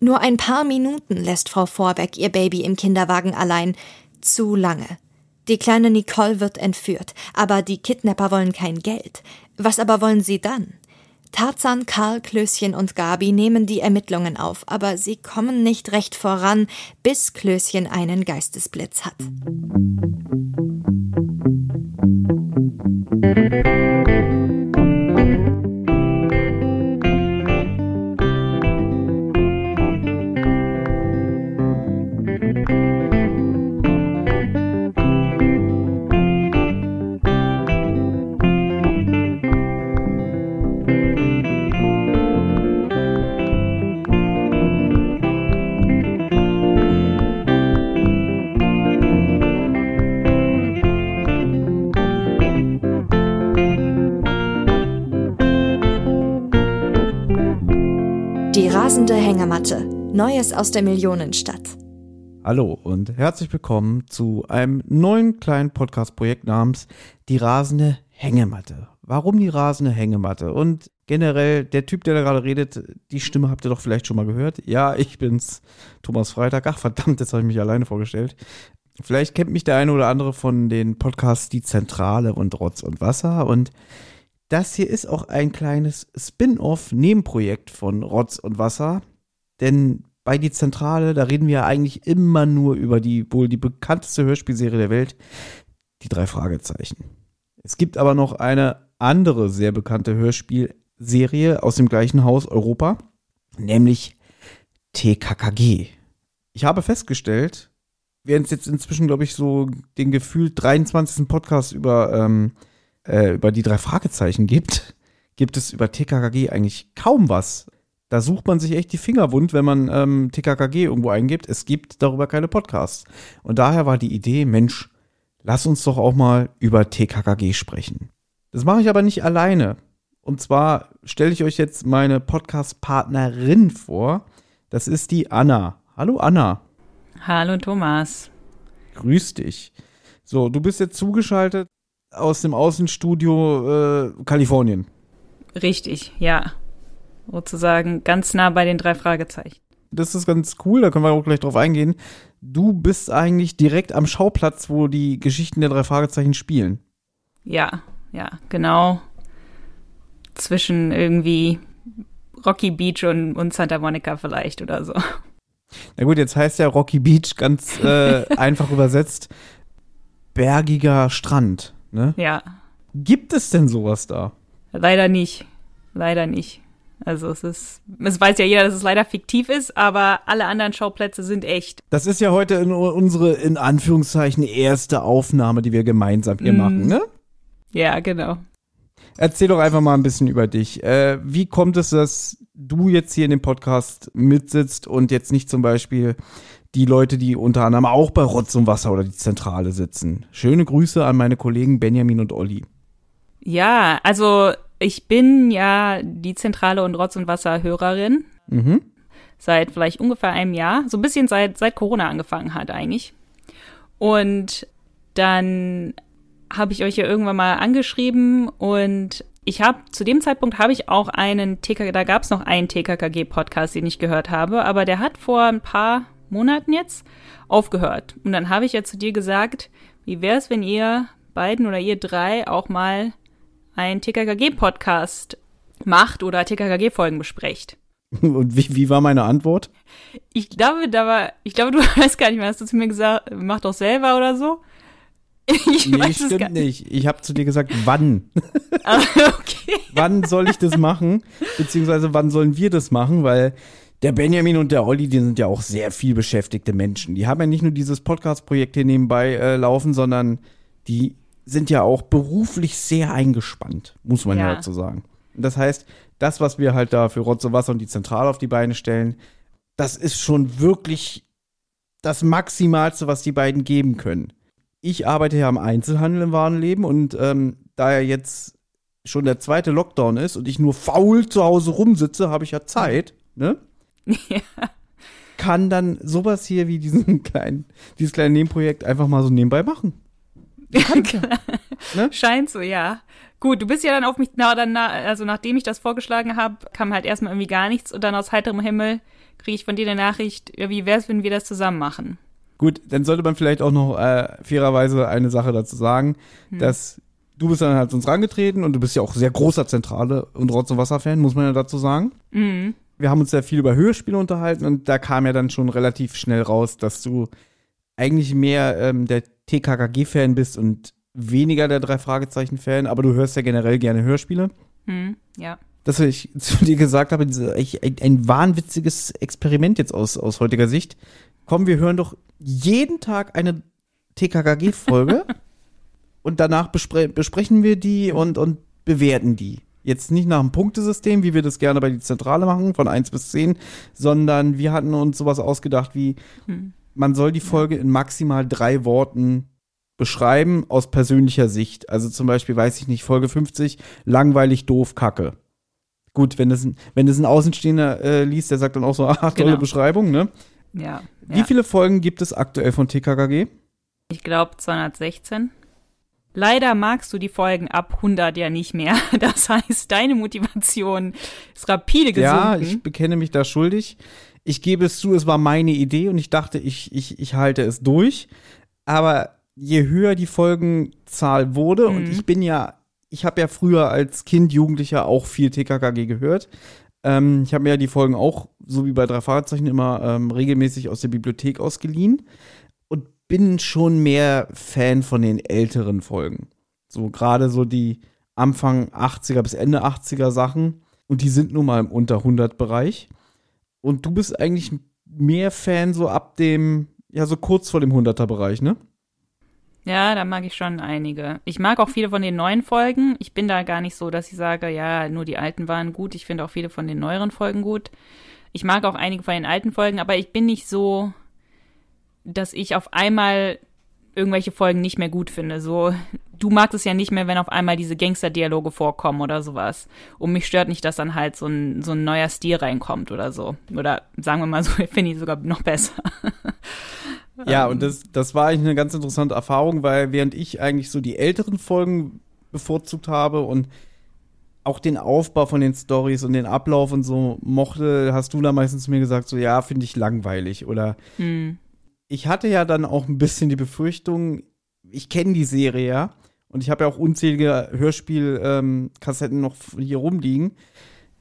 Nur ein paar Minuten lässt Frau Vorbeck ihr Baby im Kinderwagen allein. Zu lange. Die kleine Nicole wird entführt, aber die Kidnapper wollen kein Geld. Was aber wollen sie dann? Tarzan, Karl, Klößchen und Gabi nehmen die Ermittlungen auf, aber sie kommen nicht recht voran, bis Klößchen einen Geistesblitz hat. Neues aus der Millionenstadt. Hallo und herzlich willkommen zu einem neuen kleinen Podcast-Projekt namens Die rasende Hängematte. Warum die rasende Hängematte? Und generell, der Typ, der da gerade redet, die Stimme habt ihr doch vielleicht schon mal gehört. Ja, ich bin's, Thomas Freitag. Ach verdammt, jetzt habe ich mich alleine vorgestellt. Vielleicht kennt mich der eine oder andere von den Podcasts Die Zentrale und Rotz und Wasser. Und das hier ist auch ein kleines Spin-off-Nebenprojekt von Rotz und Wasser. Denn bei Die Zentrale, da reden wir ja eigentlich immer nur über die wohl die bekannteste Hörspielserie der Welt, die drei Fragezeichen. Es gibt aber noch eine andere sehr bekannte Hörspielserie aus dem gleichen Haus Europa, nämlich TKKG. Ich habe festgestellt, während es jetzt inzwischen, glaube ich, so den gefühlt 23. Podcast über, ähm, äh, über die drei Fragezeichen gibt, gibt es über TKKG eigentlich kaum was. Da sucht man sich echt die Finger wund, wenn man ähm, TKKG irgendwo eingibt. Es gibt darüber keine Podcasts. Und daher war die Idee, Mensch, lass uns doch auch mal über TKKG sprechen. Das mache ich aber nicht alleine. Und zwar stelle ich euch jetzt meine Podcast-Partnerin vor. Das ist die Anna. Hallo Anna. Hallo Thomas. Grüß dich. So, du bist jetzt zugeschaltet aus dem Außenstudio äh, Kalifornien. Richtig, ja. Sozusagen ganz nah bei den drei Fragezeichen. Das ist ganz cool, da können wir auch gleich drauf eingehen. Du bist eigentlich direkt am Schauplatz, wo die Geschichten der drei Fragezeichen spielen. Ja, ja, genau. Zwischen irgendwie Rocky Beach und, und Santa Monica vielleicht oder so. Na gut, jetzt heißt ja Rocky Beach ganz äh, einfach übersetzt bergiger Strand. Ne? Ja, Gibt es denn sowas da? leider nicht. Leider nicht. Also es ist, es weiß ja jeder, dass es leider fiktiv ist, aber alle anderen Schauplätze sind echt. Das ist ja heute in unsere, in Anführungszeichen, erste Aufnahme, die wir gemeinsam hier Mm. machen, ne? Ja, genau. Erzähl doch einfach mal ein bisschen über dich. Äh, wie kommt es, dass du jetzt hier in dem Podcast mitsitzt und jetzt nicht zum Beispiel die Leute, die unter anderem auch bei Rotz und Wasser oder die Zentrale sitzen? Schöne Grüße an meine Kollegen Benjamin und Olli. Ja, also ich bin ja die Zentrale und Rotz und Wasser Hörerin Mhm. seit vielleicht ungefähr einem Jahr, so ein bisschen seit seit Corona angefangen hat eigentlich. Und dann habe ich euch ja irgendwann mal angeschrieben und ich habe zu dem Zeitpunkt habe ich auch einen TK, da gab es noch einen TKKG Podcast, den ich gehört habe, aber der hat vor ein paar Monaten jetzt aufgehört. Und dann habe ich ja zu dir gesagt, wie wäre es, wenn ihr beiden oder ihr drei auch mal einen TKKG Podcast macht oder TKKG Folgen besprecht? Und wie, wie war meine Antwort? Ich glaube, da war, ich glaube, du weißt gar nicht mehr, hast du zu mir gesagt, mach doch selber oder so? Ich Nee, stimmt nicht. Ich habe zu dir gesagt, wann? Ah, okay. wann soll ich das machen? Beziehungsweise wann sollen wir das machen? Weil der Benjamin und der Olli, die sind ja auch sehr viel beschäftigte Menschen. Die haben ja nicht nur dieses Podcast-Projekt hier nebenbei äh, laufen, sondern die sind ja auch beruflich sehr eingespannt, muss man ja, Ja. dazu sagen. Das heißt, das, was wir halt da für Rotz und Wasser und die Zentrale auf die Beine stellen, das ist schon wirklich das Maximalste, was die beiden geben können. Ich arbeite ja im Einzelhandel im Warenleben und ähm, da ja jetzt schon der zweite Lockdown ist und ich nur faul zu Hause rumsitze, habe ich ja Zeit, ne? Ja. Kann dann sowas hier wie diesen kleinen, dieses kleine Nebenprojekt einfach mal so nebenbei machen. Scheint so, ja. Gut, du bist ja dann auf mich, na, dann, na, also nachdem ich das vorgeschlagen habe, kam halt erstmal irgendwie gar nichts und dann aus heiterem Himmel kriege ich von dir eine Nachricht, ja, wie wär's, wenn wir das zusammen machen? Gut, dann sollte man vielleicht auch noch äh, fairerweise eine Sache dazu sagen, Hm. dass du bist dann halt uns rangetreten und du bist ja auch sehr großer Zentrale und Rotz- und Wasser-Fan, muss man ja dazu sagen. Mhm. Wir haben uns sehr viel über Hörspiele unterhalten und da kam ja dann schon relativ schnell raus, dass du eigentlich mehr ähm, der TKKG-Fan bist und weniger der drei Fragezeichen-Fan, aber du hörst ja generell gerne Hörspiele. Mhm. Ja. dass ich zu dir gesagt habe, ein, ein wahnwitziges Experiment jetzt aus, aus heutiger Sicht. Komm, wir hören doch jeden Tag eine TKKG-Folge und danach bespre besprechen wir die und, und bewerten die. Jetzt nicht nach einem Punktesystem, wie wir das gerne bei die Zentrale machen, von 1 bis 10, sondern wir hatten uns sowas ausgedacht wie, Hm. Man soll die Folge in maximal drei Worten beschreiben aus persönlicher Sicht. Also zum Beispiel, weiß ich nicht, Folge 50, langweilig, doof, kacke. Gut, wenn das ein, wenn das ein Außenstehender äh, liest, der sagt dann auch so, ah, tolle Genau. Beschreibung, ne? Ja. Wie ja. viele Folgen gibt es aktuell von TKKG? Ich glaube 216. Leider magst du die Folgen ab 100 ja nicht mehr. Das heißt, deine Motivation ist rapide gesunken. Ja, ich bekenne mich da schuldig. Ich gebe es zu, es war meine Idee und ich dachte, ich, ich, ich halte es durch. Aber je höher die Folgenzahl wurde, und Mhm. ich bin ja, ich habe ja früher als Kind, Jugendlicher auch viel TKKG gehört. Ähm, ich habe mir ja die Folgen auch, so wie bei drei Fahrzeichen, immer ähm, regelmäßig aus der Bibliothek ausgeliehen und bin schon mehr Fan von den älteren Folgen. So gerade so die Anfang 80er bis Ende 80er Sachen. Und die sind nun mal im unter 100 Bereich. Und du bist eigentlich mehr Fan so ab dem, ja, so kurz vor dem 100er Bereich, ne? Ja, da mag ich schon einige. Ich mag auch viele von den neuen Folgen. Ich bin da gar nicht so, dass ich sage, ja, nur die alten waren gut. Ich finde auch viele von den neueren Folgen gut. Ich mag auch einige von den alten Folgen, aber ich bin nicht so, dass ich auf einmal irgendwelche Folgen nicht mehr gut finde. So, du magst es ja nicht mehr, wenn auf einmal diese Gangster-Dialoge vorkommen oder sowas. Und mich stört nicht, dass dann halt so ein, so ein neuer Stil reinkommt oder so. Oder sagen wir mal so, finde ich sogar noch besser. Ja, Ähm. und das, das war eigentlich eine ganz interessante Erfahrung, weil während ich eigentlich so die älteren Folgen bevorzugt habe und auch den Aufbau von den Stories und den Ablauf und so mochte, hast du da meistens zu mir gesagt, so ja, finde ich langweilig. Oder Hm. Ich hatte ja dann auch ein bisschen die Befürchtung, ich kenne die Serie ja und ich habe ja auch unzählige Hörspielkassetten noch hier rumliegen.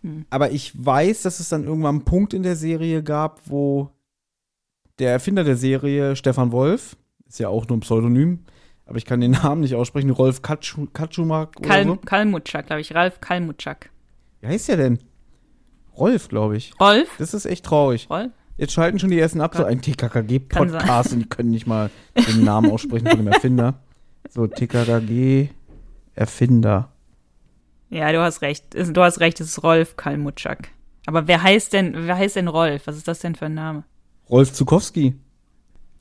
Hm. Aber ich weiß, dass es dann irgendwann einen Punkt in der Serie gab, wo der Erfinder der Serie, Stefan Wolf, ist ja auch nur ein Pseudonym, aber ich kann den Namen nicht aussprechen, Rolf Katschu, Katschumak oder Kal so. Kalmutschak, glaube ich. Ralf Kalmutschak. Wie heißt der denn? Rolf, glaube ich. Rolf? Das ist echt traurig. Rolf? Jetzt schalten schon die ersten ab, so Kann- ein TKKG-Podcast und die können nicht mal den Namen aussprechen von dem Erfinder. So, TKKG Erfinder. Ja, du hast recht. Du hast recht, es ist Rolf Kalmutschak. Aber wer heißt denn, wer heißt denn Rolf? Was ist das denn für ein Name? Rolf Zukowski.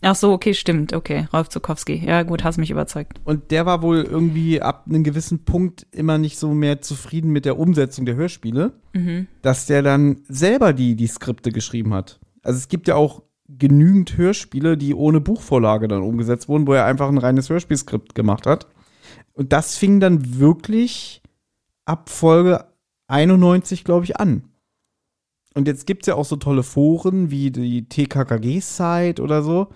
Ach so, okay, stimmt. Okay, Rolf Zukowski. Ja, gut, hast mich überzeugt. Und der war wohl irgendwie ab einem gewissen Punkt immer nicht so mehr zufrieden mit der Umsetzung der Hörspiele, Mhm. dass der dann selber die, die Skripte geschrieben hat. Also es gibt ja auch genügend Hörspiele, die ohne Buchvorlage dann umgesetzt wurden, wo er einfach ein reines Hörspielskript gemacht hat. Und das fing dann wirklich ab Folge 91, glaube ich, an. Und jetzt gibt es ja auch so tolle Foren wie die TKKG-Site oder so,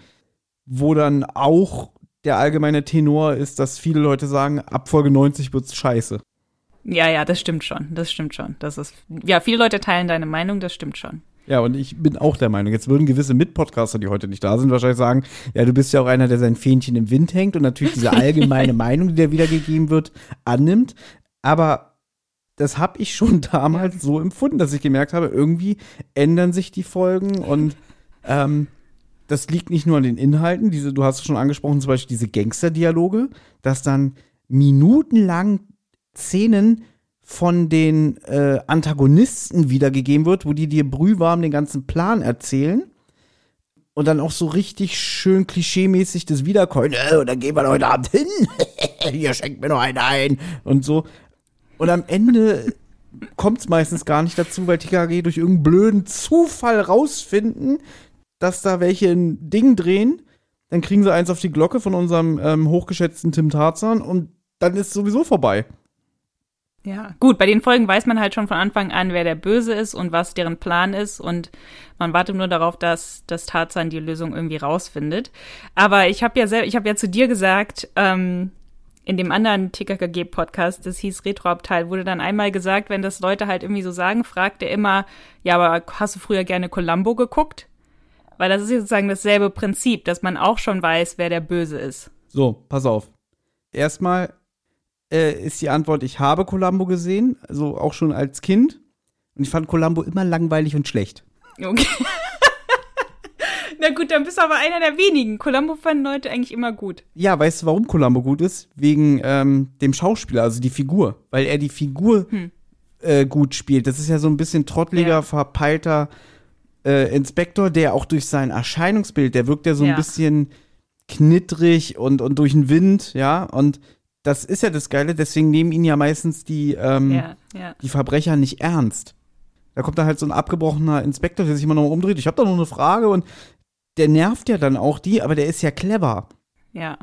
wo dann auch der allgemeine Tenor ist, dass viele Leute sagen, ab Folge 90 wird's scheiße. Ja, ja, das stimmt schon. Das stimmt schon. Das ist, ja, viele Leute teilen deine Meinung, das stimmt schon. Ja, und ich bin auch der Meinung, jetzt würden gewisse Mitpodcaster, die heute nicht da sind, wahrscheinlich sagen, ja, du bist ja auch einer, der sein Fähnchen im Wind hängt und natürlich diese allgemeine Meinung, die da wiedergegeben wird, annimmt. Aber das habe ich schon damals so empfunden, dass ich gemerkt habe, irgendwie ändern sich die Folgen und ähm, das liegt nicht nur an den Inhalten, diese, du hast es schon angesprochen, zum Beispiel diese Gangster-Dialoge, dass dann minutenlang Szenen von den äh, Antagonisten wiedergegeben wird, wo die dir brühwarm den ganzen Plan erzählen. Und dann auch so richtig schön klischeemäßig das Wiederkäuen. Äh, und dann gehen wir heute Abend hin. Hier schenkt mir noch einen ein. Und so. Und am Ende kommt es meistens gar nicht dazu, weil TKG durch irgendeinen blöden Zufall rausfinden, dass da welche ein Ding drehen. Dann kriegen sie eins auf die Glocke von unserem ähm, hochgeschätzten Tim Tarzan und dann ist sowieso vorbei. Ja, gut, bei den Folgen weiß man halt schon von Anfang an, wer der Böse ist und was deren Plan ist und man wartet nur darauf, dass das Tarzan die Lösung irgendwie rausfindet. Aber ich habe ja selber, ich habe ja zu dir gesagt, ähm, in dem anderen TKKG-Podcast, das hieß Retroabteil, wurde dann einmal gesagt, wenn das Leute halt irgendwie so sagen, fragt er immer, ja, aber hast du früher gerne Columbo geguckt? Weil das ist sozusagen dasselbe Prinzip, dass man auch schon weiß, wer der Böse ist. So, pass auf. Erstmal äh, ist die Antwort, ich habe Columbo gesehen, also auch schon als Kind. Und ich fand Columbo immer langweilig und schlecht. Okay. Na gut, dann bist du aber einer der wenigen. Columbo fanden Leute eigentlich immer gut. Ja, weißt du, warum Columbo gut ist? Wegen ähm, dem Schauspieler, also die Figur. Weil er die Figur hm. äh, gut spielt. Das ist ja so ein bisschen trottliger, ja. verpeilter äh, Inspektor, der auch durch sein Erscheinungsbild, der wirkt ja so ein bisschen knittrig und, und durch den Wind, ja. Und das ist ja das Geile, deswegen nehmen ihn ja meistens die, ähm, ja, ja. die Verbrecher nicht ernst. Da kommt da halt so ein abgebrochener Inspektor, der sich immer noch umdreht. Ich habe da noch eine Frage und der nervt ja dann auch die, aber der ist ja clever. Ja.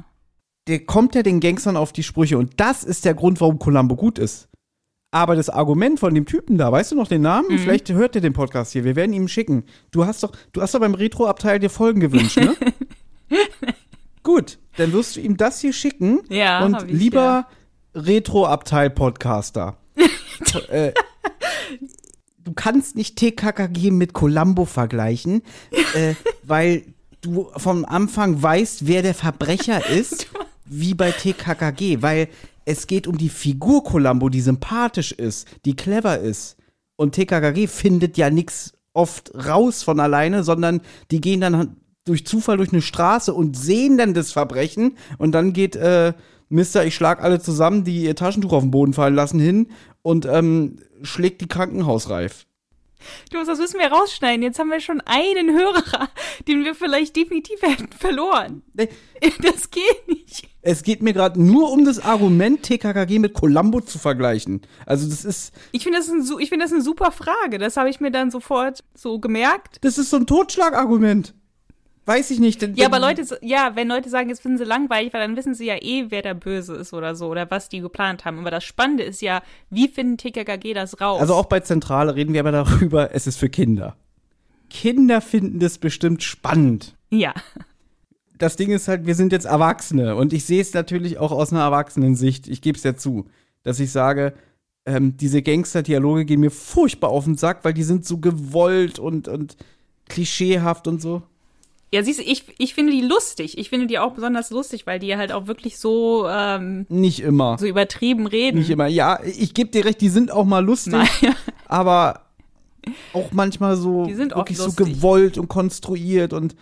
Der kommt ja den Gangstern auf die Sprüche und das ist der Grund, warum Columbo gut ist. Aber das Argument von dem Typen da, weißt du noch den Namen? Mhm. Vielleicht hört er den Podcast hier. Wir werden ihm schicken. Du hast doch, du hast doch beim Retro-Abteil dir Folgen gewünscht, ne? Gut, dann wirst du ihm das hier schicken. Ja. Und ich, lieber ja. Retro-Abteil-Podcaster. äh, du kannst nicht TKKG mit Columbo vergleichen, äh, weil du vom Anfang weißt, wer der Verbrecher ist, wie bei TKKG, weil es geht um die Figur Columbo, die sympathisch ist, die clever ist. Und TKKG findet ja nichts oft raus von alleine, sondern die gehen dann durch Zufall durch eine Straße und sehen dann das Verbrechen und dann geht äh, Mister, ich schlag alle zusammen, die ihr Taschentuch auf den Boden fallen lassen, hin und ähm, schlägt die Krankenhausreif. Du, das müssen wir rausschneiden. Jetzt haben wir schon einen Hörer, den wir vielleicht definitiv hätten verloren. Das geht nicht. Es geht mir gerade nur um das Argument, TKKG mit Columbo zu vergleichen. Also das ist. Ich finde das, ein, find das eine super Frage. Das habe ich mir dann sofort so gemerkt. Das ist so ein Totschlagargument. Weiß ich nicht. Ja, aber Leute, ja, wenn Leute sagen, jetzt finden sie langweilig, weil dann wissen sie ja eh, wer der Böse ist oder so oder was die geplant haben. Aber das Spannende ist ja, wie finden TKKG das raus? Also auch bei Zentrale reden wir aber darüber, es ist für Kinder. Kinder finden das bestimmt spannend. Ja. Das Ding ist halt, wir sind jetzt Erwachsene und ich sehe es natürlich auch aus einer Erwachsenensicht. Ich gebe es ja zu, dass ich sage, ähm, diese Gangster-Dialoge gehen mir furchtbar auf den Sack, weil die sind so gewollt und, und klischeehaft und so. Ja, siehst du, ich, ich finde die lustig. Ich finde die auch besonders lustig, weil die halt auch wirklich so ähm, nicht immer so übertrieben reden. Nicht immer. Ja, ich gebe dir recht, die sind auch mal lustig, Nein. aber auch manchmal so die sind wirklich so gewollt und konstruiert und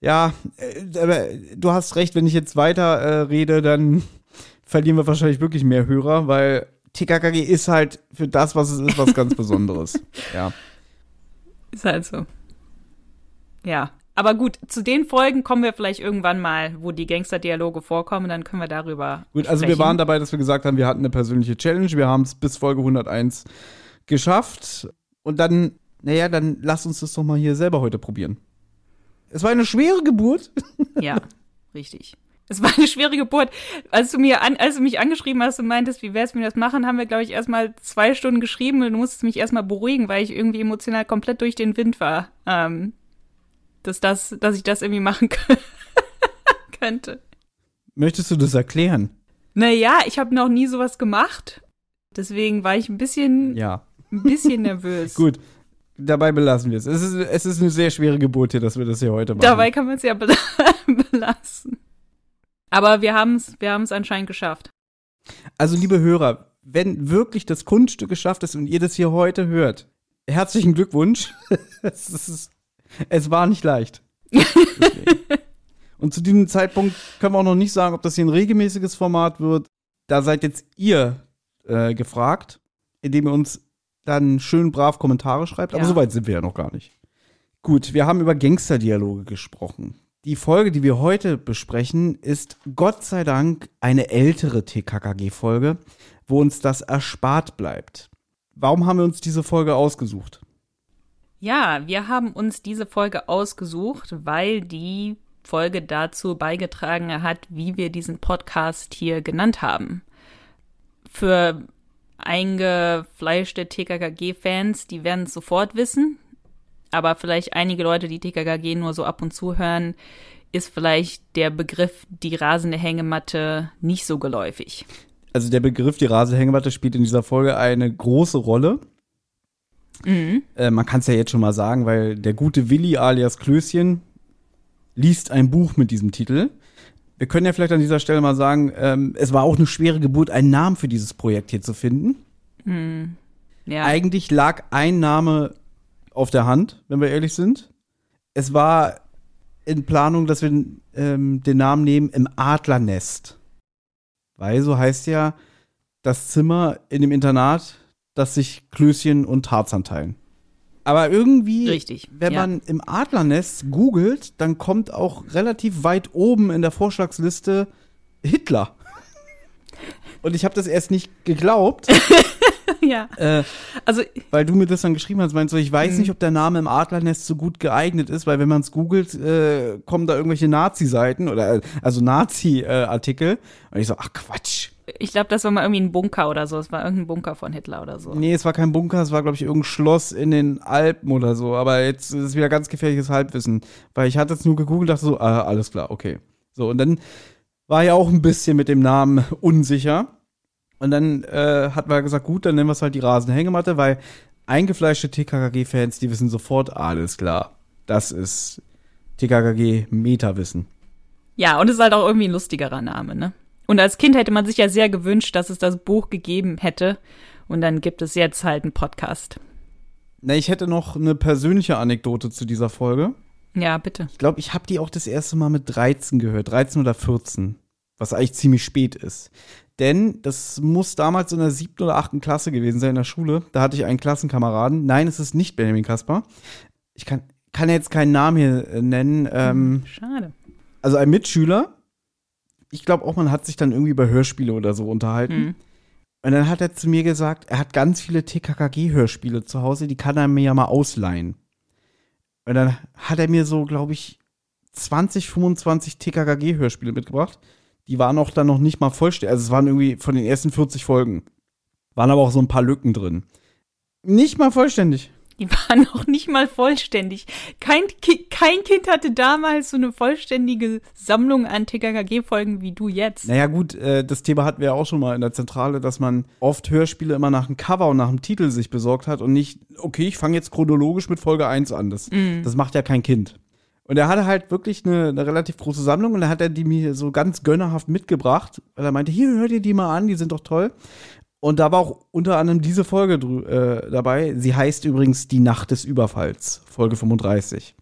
ja, äh, aber du hast recht, wenn ich jetzt weiter äh, rede, dann verlieren wir wahrscheinlich wirklich mehr Hörer, weil TKKG ist halt für das, was es ist, was ganz Besonderes. Ja. Ist halt so. Ja, aber gut, zu den Folgen kommen wir vielleicht irgendwann mal, wo die Gangster-Dialoge vorkommen, dann können wir darüber. Gut, also wir waren dabei, dass wir gesagt haben, wir hatten eine persönliche Challenge, wir haben es bis Folge 101 geschafft. Und dann, naja, dann lass uns das doch mal hier selber heute probieren. Es war eine schwere Geburt. Ja, richtig. Es war eine schwere Geburt. Als du mir an, als du mich angeschrieben hast und meintest, wie wär's, wenn wir das machen, haben wir, glaube ich, erstmal zwei Stunden geschrieben und du musstest mich erstmal beruhigen, weil ich irgendwie emotional komplett durch den Wind war. Ähm, dass das, dass ich das irgendwie machen könnte. Möchtest du das erklären? Naja, ich habe noch nie sowas gemacht. Deswegen war ich ein bisschen, ja. ein bisschen nervös. Gut, dabei belassen wir es. Es ist, es ist eine sehr schwere Geburt hier, dass wir das hier heute machen. Dabei kann man es ja belassen. Aber wir haben es wir haben's anscheinend geschafft. Also, liebe Hörer, wenn wirklich das Kunststück geschafft ist und ihr das hier heute hört, herzlichen Glückwunsch. es ist es war nicht leicht. Und zu diesem Zeitpunkt können wir auch noch nicht sagen, ob das hier ein regelmäßiges Format wird. Da seid jetzt ihr äh, gefragt, indem ihr uns dann schön brav Kommentare schreibt. Aber ja. soweit sind wir ja noch gar nicht. Gut, wir haben über Gangsterdialoge gesprochen. Die Folge, die wir heute besprechen, ist Gott sei Dank eine ältere TKKG-Folge, wo uns das erspart bleibt. Warum haben wir uns diese Folge ausgesucht? Ja, wir haben uns diese Folge ausgesucht, weil die Folge dazu beigetragen hat, wie wir diesen Podcast hier genannt haben. Für eingefleischte TKKG-Fans, die werden es sofort wissen. Aber vielleicht einige Leute, die TKKG nur so ab und zu hören, ist vielleicht der Begriff die rasende Hängematte nicht so geläufig. Also der Begriff die rasende Hängematte spielt in dieser Folge eine große Rolle. Mhm. Äh, man kann es ja jetzt schon mal sagen, weil der gute Willi alias Klößchen liest ein Buch mit diesem Titel. Wir können ja vielleicht an dieser Stelle mal sagen, ähm, es war auch eine schwere Geburt, einen Namen für dieses Projekt hier zu finden. Mhm. Ja. Eigentlich lag ein Name auf der Hand, wenn wir ehrlich sind. Es war in Planung, dass wir ähm, den Namen nehmen im Adlernest. Weil so heißt ja das Zimmer in dem Internat, das sich Klößchen und Tarzan teilen. Aber irgendwie, Richtig, wenn ja. man im Adlernest googelt, dann kommt auch relativ weit oben in der Vorschlagsliste Hitler. Und ich habe das erst nicht geglaubt, ja. äh, Also, weil du mir das dann geschrieben hast. Meinst du, ich weiß Mhm. nicht, ob der Name im Adlernest so gut geeignet ist, weil wenn man es googelt, äh, kommen da irgendwelche Nazi-Seiten oder äh, also Nazi-Artikel. Und ich so, ach Quatsch. Ich glaube, das war mal irgendwie ein Bunker oder so. Es war irgendein Bunker von Hitler oder so. Nee, es war kein Bunker, es war, glaube ich, irgendein Schloss in den Alpen oder so. Aber jetzt ist es wieder ganz gefährliches Halbwissen. Weil ich hatte jetzt nur gegoogelt und dachte so, ah, alles klar, okay. So, und dann war ja auch ein bisschen mit dem Namen unsicher. Und dann äh, hat man gesagt, gut, dann nennen wir es halt die rasende Hängematte, weil eingefleischte TKKG-Fans, die wissen sofort, alles klar. Das ist TKKG-Meta-Wissen. Ja, und es ist halt auch irgendwie ein lustigerer Name, ne? Und als Kind hätte man sich ja sehr gewünscht, dass es das Buch gegeben hätte. Und dann gibt es jetzt halt einen Podcast. Na, ich hätte noch eine persönliche Anekdote zu dieser Folge. Ja, bitte. Ich glaube, ich habe die auch das erste Mal mit 13 gehört, 13 oder 14, was eigentlich ziemlich spät ist. Denn das muss damals in der siebten oder achten Klasse gewesen sein in der Schule. Da hatte ich einen Klassenkameraden. Nein, es ist nicht Benjamin Kaspar. Ich kann, kann jetzt keinen Namen hier äh, nennen. Ähm, Schade. also ein Mitschüler. Ich glaube auch, man hat sich dann irgendwie über Hörspiele oder so unterhalten. Mhm. Und dann hat er zu mir gesagt, er hat ganz viele TKKG-Hörspiele zu Hause, die kann er mir ja mal ausleihen. Und dann hat er mir so, glaube ich, 20, 25 TKKG-Hörspiele mitgebracht. Die waren auch dann noch nicht mal vollständig. Also es waren irgendwie von den ersten 40 Folgen. Waren aber auch so ein paar Lücken drin. Nicht mal vollständig. Die waren noch nicht mal vollständig. Kein, Ki kein Kind hatte damals so eine vollständige Sammlung an TKKG-Folgen wie du jetzt. Naja, gut, äh, das Thema hatten wir ja auch schon mal in der Zentrale, dass man oft Hörspiele immer nach dem Cover und nach dem Titel sich besorgt hat und nicht, okay, ich fange jetzt chronologisch mit Folge 1 an. Das, das macht ja kein Kind. Und er hatte halt wirklich eine, eine relativ große Sammlung und dann hat er die mir so ganz gönnerhaft mitgebracht, weil er meinte, hier, hört ihr die mal an, die sind doch toll. Und da war auch unter anderem diese Folge äh, dabei. Sie heißt übrigens Die Nacht des Überfalls, Folge 35.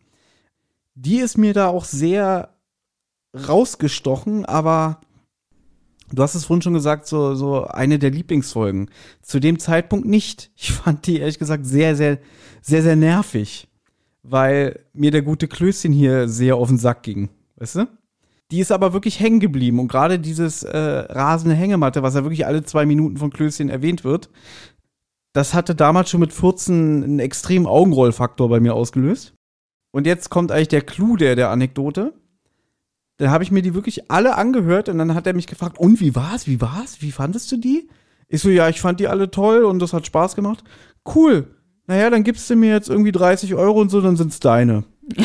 Die ist mir da auch sehr rausgestochen, aber du hast es vorhin schon gesagt, so, so eine der Lieblingsfolgen. Zu dem Zeitpunkt nicht. Ich fand die ehrlich gesagt sehr, sehr, sehr, sehr nervig, weil mir der gute Klößchen hier sehr auf den Sack ging. Weißt du? Die ist aber wirklich hängen geblieben und gerade dieses äh, rasende Hängematte, was ja wirklich alle zwei Minuten von Klößchen erwähnt wird, das hatte damals schon mit 14 einen extremen Augenrollfaktor bei mir ausgelöst. Und jetzt kommt eigentlich der Clou der, der Anekdote. Dann habe ich mir die wirklich alle angehört und dann hat er mich gefragt, und wie war's? Wie war's? Wie fandest du die? Ich so, ja, ich fand die alle toll und das hat Spaß gemacht. Cool. Naja, dann gibst du mir jetzt irgendwie 30 Euro und so, dann sind's deine.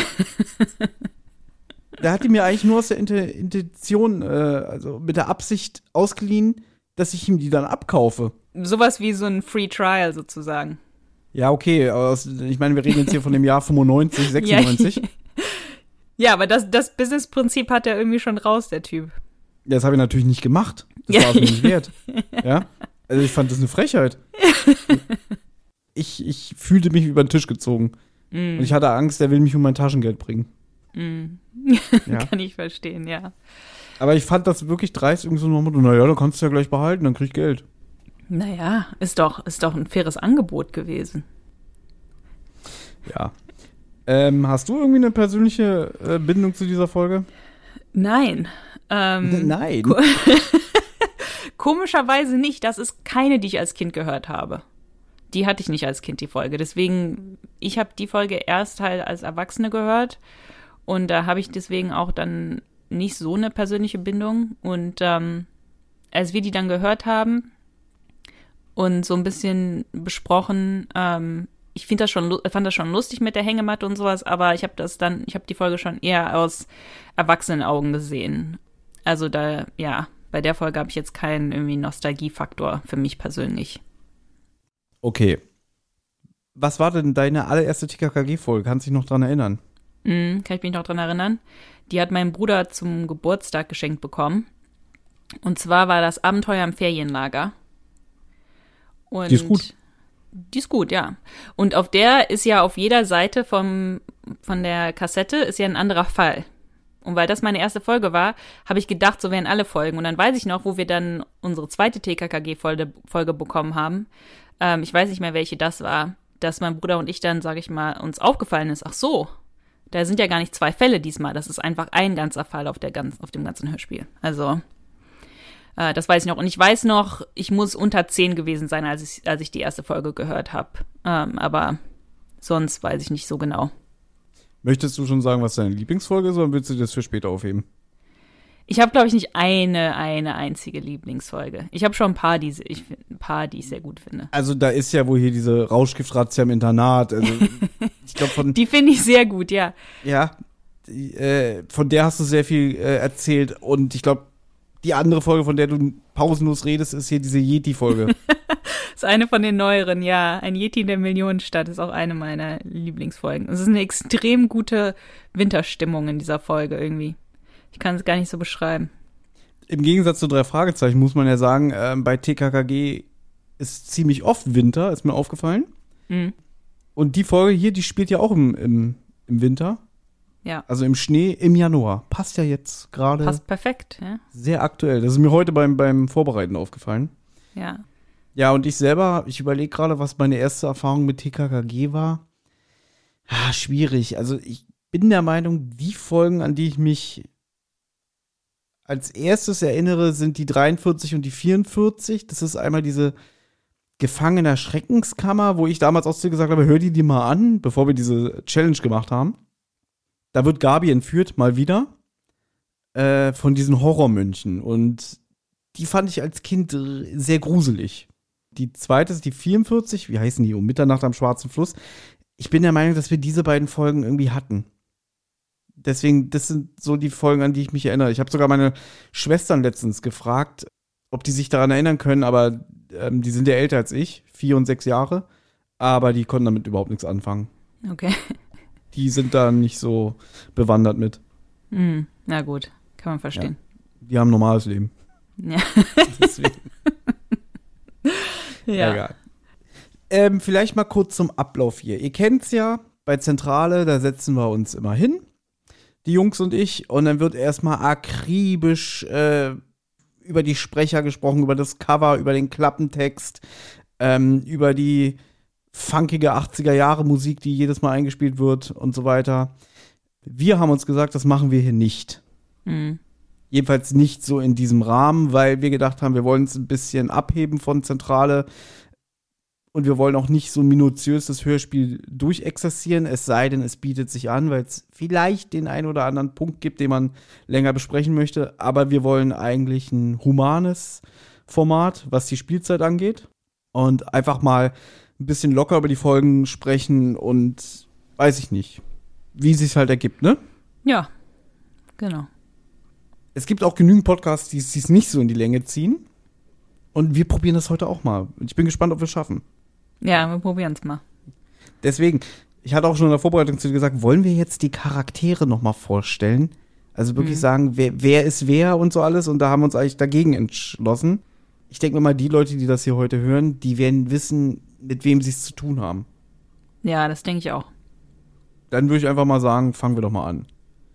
da hat die mir eigentlich nur aus der Int- Intention, äh, also mit der Absicht ausgeliehen, dass ich ihm die dann abkaufe. Sowas wie so ein Free Trial sozusagen. Ja, okay, aus, ich meine, wir reden jetzt hier von dem Jahr 95, 96. Ja, aber das, das Businessprinzip hat er irgendwie schon raus, der Typ. Das habe ich natürlich nicht gemacht. Das Ja. war es mir nicht wert. Ja? Also ich fand das eine Frechheit. Ich, ich fühlte mich über den Tisch gezogen. Und ich hatte Angst, er will mich um mein Taschengeld bringen. Ja. Kann ich verstehen, ja. Aber ich fand das wirklich dreist, irgendwie so dem Motto, naja, dann kannst du ja gleich behalten, dann krieg ich Geld. Naja, ist doch, ist doch ein faires Angebot gewesen. Ja. Ähm, hast du irgendwie eine persönliche äh, Bindung zu dieser Folge? Nein. Ähm, Nein. Komischerweise nicht. Das ist keine, die ich als Kind gehört habe. Die hatte ich nicht als Kind, die Folge. Deswegen, ich habe die Folge erst halt als Erwachsene gehört. Und da habe ich deswegen auch dann nicht so eine persönliche Bindung. Und ähm, als wir die dann gehört haben, und so ein bisschen besprochen. Ähm, ich finde das schon, fand das schon lustig mit der Hängematte und sowas, aber ich habe das dann, ich habe die Folge schon eher aus erwachsenen Augen gesehen. Also da, ja, bei der Folge habe ich jetzt keinen irgendwie Nostalgiefaktor für mich persönlich. Okay. Was war denn deine allererste TKKG-Folge? Kannst du dich noch dran erinnern? Mm, kann ich mich noch dran erinnern. Die hat mein Bruder zum Geburtstag geschenkt bekommen. Und zwar war das Abenteuer im Ferienlager. Und die ist gut. Die ist gut, ja. Und auf der ist ja auf jeder Seite vom, von der Kassette ist ja ein anderer Fall. Und weil das meine erste Folge war, habe ich gedacht, so wären alle Folgen. Und dann weiß ich noch, wo wir dann unsere zweite TKKG-Folge Folge bekommen haben. Ähm, ich weiß nicht mehr, welche das war. Dass mein Bruder und ich dann, sage ich mal, uns aufgefallen ist, ach so, da sind ja gar nicht zwei Fälle diesmal. Das ist einfach ein ganzer Fall auf, der ganz, auf dem ganzen Hörspiel. Also, äh, das weiß ich noch. Und ich weiß noch, ich muss unter zehn gewesen sein, als ich, als ich die erste Folge gehört habe. Ähm, aber sonst weiß ich nicht so genau. Möchtest du schon sagen, was deine Lieblingsfolge ist, oder willst du das für später aufheben? Ich habe, glaube ich, nicht eine, eine einzige Lieblingsfolge. Ich habe schon ein paar, die ich, ein paar, die ich sehr gut finde. Also da ist ja wohl hier diese Rauschgiftrazzia im Internat. Also ich glaube von. die finde ich sehr gut, ja. Ja, die, äh, von der hast du sehr viel äh, erzählt und ich glaube, die andere Folge, von der du pausenlos redest, ist hier diese Yeti-Folge. ist eine von den neueren, ja. Ein Yeti in der Millionenstadt ist auch eine meiner Lieblingsfolgen. Es ist eine extrem gute Winterstimmung in dieser Folge irgendwie. Ich kann es gar nicht so beschreiben. Im Gegensatz zu drei Fragezeichen muss man ja sagen, äh, bei TKKG ist ziemlich oft Winter, ist mir aufgefallen. Mhm. Und die Folge hier, die spielt ja auch im, im, im Winter. Ja. Also im Schnee im Januar. Passt ja jetzt gerade. Passt perfekt, ja. Sehr aktuell. Das ist mir heute beim, beim Vorbereiten aufgefallen. Ja. Ja, und ich selber, ich überlege gerade, was meine erste Erfahrung mit TKKG war. Ah, schwierig. Also ich bin der Meinung, die Folgen, an die ich mich als erstes erinnere, sind die 43 und die 44. Das ist einmal diese Gefangener Schreckenskammer, wo ich damals auch zu dir gesagt habe, hör die die mal an, bevor wir diese Challenge gemacht haben. Da wird Gabi entführt, mal wieder, äh, von diesen Horrormönchen. Und die fand ich als Kind sehr gruselig. Die zweite ist die 44, wie heißen die? Um Mitternacht am Schwarzen Fluss. Ich bin der Meinung, dass wir diese beiden Folgen irgendwie hatten. Deswegen, das sind so die Folgen, an die ich mich erinnere. Ich habe sogar meine Schwestern letztens gefragt, ob die sich daran erinnern können, aber ähm, die sind ja älter als ich, vier und sechs Jahre, aber die konnten damit überhaupt nichts anfangen. Okay die sind da nicht so bewandert mit. Mm, na gut, kann man verstehen. Ja, die haben ein normales Leben. Ja. Deswegen. ja. Egal. Ähm, vielleicht mal kurz zum Ablauf hier. Ihr kennt's ja, bei Zentrale, da setzen wir uns immer hin, die Jungs und ich, und dann wird erstmal akribisch äh, über die Sprecher gesprochen, über das Cover, über den Klappentext, ähm, über die funkige 80er Jahre Musik, die jedes Mal eingespielt wird und so weiter. Wir haben uns gesagt, das machen wir hier nicht. Mhm. Jedenfalls nicht so in diesem Rahmen, weil wir gedacht haben, wir wollen es ein bisschen abheben von Zentrale und wir wollen auch nicht so minutiös das Hörspiel durchexerzieren, es sei denn, es bietet sich an, weil es vielleicht den einen oder anderen Punkt gibt, den man länger besprechen möchte. Aber wir wollen eigentlich ein humanes Format, was die Spielzeit angeht. Und einfach mal ein bisschen locker über die Folgen sprechen und weiß ich nicht, wie es sich halt ergibt, ne? Ja, genau. Es gibt auch genügend Podcasts, die es nicht so in die Länge ziehen. Und wir probieren das heute auch mal. Ich bin gespannt, ob wir es schaffen. Ja, wir probieren es mal. Deswegen, ich hatte auch schon in der Vorbereitung zu dir gesagt, wollen wir jetzt die Charaktere noch mal vorstellen? Also wirklich mhm. sagen, wer, wer ist wer und so alles. Und da haben wir uns eigentlich dagegen entschlossen. Ich denke mal, die Leute, die das hier heute hören, die werden wissen, mit wem sie es zu tun haben. Ja, das denke ich auch. Dann würde ich einfach mal sagen, fangen wir doch mal an.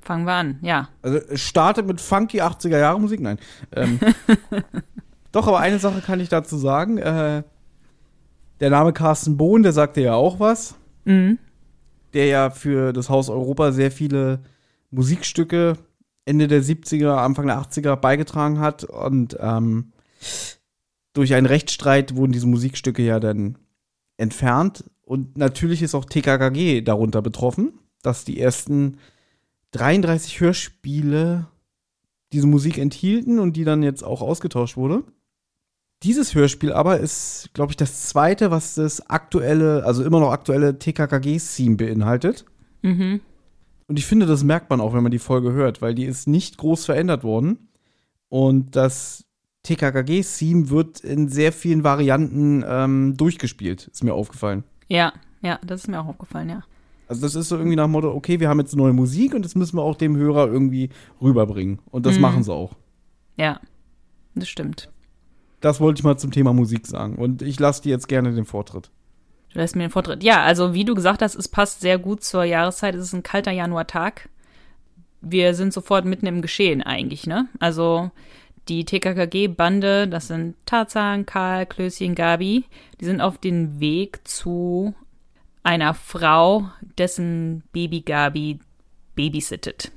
Fangen wir an, ja. Also startet mit funky 80er Jahre Musik, nein. Ähm, doch, aber eine Sache kann ich dazu sagen. Äh, der Name Carsten Bohn, der sagte ja auch was. Mhm. Der ja für das Haus Europa sehr viele Musikstücke Ende der 70er, Anfang der 80er beigetragen hat. Und ähm, durch einen Rechtsstreit wurden diese Musikstücke ja dann entfernt. Und natürlich ist auch TKKG darunter betroffen, dass die ersten 33 Hörspiele diese Musik enthielten und die dann jetzt auch ausgetauscht wurde. Dieses Hörspiel aber ist, glaube ich, das zweite, was das aktuelle, also immer noch aktuelle TKKG-Theme beinhaltet. Mhm. Und ich finde, das merkt man auch, wenn man die Folge hört, weil die ist nicht groß verändert worden. Und das TKKG-Theme wird in sehr vielen Varianten ähm, durchgespielt, ist mir aufgefallen. Ja, ja, das ist mir auch aufgefallen, ja. Also das ist so irgendwie nach dem Motto, okay, wir haben jetzt neue Musik und das müssen wir auch dem Hörer irgendwie rüberbringen. Und das Mhm. machen sie auch. Ja, das stimmt. Das wollte ich mal zum Thema Musik sagen. Und ich lasse dir jetzt gerne den Vortritt. Du lässt mir den Vortritt. Ja, also wie du gesagt hast, es passt sehr gut zur Jahreszeit. Es ist ein kalter Januartag. Wir sind sofort mitten im Geschehen eigentlich, ne? Also die TKKG-Bande, das sind Tarzan, Karl, Klößchen, Gabi, die sind auf dem Weg zu einer Frau, dessen Baby Gabi babysittet.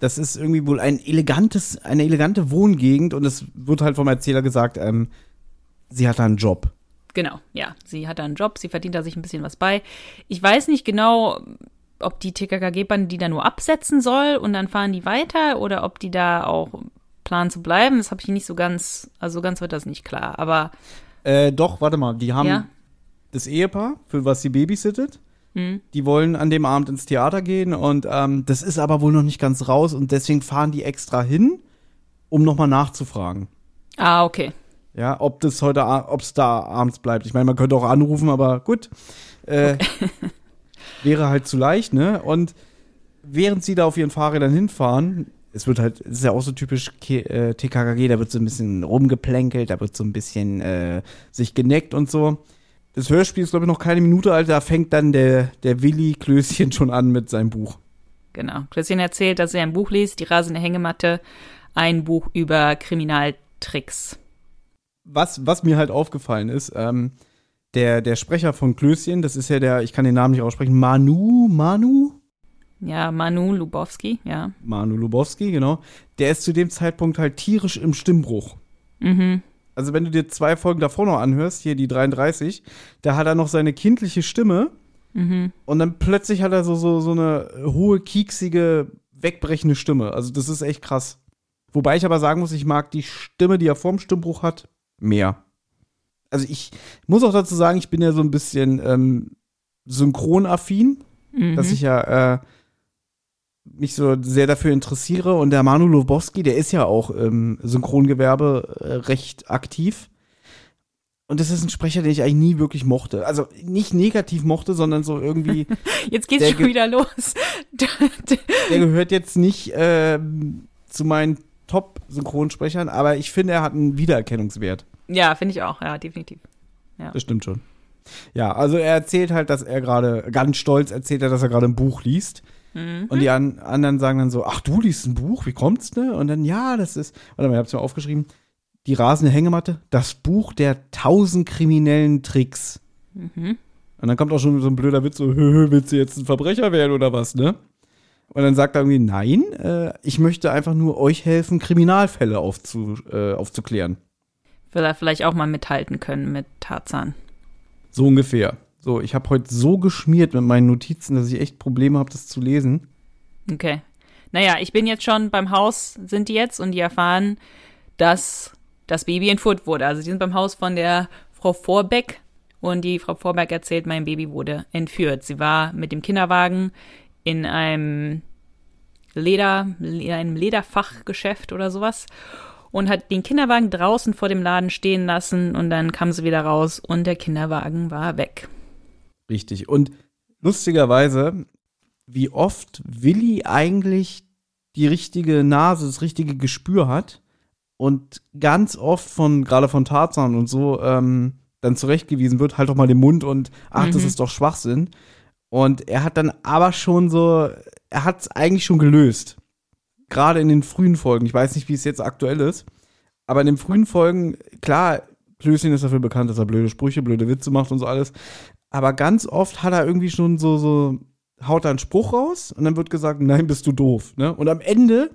Das ist irgendwie wohl ein elegantes, eine elegante Wohngegend und es wird halt vom Erzähler gesagt, ähm, sie hat da einen Job. Genau, ja. Sie hat da einen Job, sie verdient da sich ein bisschen was bei. Ich weiß nicht genau, ob die TKKG-Bande die da nur absetzen soll und dann fahren die weiter oder ob die da auch planen zu bleiben. Das habe ich nicht so ganz, also ganz wird das nicht klar. Aber Äh, doch, warte mal, die haben ja, das Ehepaar, für was sie babysittet. Hm, Die wollen an dem Abend ins Theater gehen und ähm, das ist aber wohl noch nicht ganz raus und deswegen fahren die extra hin, um nochmal nachzufragen. ah, okay. Ja, ob das heute, ob es da abends bleibt. Ich meine, man könnte auch anrufen, aber gut. Äh, wäre halt zu leicht, ne? Und während sie da auf ihren Fahrrädern hinfahren, es wird halt, es ist ja auch so typisch K äh, TKKG, da wird so ein bisschen rumgeplänkelt, da wird so ein bisschen äh, sich geneckt und so. Das Hörspiel ist, glaube ich, noch keine Minute alt, da fängt dann der, der Willi Klößchen schon an mit seinem Buch. Genau. Christian erzählt, dass er ein Buch liest, die rasende Hängematte, ein Buch über Kriminaltricks. was, was mir halt aufgefallen ist, ähm, der, der Sprecher von Klößchen, das ist ja der, ich kann den Namen nicht aussprechen, Manu, Manu? Ja, Manu Lubowski, ja. Manu Lubowski, genau. Der ist zu dem Zeitpunkt halt tierisch im Stimmbruch. Mhm. Also wenn du dir zwei Folgen davor noch anhörst, hier die 33, da hat er noch seine kindliche Stimme Mhm. und dann plötzlich hat er so, so, so eine hohe, kieksige, wegbrechende Stimme. Also das ist echt krass. Wobei ich aber sagen muss, ich mag die Stimme, die er vorm Stimmbruch hat, mehr. Also ich muss auch dazu sagen, ich bin ja so ein bisschen ähm, synchronaffin, Mhm. dass ich ja äh, mich so sehr dafür interessiere. Und der Manu Lobowski, der ist ja auch im Synchrongewerbe äh, recht aktiv. Und das ist ein Sprecher, den ich eigentlich nie wirklich mochte. Also nicht negativ mochte, sondern so irgendwie, Jetzt geht's schon wieder los. der gehört jetzt nicht ähm, zu meinen Top-Synchronsprechern, aber ich finde, er hat einen Wiedererkennungswert. ja, finde ich auch, ja, definitiv. Das stimmt schon. Ja, also er erzählt halt, dass er gerade, ganz stolz erzählt er, dass er gerade ein Buch liest. Mhm. Und die an, anderen sagen dann so, ach, du liest ein Buch, wie kommt's, ne? Und dann, ja, das ist, warte mal, ich hab's mir aufgeschrieben, die rasende Hängematte, das Buch der tausend kriminellen Tricks. Mhm. Und dann kommt auch schon so ein blöder Witz, so, willst du jetzt ein Verbrecher werden oder was, ne? Und dann sagt er irgendwie, nein, äh, ich möchte einfach nur euch helfen, Kriminalfälle aufzu, äh, aufzuklären. Will er vielleicht auch mal mithalten können mit Tarzan. So ungefähr. So, ich habe heute so geschmiert mit meinen Notizen, dass ich echt Probleme habe, das zu lesen. Okay. Naja, ich bin jetzt schon beim Haus, sind die jetzt, und die erfahren, dass das Baby entführt wurde. Also die sind beim Haus von der Frau Vorbeck und die Frau Vorbeck erzählt, mein Baby wurde entführt. Sie war mit dem Kinderwagen in einem Leder, in einem Lederfachgeschäft oder sowas und hat den Kinderwagen draußen vor dem Laden stehen lassen und dann kam sie wieder raus und der Kinderwagen war weg. Richtig. Und lustigerweise, wie oft Willi eigentlich die richtige Nase, das richtige Gespür hat und ganz oft von, gerade von Tarzan und so, ähm, dann zurechtgewiesen wird, halt doch mal den Mund und ach, das Mhm. ist doch Schwachsinn. Und er hat dann aber schon so, er hat es eigentlich schon gelöst. Gerade in den frühen Folgen. Ich weiß nicht, wie es jetzt aktuell ist. Aber in den frühen Folgen, klar, Klößchen ist dafür bekannt, dass er blöde Sprüche, blöde Witze macht und so alles. Aber ganz oft hat er irgendwie schon so, so, haut er einen Spruch raus und dann wird gesagt, nein, bist du doof. Ne? Und am Ende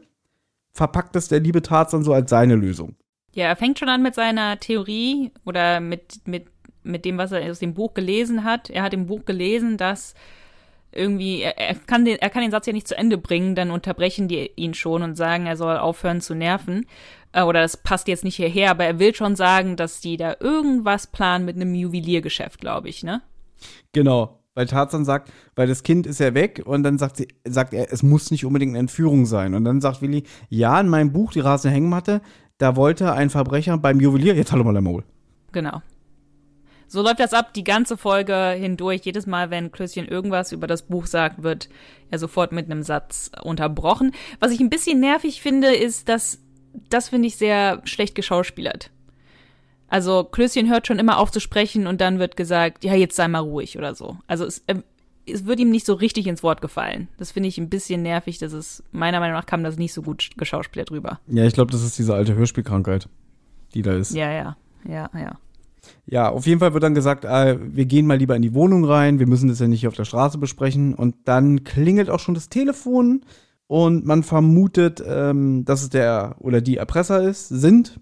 verpackt es der liebe Tarzan so als seine Lösung. Ja, er fängt schon an mit seiner Theorie oder mit, mit, mit dem, was er aus dem Buch gelesen hat. Er hat im Buch gelesen, dass irgendwie, er, er, kann den, er kann den Satz ja nicht zu Ende bringen, dann unterbrechen die ihn schon und sagen, er soll aufhören zu nerven. Äh, oder das passt jetzt nicht hierher, aber er will schon sagen, dass die da irgendwas planen mit einem Juweliergeschäft, glaube ich, ne? Genau. Weil Tarzan sagt, weil das Kind ist ja weg und dann sagt sie, sagt er, es muss nicht unbedingt eine Entführung sein. Und dann sagt Willi, ja, in meinem Buch, die rasende Hängematte, da wollte ein Verbrecher beim Juwelier, jetzt hallo mal Maul. Genau. So läuft das ab, die ganze Folge hindurch. Jedes Mal, wenn Klößchen irgendwas über das Buch sagt, wird er sofort mit einem Satz unterbrochen. Was ich ein bisschen nervig finde, ist, dass das finde ich sehr schlecht geschauspielert. Also Klößchen hört schon immer auf zu sprechen und dann wird gesagt, ja, jetzt sei mal ruhig oder so. Also es, äh, es wird ihm nicht so richtig ins Wort gefallen. Das finde ich ein bisschen nervig. Das ist, meiner Meinung nach kam das nicht so gut geschauspielert rüber. Ja, ich glaube, das ist diese alte Hörspielkrankheit, die da ist. Ja, ja, ja, ja. Ja, auf jeden Fall wird dann gesagt, äh, wir gehen mal lieber in die Wohnung rein, wir müssen das ja nicht auf der Straße besprechen. Und dann klingelt auch schon das Telefon und man vermutet, ähm, dass es der oder die Erpresser ist, sind.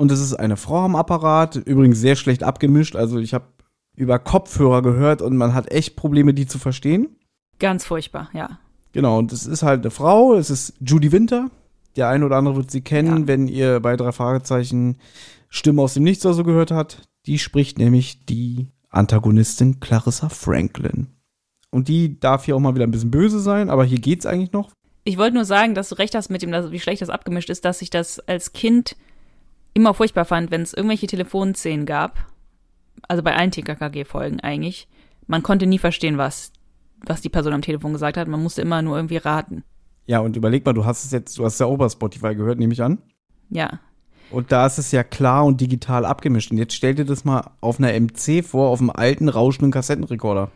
Und es ist eine Frau am Apparat, übrigens sehr schlecht abgemischt. Also ich habe über Kopfhörer gehört und man hat echt Probleme, die zu verstehen. Ganz furchtbar, ja. Genau, und es ist halt eine Frau, es ist Judy Winter. Der eine oder andere wird sie kennen, ja. wenn ihr bei drei Fragezeichen Stimme aus dem Nichts oder so gehört hat. Die spricht nämlich die Antagonistin Clarissa Franklin. Und die darf hier auch mal wieder ein bisschen böse sein, aber hier geht's eigentlich noch. Ich wollte nur sagen, dass du recht hast mit dem, wie schlecht das abgemischt ist, dass ich das als Kind immer furchtbar fand, wenn es irgendwelche Telefonszenen gab. Also bei allen TKKG-Folgen eigentlich. Man konnte nie verstehen, was, was die Person am Telefon gesagt hat. Man musste immer nur irgendwie raten. Ja, und überleg mal, du hast es jetzt, du hast ja auch bei Spotify gehört, nehme ich an. Ja. Und da ist es ja klar und digital abgemischt. Und jetzt stell dir das mal auf einer MC vor, auf einem alten, rauschenden Kassettenrekorder.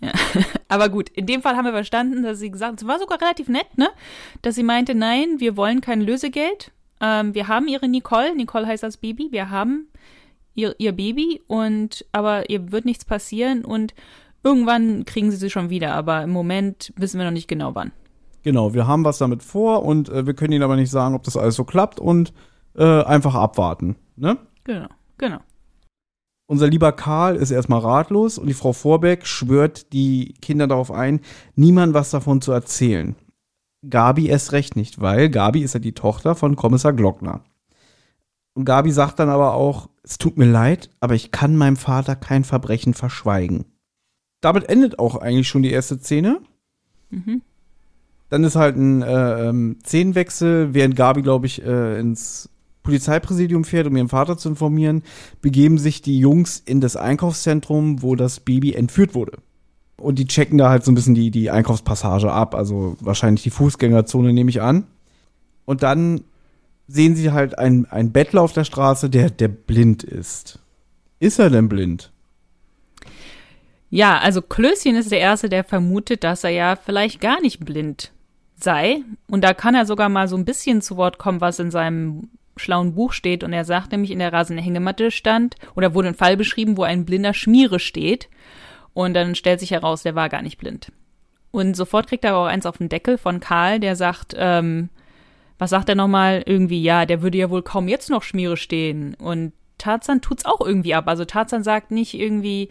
Ja. Aber gut, in dem Fall haben wir verstanden, dass sie gesagt, es war sogar relativ nett, ne? Dass sie meinte, nein, wir wollen kein Lösegeld. Ähm, wir haben ihre Nicole, Nicole heißt das Baby, wir haben ihr, ihr Baby und aber ihr wird nichts passieren und irgendwann kriegen sie sie schon wieder, aber im Moment wissen wir noch nicht genau wann. Genau, wir haben was damit vor und äh, wir können ihnen aber nicht sagen, ob das alles so klappt und äh, einfach abwarten. Ne? Genau, genau. Unser lieber Karl ist erstmal ratlos und die Frau Vorbeck schwört die Kinder darauf ein, niemand was davon zu erzählen. Gabi erst recht nicht, weil Gabi ist ja die Tochter von Kommissar Glockner. Und Gabi sagt dann aber auch, es tut mir leid, aber ich kann meinem Vater kein Verbrechen verschweigen. Damit endet auch eigentlich schon die erste Szene. Mhm. Dann ist halt ein äh, ähm, Szenenwechsel, während Gabi, glaube ich, äh, ins Polizeipräsidium fährt, um ihren Vater zu informieren, begeben sich die Jungs in das Einkaufszentrum, wo das Baby entführt wurde. Und die checken da halt so ein bisschen die, die Einkaufspassage ab, also wahrscheinlich die Fußgängerzone, nehme ich an. Und dann sehen sie halt einen, einen Bettler auf der Straße, der, der blind ist. Ist er denn blind? Ja, also Klößchen ist der Erste, der vermutet, dass er ja vielleicht gar nicht blind sei. Und da kann er sogar mal so ein bisschen zu Wort kommen, was in seinem schlauen Buch steht und er sagt nämlich in der rasenden Hängematte stand oder wurde ein Fall beschrieben, wo ein blinder Schmiere steht und dann stellt sich heraus, der war gar nicht blind. Und sofort kriegt er aber auch eins auf den Deckel von Karl, der sagt, ähm, was sagt er nochmal? Irgendwie, ja, der würde ja wohl kaum jetzt noch Schmiere stehen. Und Tarzan tut's auch irgendwie ab. Also Tarzan sagt nicht irgendwie,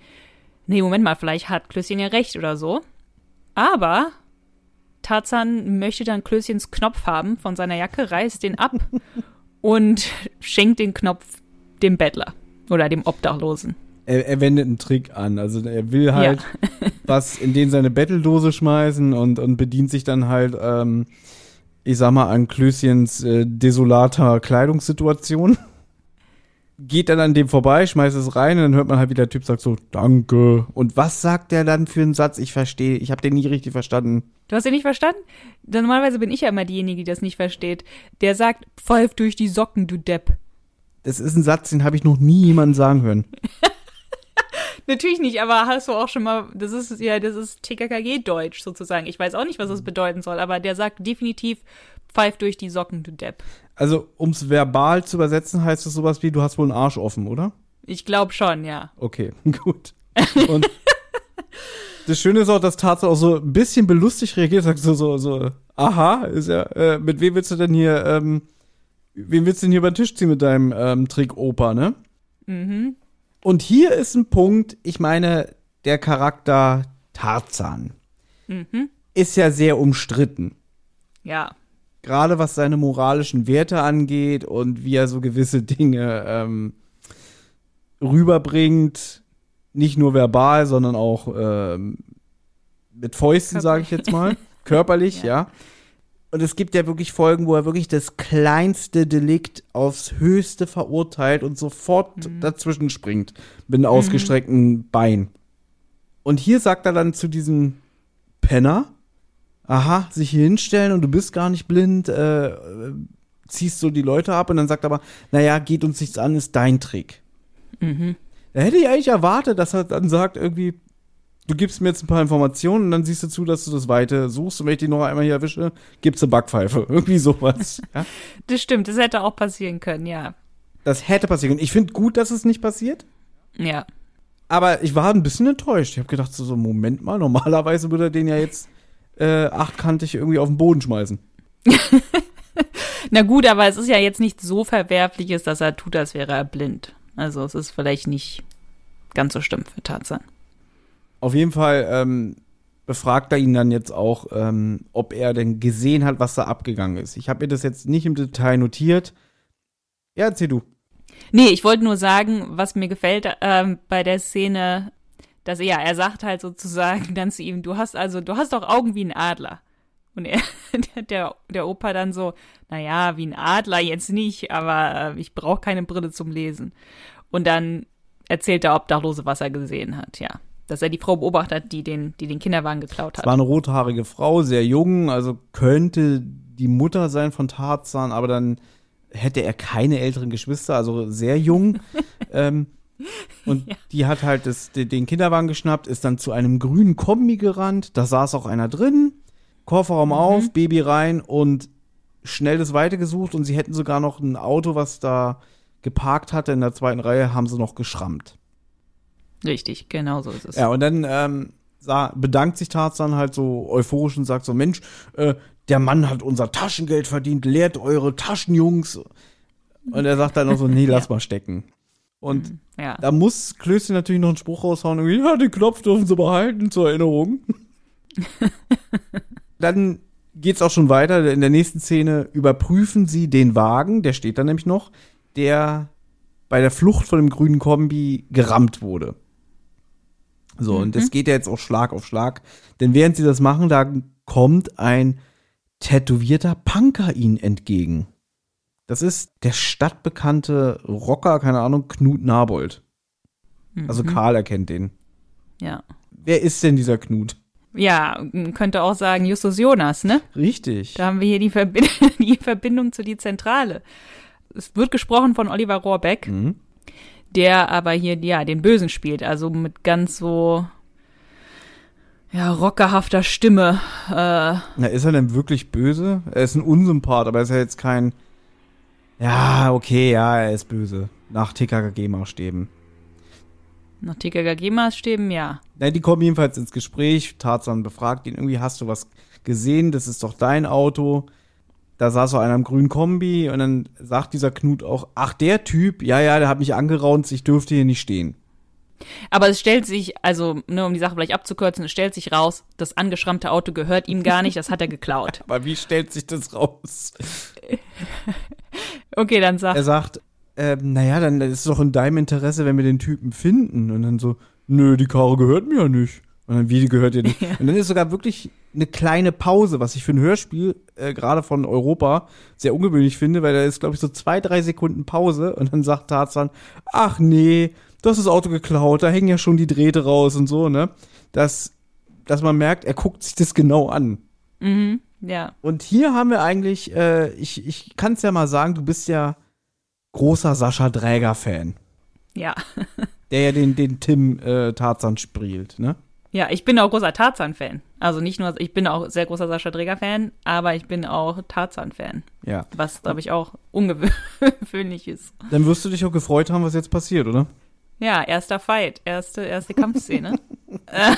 nee, Moment mal, vielleicht hat Klößchen ja recht oder so. Aber Tarzan möchte dann Klößchens Knopf haben von seiner Jacke, reißt den ab und schenkt den Knopf dem Bettler oder dem Obdachlosen. Er, er wendet einen Trick an. Also er will halt ja. was in den seine Betteldose schmeißen und, und bedient sich dann halt, ähm, ich sag mal, an Klößchens äh, desolater Kleidungssituation. Geht dann an dem vorbei, schmeißt es rein und dann hört man halt, wie der Typ sagt so, danke. Und was sagt der dann für einen Satz? Ich verstehe, ich habe den nie richtig verstanden. Du hast den nicht verstanden? Normalerweise bin ich ja immer diejenige, die das nicht versteht. Der sagt, pfeif durch die Socken, du Depp. Das ist ein Satz, den habe ich noch nie jemanden sagen hören. Natürlich nicht, aber hast du auch schon mal, das ist ja, das ist TKKG-Deutsch sozusagen. Ich weiß auch nicht, was das bedeuten soll, aber der sagt definitiv, pfeif durch die Socken, du Depp. Also, um es verbal zu übersetzen, heißt es sowas wie, du hast wohl einen Arsch offen, oder? Ich glaube schon, ja. Okay, gut. Und das Schöne ist auch, dass Tarzan auch so ein bisschen belustigt reagiert, sagt so, so, so, aha, ist ja, äh, mit wem willst du denn hier, ähm, wen willst du denn hier über den Tisch ziehen mit deinem ähm, Trick Opa, ne? Mhm. Und hier ist ein Punkt, ich meine, der Charakter Tarzan. ist ja sehr umstritten. Ja. Gerade was seine moralischen Werte angeht und wie er so gewisse Dinge ähm, rüberbringt. Nicht nur verbal, sondern auch ähm, mit Fäusten, sage ich jetzt mal. Körperlich, ja. Und es gibt ja wirklich Folgen, wo er wirklich das kleinste Delikt aufs höchste verurteilt und sofort dazwischen springt mit einem ausgestreckten Bein. Und hier sagt er dann zu diesem Penner, aha, sich hier hinstellen und du bist gar nicht blind, äh, ziehst so die Leute ab und dann sagt er aber, naja, geht uns nichts an, ist dein Trick. Da hätte ich eigentlich erwartet, dass er dann sagt, irgendwie, du gibst mir jetzt ein paar Informationen und dann siehst du zu, dass du das Weite suchst und wenn ich die noch einmal hier erwische, gibt's eine Backpfeife. Irgendwie sowas. ja? Das stimmt, das hätte auch passieren können, ja. Das hätte passieren können. Ich finde gut, dass es nicht passiert. Ja. Aber ich war ein bisschen enttäuscht. Ich habe gedacht, so, so, Moment mal, normalerweise würde er den ja jetzt äh, achtkantig irgendwie auf den Boden schmeißen. Na gut, aber es ist ja jetzt nicht so verwerfliches, dass er tut, als wäre er blind. Also es ist vielleicht nicht ganz so schlimm für Tarzan. Auf jeden Fall ähm, befragt er ihn dann jetzt auch, ähm, ob er denn gesehen hat, was da abgegangen ist. Ich habe mir das jetzt nicht im Detail notiert. Ja, erzähl du. Nee, ich wollte nur sagen, was mir gefällt ähm, bei der Szene, dass er, er sagt halt sozusagen dann zu ihm, du hast also, du hast doch Augen wie ein Adler. Und er, der, der Opa dann so, naja, wie ein Adler jetzt nicht, aber äh, ich brauche keine Brille zum Lesen. Und dann erzählt der Obdachlose, was er gesehen hat, ja. Dass er die Frau beobachtet hat, die den, die den Kinderwagen geklaut Es hat. war eine rothaarige Frau, sehr jung, also könnte die Mutter sein von Tarzan, aber dann hätte er keine älteren Geschwister, also sehr jung. ähm, und Ja. die hat halt das, den den Kinderwagen geschnappt, ist dann zu einem grünen Kombi gerannt, da saß auch einer drin, Kofferraum auf, Baby rein und schnell das Weite gesucht und sie hätten sogar noch ein Auto, was da geparkt hatte in der zweiten Reihe, haben sie noch geschrammt. Richtig, genau so ist es. Ja, und dann ähm, sah, bedankt sich Tarzan halt so euphorisch und sagt so, Mensch, äh, der Mann hat unser Taschengeld verdient, lehrt eure Taschenjungs. Und er sagt dann noch so, nee, lass mal stecken. Und ja. da muss Klößchen natürlich noch einen Spruch raushauen, ja, den Knopf dürfen sie behalten zur Erinnerung. dann geht's auch schon weiter. In der nächsten Szene überprüfen sie den Wagen, der steht da nämlich noch, der bei der Flucht von dem grünen Kombi gerammt wurde. So, und das geht ja jetzt auch Schlag auf Schlag. Denn während sie das machen, da kommt ein tätowierter Punker ihnen entgegen. Das ist der stadtbekannte Rocker, keine Ahnung, Knut Nabold. Also Karl erkennt den. ja. Wer ist denn dieser Knut? Ja, könnte auch sagen Justus Jonas, ne? Richtig. Da haben wir hier die, Verbi die Verbindung zu die Zentrale. Es wird gesprochen von Oliver Rohrbeck, Mhm. Der aber hier ja den Bösen spielt, also mit ganz so ja rockerhafter Stimme. Äh, Na, ist er denn wirklich böse? Er ist ein Unsympath, aber ist er jetzt kein. Ja, okay, ja, er ist böse. Nach TKKG-Maßstäben. nach TKKG-Maßstäben, ja. Na, die kommen jedenfalls ins Gespräch. Tarzan befragt ihn irgendwie, hast du was gesehen? Das ist doch dein Auto. Da saß so einer im grünen Kombi und dann sagt dieser Knut auch, ach, der Typ, ja, ja, der hat mich angeraunt, ich dürfte hier nicht stehen. Aber es stellt sich, also nur um die Sache vielleicht abzukürzen, es stellt sich raus, das angeschrammte Auto gehört ihm gar nicht, das hat er geklaut. Aber wie stellt sich das raus? Okay, dann sag. Er sagt, ähm, naja, dann ist es doch in deinem Interesse, wenn wir den Typen finden. Und dann so, nö, die Karre gehört mir ja nicht. Und dann, wie, gehört dir nicht? Und dann ist sogar wirklich eine kleine Pause, was ich für ein Hörspiel, äh, gerade von Europa, sehr ungewöhnlich finde, weil da ist, glaube ich, so zwei, drei Sekunden Pause und dann sagt Tarzan, ach nee, du hast das Auto geklaut, da hängen ja schon die Drähte raus und so, ne? Dass, dass man merkt, er guckt sich das genau an. Mhm, ja. Und hier haben wir eigentlich, äh, ich, ich kann es ja mal sagen, du bist ja großer Sascha Dräger-Fan, Ja. der ja den, den Tim äh, Tarzan spielt, ne? Ja, ich bin auch großer Tarzan-Fan. Also nicht nur, ich bin auch sehr großer Sascha Dräger-Fan, aber ich bin auch Tarzan-Fan. Ja. Was, glaube ich, auch ungewöhnlich ist. Dann wirst du dich auch gefreut haben, was jetzt passiert, oder? Ja, erster Fight, erste, erste Kampfszene. Äh,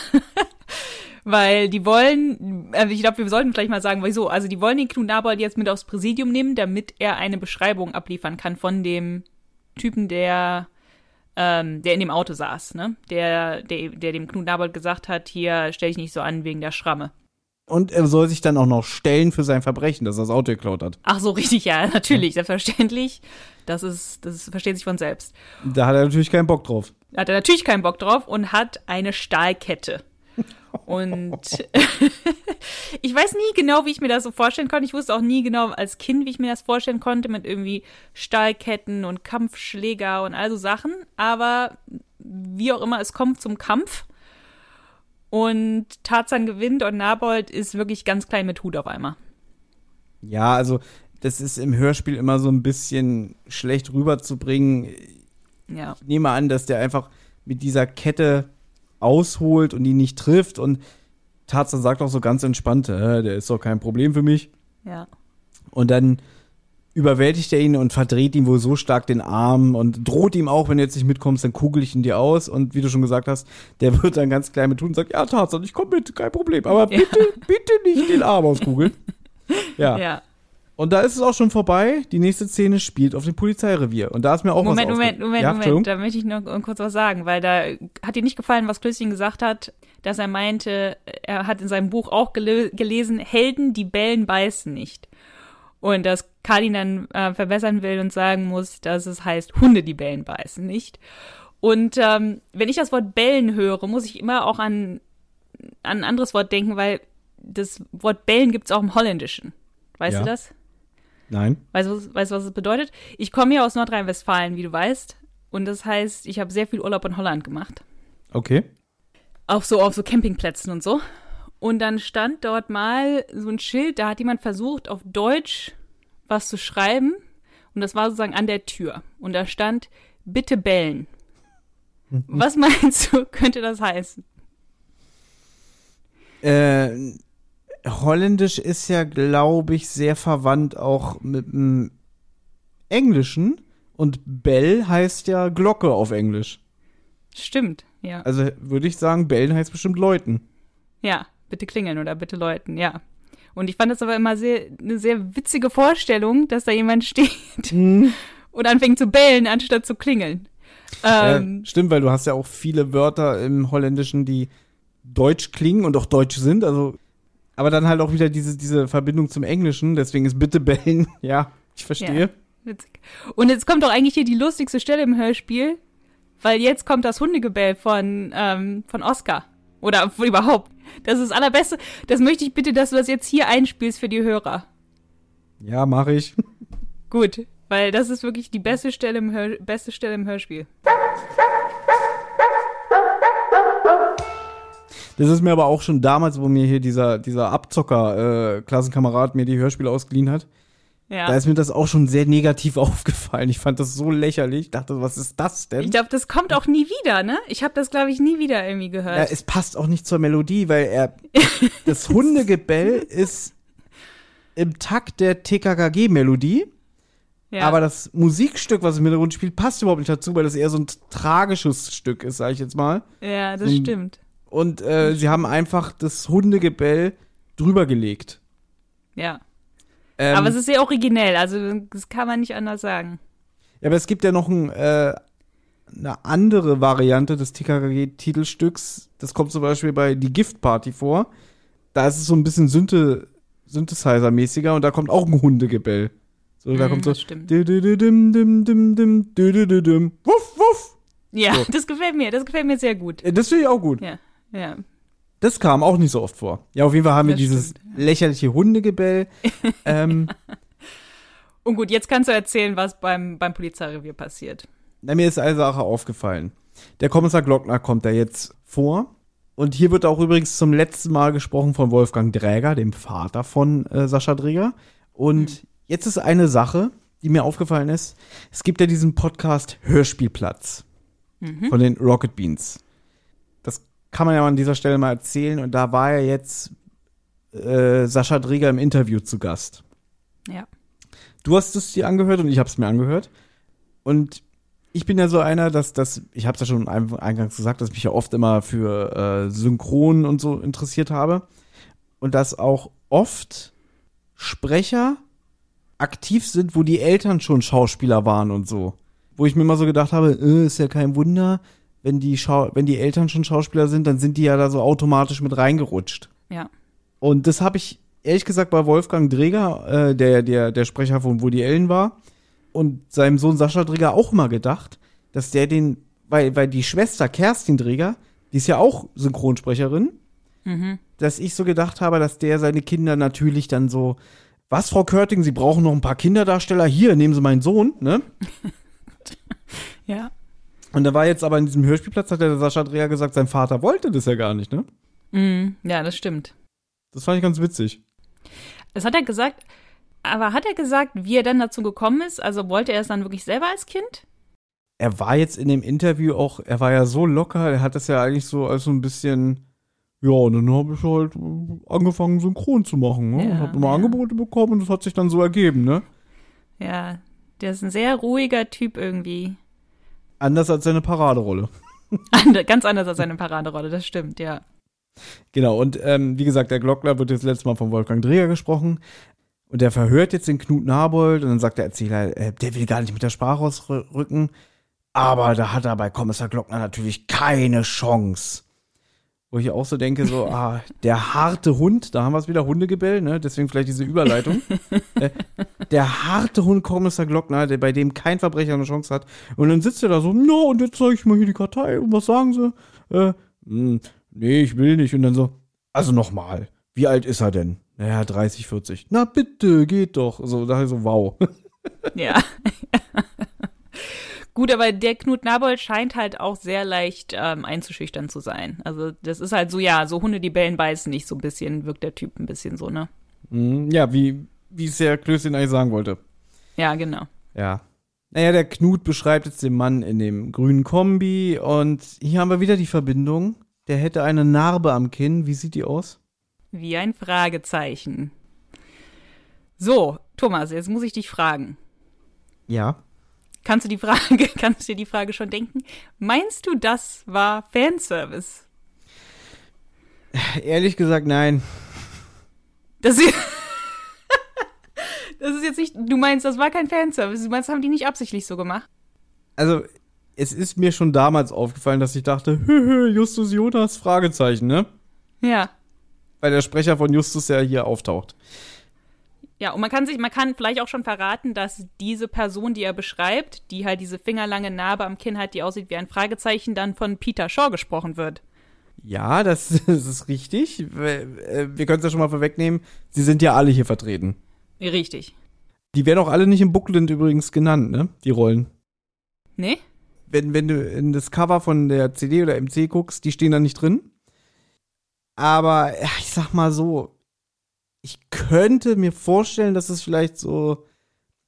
Weil die wollen, also ich glaube, wir sollten vielleicht mal sagen, wieso. Also die wollen den Knut Nabold jetzt mit aufs Präsidium nehmen, damit er eine Beschreibung abliefern kann von dem Typen, der, ähm, der in dem Auto saß, ne? Der, der, der dem Knut Nabold gesagt hat, hier stell dich nicht so an wegen der Schramme. Und er soll sich dann auch noch stellen für sein Verbrechen, dass er das Auto geklaut hat. Ach so, richtig, ja, natürlich, selbstverständlich. Das ist, das versteht sich von selbst. Da hat er natürlich keinen Bock drauf. Da hat er natürlich keinen Bock drauf und hat eine Stahlkette. Und ich weiß nie genau, wie ich mir das so vorstellen konnte. Ich wusste auch nie genau als Kind, wie ich mir das vorstellen konnte, mit irgendwie Stahlketten und Kampfschläger und all so Sachen. Aber wie auch immer, es kommt zum Kampf. Und Tarzan gewinnt und Nabold ist wirklich ganz klein mit Hut auf einmal. Ja, also das ist im Hörspiel immer so ein bisschen schlecht rüberzubringen. Ja. Ich nehme an, dass der einfach mit dieser Kette ausholt und ihn nicht trifft und Tarzan sagt auch so ganz entspannt, äh, der ist doch kein Problem für mich. Ja. Und dann überwältigt er ihn und verdreht ihm wohl so stark den Arm und droht ihm auch, wenn du jetzt nicht mitkommst, dann kugel ich ihn dir aus. Und wie du schon gesagt hast, der wird dann ganz klein mit tun und sagt, ja, Tarzan, ich komme mit, kein Problem. Aber Ja. bitte, bitte nicht den Arm auskugeln. Ja. Ja. Und da ist es auch schon vorbei. Die nächste Szene spielt auf dem Polizeirevier. Und da ist mir auch Moment, was Moment, Moment, ja, Moment. Da möchte ich noch kurz was sagen, weil da hat dir nicht gefallen, was Klößchen gesagt hat, dass er meinte, er hat in seinem Buch auch gele gelesen, Helden, die bellen, beißen nicht. Und dass Karl ihn dann äh, verbessern will und sagen muss, dass es heißt, Hunde, die bellen, beißen nicht. Und ähm, wenn ich das Wort bellen höre, muss ich immer auch an, an ein anderes Wort denken, weil das Wort bellen gibt es auch im Holländischen. Weißt Ja. du das? Nein. Weißt du, was- weißt du, was es bedeutet? Ich komme ja aus Nordrhein-Westfalen, wie du weißt. Und das heißt, ich habe sehr viel Urlaub in Holland gemacht. Okay. Auch so auf so Campingplätzen und so. Und dann stand dort mal so ein Schild, da hat jemand versucht, auf Deutsch was zu schreiben. Und das war sozusagen an der Tür. Und da stand, bitte bellen. Was meinst du, könnte das heißen? Äh, Holländisch ist ja, glaube ich, sehr verwandt auch mit dem Englischen. Und Bell heißt ja Glocke auf Englisch. Stimmt, ja. Also würde ich sagen, bellen heißt bestimmt läuten. Ja, bitte klingeln oder bitte läuten, ja. Und ich fand das aber immer sehr, eine sehr witzige Vorstellung, dass da jemand steht und anfängt zu bellen, anstatt zu klingeln. Ähm, ja, stimmt, weil du hast ja auch viele Wörter im Holländischen, die deutsch klingen und auch deutsch sind. Also, aber dann halt auch wieder diese, diese Verbindung zum Englischen. Deswegen ist bitte bellen. Ja, ich verstehe. witzig. Und jetzt kommt doch eigentlich hier die lustigste Stelle im Hörspiel, weil jetzt kommt das Hundegebell von, ähm, von Oscar. Oder überhaupt. Das ist das allerbeste. Das möchte ich bitte, dass du das jetzt hier einspielst für die Hörer. Ja, mache ich. Gut, weil das ist wirklich die beste Stelle im, Hör beste Stelle im Hörspiel. Das ist mir aber auch schon damals, wo mir hier dieser, dieser Abzocker, äh, Klassenkamerad mir die Hörspiele ausgeliehen hat, Ja. da ist mir das auch schon sehr negativ aufgefallen. Ich fand das so lächerlich. Ich dachte, was ist das denn? Ich glaube, das kommt auch nie wieder, ne? Ich habe das, glaube ich, nie wieder irgendwie Ja, gehört. es passt auch nicht zur Melodie, weil er das Hundegebell ist im Takt der TKKG-Melodie, Ja. aber das Musikstück, was im Hintergrund spielt, passt überhaupt nicht dazu, weil das eher so ein tragisches Stück ist, sage ich jetzt mal. ja, das so- stimmt. Und äh, sie haben einfach das Hundegebell drüber gelegt. Ja. Ähm, aber es ist sehr originell, also das kann man nicht anders sagen. Ja, aber es gibt ja noch ein, äh, eine andere Variante des TKKG-Titelstücks. Das kommt zum Beispiel bei Die Gift Party vor. Da ist es so ein bisschen Synth Synthesizer-mäßiger und da kommt auch ein Hundegebell. So, da Mm, kommt so. Wuff, wuff. Ja, So. das gefällt mir, das gefällt mir sehr gut. Äh, Das finde ich auch gut. Ja, ja. Das kam auch nicht so oft vor. Ja, auf jeden Fall haben wir Das dieses stimmt, lächerliche Hundegebell. ähm, Und gut, jetzt kannst du erzählen, was beim, beim Polizeirevier passiert. Na, mir ist eine Sache aufgefallen. Der Kommissar Glockner kommt da jetzt vor. Und hier wird auch übrigens zum letzten Mal gesprochen von Wolfgang Dräger, dem Vater von äh, Sascha Dräger. Und jetzt ist eine Sache, die mir aufgefallen ist. Es gibt ja diesen Podcast Hörspielplatz von den Rocket Beans. Kann man ja an dieser Stelle mal erzählen. Und da war ja jetzt äh, Sascha Dräger im Interview zu Gast. Ja. Du hast es dir angehört und ich habe es mir angehört. Und ich bin ja so einer, dass das, ich habe es ja schon ein- eingangs gesagt, dass ich mich ja oft immer für äh, Synchron und so interessiert habe. Und dass auch oft Sprecher aktiv sind, wo die Eltern schon Schauspieler waren und so. Wo ich mir immer so gedacht habe, äh, ist ja kein Wunder, wenn die, Schau wenn die Eltern schon Schauspieler sind, dann sind die ja da so automatisch mit reingerutscht. Ja. Und das habe ich ehrlich gesagt bei Wolfgang Dreger, äh, der, der der Sprecher von Woody Allen war, und seinem Sohn Sascha Dreger auch immer gedacht, dass der den, weil, weil die Schwester Kerstin Dreger, die ist ja auch Synchronsprecherin, Mhm. dass ich so gedacht habe, dass der seine Kinder natürlich dann so, was, Frau Körting, Sie brauchen noch ein paar Kinderdarsteller, hier, nehmen Sie meinen Sohn, ne? Ja. Und da war jetzt aber in diesem Hörspielplatz, hat der Sascha Dreher gesagt, sein Vater wollte das ja gar nicht, ne? Mhm. Ja, das stimmt. Das fand ich ganz witzig. Das hat er gesagt. Aber hat er gesagt, wie er dann dazu gekommen ist? Also wollte er es dann wirklich selber als Kind? Er war jetzt in dem Interview auch, er war ja so locker, er hat das ja eigentlich so als so ein bisschen, ja, und dann habe ich halt angefangen, synchron zu machen, ne? Ja, hab immer ja. Angebote bekommen und das hat sich dann so ergeben, ne? Ja, der ist ein sehr ruhiger Typ irgendwie. Anders als seine Paraderolle. Ander- Ganz anders als seine Paraderolle, das stimmt, ja. Genau, und ähm, wie gesagt, der Glockner wird jetzt letztes Mal von Wolfgang Dreher gesprochen. Und der verhört jetzt den Knut Nabold und dann sagt der Erzähler, äh, der will gar nicht mit der Sprache ausrücken. Aber da hat er bei Kommissar Glockner natürlich keine Chance. Wo ich auch so denke, so, ah, der harte Hund, da haben wir es wieder Hundegebell, ne? Deswegen vielleicht diese Überleitung. äh, der harte Hund Kommissar Glockner, der bei dem kein Verbrecher eine Chance hat. Und dann sitzt er da so, na, und jetzt zeige ich mal hier die Kartei und was sagen sie? Äh, hm, nee, ich will nicht. Und dann so, also nochmal, wie alt ist er denn? Naja, 30, 40. Na bitte, geht doch. So, da so, wow. Ja. Gut, aber der Knut Nabold scheint halt auch sehr leicht ähm, einzuschüchtern zu sein. Also das ist halt so, ja, so Hunde, die bellen, beißen nicht so ein bisschen, wirkt der Typ ein bisschen so, ne? Hm, ja, wie, wie es der Klößchen eigentlich sagen wollte. Ja, genau. Ja. Naja, der Knut beschreibt jetzt den Mann in dem grünen Kombi und hier haben wir wieder die Verbindung. Der hätte eine Narbe am Kinn. Wie sieht die aus? Wie ein Fragezeichen. So, Thomas, jetzt muss ich dich fragen. Ja. Kannst du die Frage, kannst du dir die Frage schon denken? Meinst du, das war Fanservice? Ehrlich gesagt, nein. Das ist, das ist jetzt nicht, du meinst, das war kein Fanservice. Du meinst, das haben die nicht absichtlich so gemacht? Also, es ist mir schon damals aufgefallen, dass ich dachte, hö, hö, Justus Jonas, Fragezeichen, ne? Ja. Weil der Sprecher von Justus ja hier auftaucht. Ja, und man kann sich, man kann vielleicht auch schon verraten, dass diese Person, die er beschreibt, die halt diese fingerlange Narbe am Kinn hat, die aussieht wie ein Fragezeichen, dann von Peter Shaw gesprochen wird. Ja, das, das ist richtig. Wir, äh, wir können es ja schon mal vorwegnehmen. Sie sind ja alle hier vertreten. Richtig. Die werden auch alle nicht im Booklet übrigens genannt, ne? Die Rollen. Ne? Wenn, wenn du in das Cover von der CD oder MC guckst, die stehen da nicht drin. Aber ich sag mal so, ich könnte mir vorstellen, dass es vielleicht so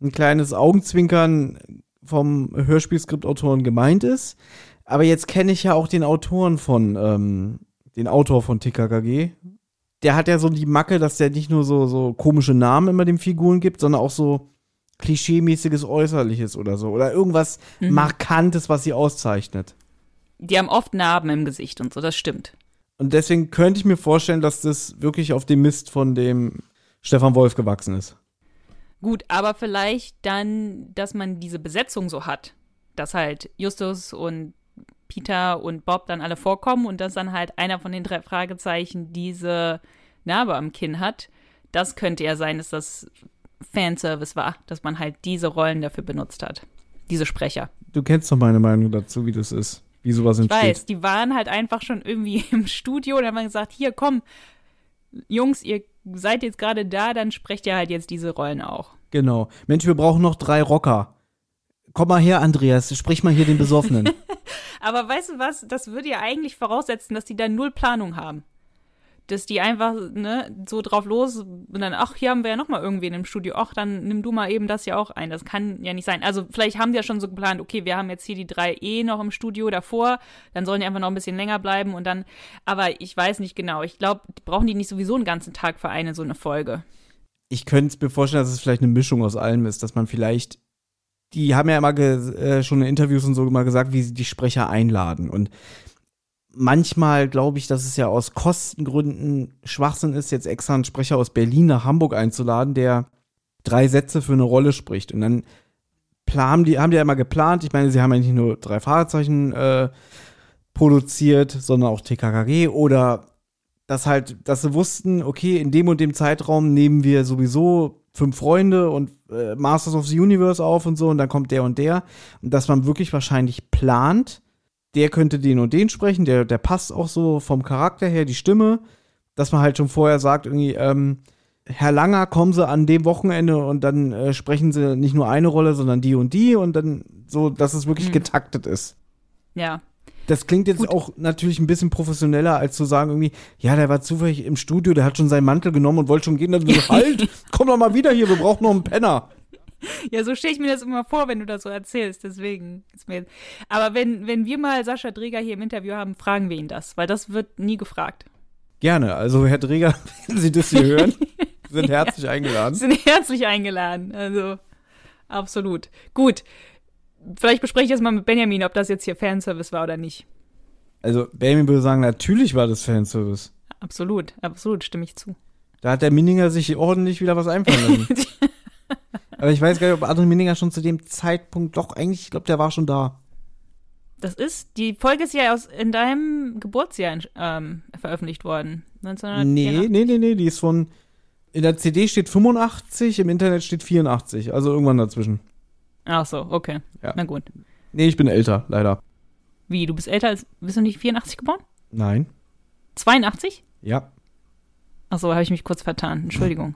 ein kleines Augenzwinkern vom Hörspielskriptautoren gemeint ist. Aber jetzt kenne ich ja auch den Autoren von, ähm, den Autor von TKKG. Der hat ja so die Macke, dass der nicht nur so, so komische Namen immer den Figuren gibt, sondern auch so klischeemäßiges Äußerliches oder so. Oder irgendwas Mhm. Markantes, was sie auszeichnet. Die haben oft Narben im Gesicht und so, das stimmt. Und deswegen könnte ich mir vorstellen, dass das wirklich auf dem Mist von dem Stefan Wolf gewachsen ist. Gut, aber vielleicht dann, dass man diese Besetzung so hat, dass halt Justus und Peter und Bob dann alle vorkommen und dass dann halt einer von den drei Fragezeichen diese Narbe am Kinn hat. Das könnte ja sein, dass das Fanservice war, dass man halt diese Rollen dafür benutzt hat. Diese Sprecher. Du kennst doch meine Meinung dazu, wie das ist, wie sowas Ich entsteht. weiß, die waren halt einfach schon irgendwie im Studio und haben gesagt, hier komm, Jungs, ihr seid jetzt gerade da, dann sprecht ihr halt jetzt diese Rollen auch. Genau. Mensch, wir brauchen noch drei Rocker. Komm mal her, Andreas, sprich mal hier den Besoffenen. Aber weißt du was, das würde ja eigentlich voraussetzen, dass die da null Planung haben. Dass die einfach, ne, so drauf los und dann, ach, hier haben wir ja noch mal irgendwen im Studio, ach, dann nimm du mal eben das ja auch ein. Das kann ja nicht sein. Also vielleicht haben die ja schon so geplant, okay, wir haben jetzt hier die drei E noch im Studio davor, dann sollen die einfach noch ein bisschen länger bleiben und dann, aber ich weiß nicht genau. Ich glaube, brauchen die nicht sowieso einen ganzen Tag für eine so eine Folge. ich könnte mir vorstellen, dass es vielleicht eine Mischung aus allem ist, dass man vielleicht, die haben ja immer äh, schon in Interviews und so immer gesagt, wie sie die Sprecher einladen. Und manchmal glaube ich, dass es ja aus Kostengründen Schwachsinn ist, jetzt extra einen Sprecher aus Berlin nach Hamburg einzuladen, der drei Sätze für eine Rolle spricht. Und dann planen die, haben die ja immer geplant. Ich meine, sie haben ja nicht nur drei Fragezeichen äh, produziert, sondern auch TKKG oder dass halt, dass sie wussten, okay, in dem und dem Zeitraum nehmen wir sowieso fünf Freunde und äh, Masters of the Universe auf und so und dann kommt der und der. Und dass man wirklich wahrscheinlich plant, der könnte den und den sprechen, der, der passt auch so vom Charakter her, die Stimme, dass man halt schon vorher sagt, irgendwie, ähm, Herr Langer, kommen Sie an dem Wochenende und dann äh, sprechen Sie nicht nur eine Rolle, sondern die und die und dann so, dass es wirklich Mhm. getaktet ist. Ja. Das klingt jetzt Gut. auch natürlich ein bisschen professioneller, als zu sagen irgendwie, ja, der war zufällig im Studio, der hat schon seinen Mantel genommen und wollte schon gehen. Dann so, halt, komm doch mal wieder hier, wir brauchen noch einen Penner. Ja, so stelle ich mir das immer vor, wenn du das so erzählst. Deswegen ist mir. Aber wenn, wenn wir mal Sascha Dreger hier im Interview haben, fragen wir ihn das, weil das wird nie gefragt. Gerne, also Herr Dreger, wenn Sie das hier hören, sind herzlich eingeladen. Sind herzlich eingeladen. Also, absolut. Gut. Vielleicht bespreche ich das mal mit Benjamin, ob das jetzt hier Fanservice war oder nicht. Also Benjamin würde sagen, natürlich war das Fanservice. Absolut, absolut, stimme ich zu. Da hat der Minninger sich ordentlich wieder was einfallen lassen. Aber ich weiß gar nicht, ob Adrian Minninger schon zu dem Zeitpunkt doch eigentlich, ich glaube, der war schon da. Das ist, die Folge ist ja aus, in deinem Geburtsjahr ähm, veröffentlicht worden. 1984. Nee, nee, nee, nee, die ist von, in der CD steht 85, im Internet steht 84, also irgendwann dazwischen. Ach so, okay. Ja. Na gut. Nee, ich bin älter, leider. Wie, du bist älter als, bist du nicht 84 geboren? Nein. 82? Ja. Ach so, habe ich mich kurz vertan. Entschuldigung.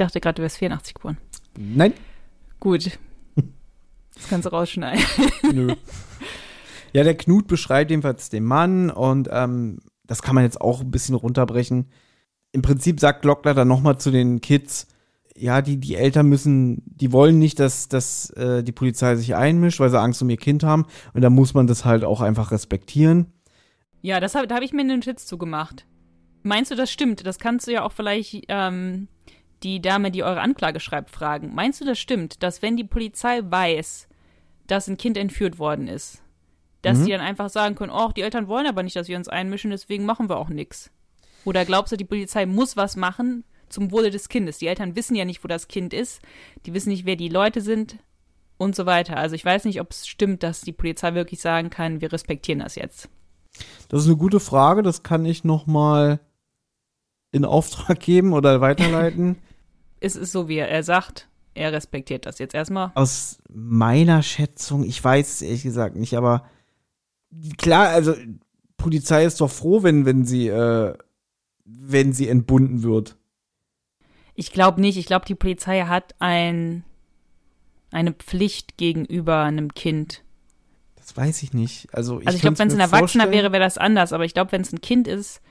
Ich dachte gerade, du wärst 84 geboren. Nein. Gut. Das kannst du rausschneiden. Nö. ja, der Knut beschreibt jedenfalls den Mann und ähm, das kann man jetzt auch ein bisschen runterbrechen. Im Prinzip sagt Glockner dann nochmal zu den Kids, ja, die, die Eltern müssen, die wollen nicht, dass, dass äh, die Polizei sich einmischt, weil sie Angst um ihr Kind haben. Und da muss man das halt auch einfach respektieren. Ja, das hab, da habe ich mir einen Schitz zugemacht. Meinst du, das stimmt? Das kannst du ja auch vielleicht ähm, die Dame, die eure Anklage schreibt, fragen. Meinst du, das stimmt, dass wenn die Polizei weiß, dass ein Kind entführt worden ist, dass Mhm. die dann einfach sagen können, oh, die Eltern wollen aber nicht, dass wir uns einmischen, deswegen machen wir auch nichts? Oder glaubst du, die Polizei muss was machen zum Wohle des Kindes? Die Eltern wissen ja nicht, wo das Kind ist, die wissen nicht, wer die Leute sind und so weiter. Also ich weiß nicht, ob es stimmt, dass die Polizei wirklich sagen kann, wir respektieren das jetzt. Das ist eine gute Frage, das kann ich nochmal in Auftrag geben oder weiterleiten. es ist so, wie er, er sagt, er respektiert das jetzt erstmal. Aus meiner Schätzung, ich weiß es ehrlich gesagt nicht, aber klar, also Polizei ist doch froh, wenn, wenn sie, äh, wenn sie entbunden wird. Ich glaube nicht. Ich glaube, die Polizei hat ein, eine Pflicht gegenüber einem Kind. Das weiß ich nicht. Also ich, Also ich glaube, wenn es ein Erwachsener wäre, wäre das anders. Aber ich glaube, wenn es ein Kind ist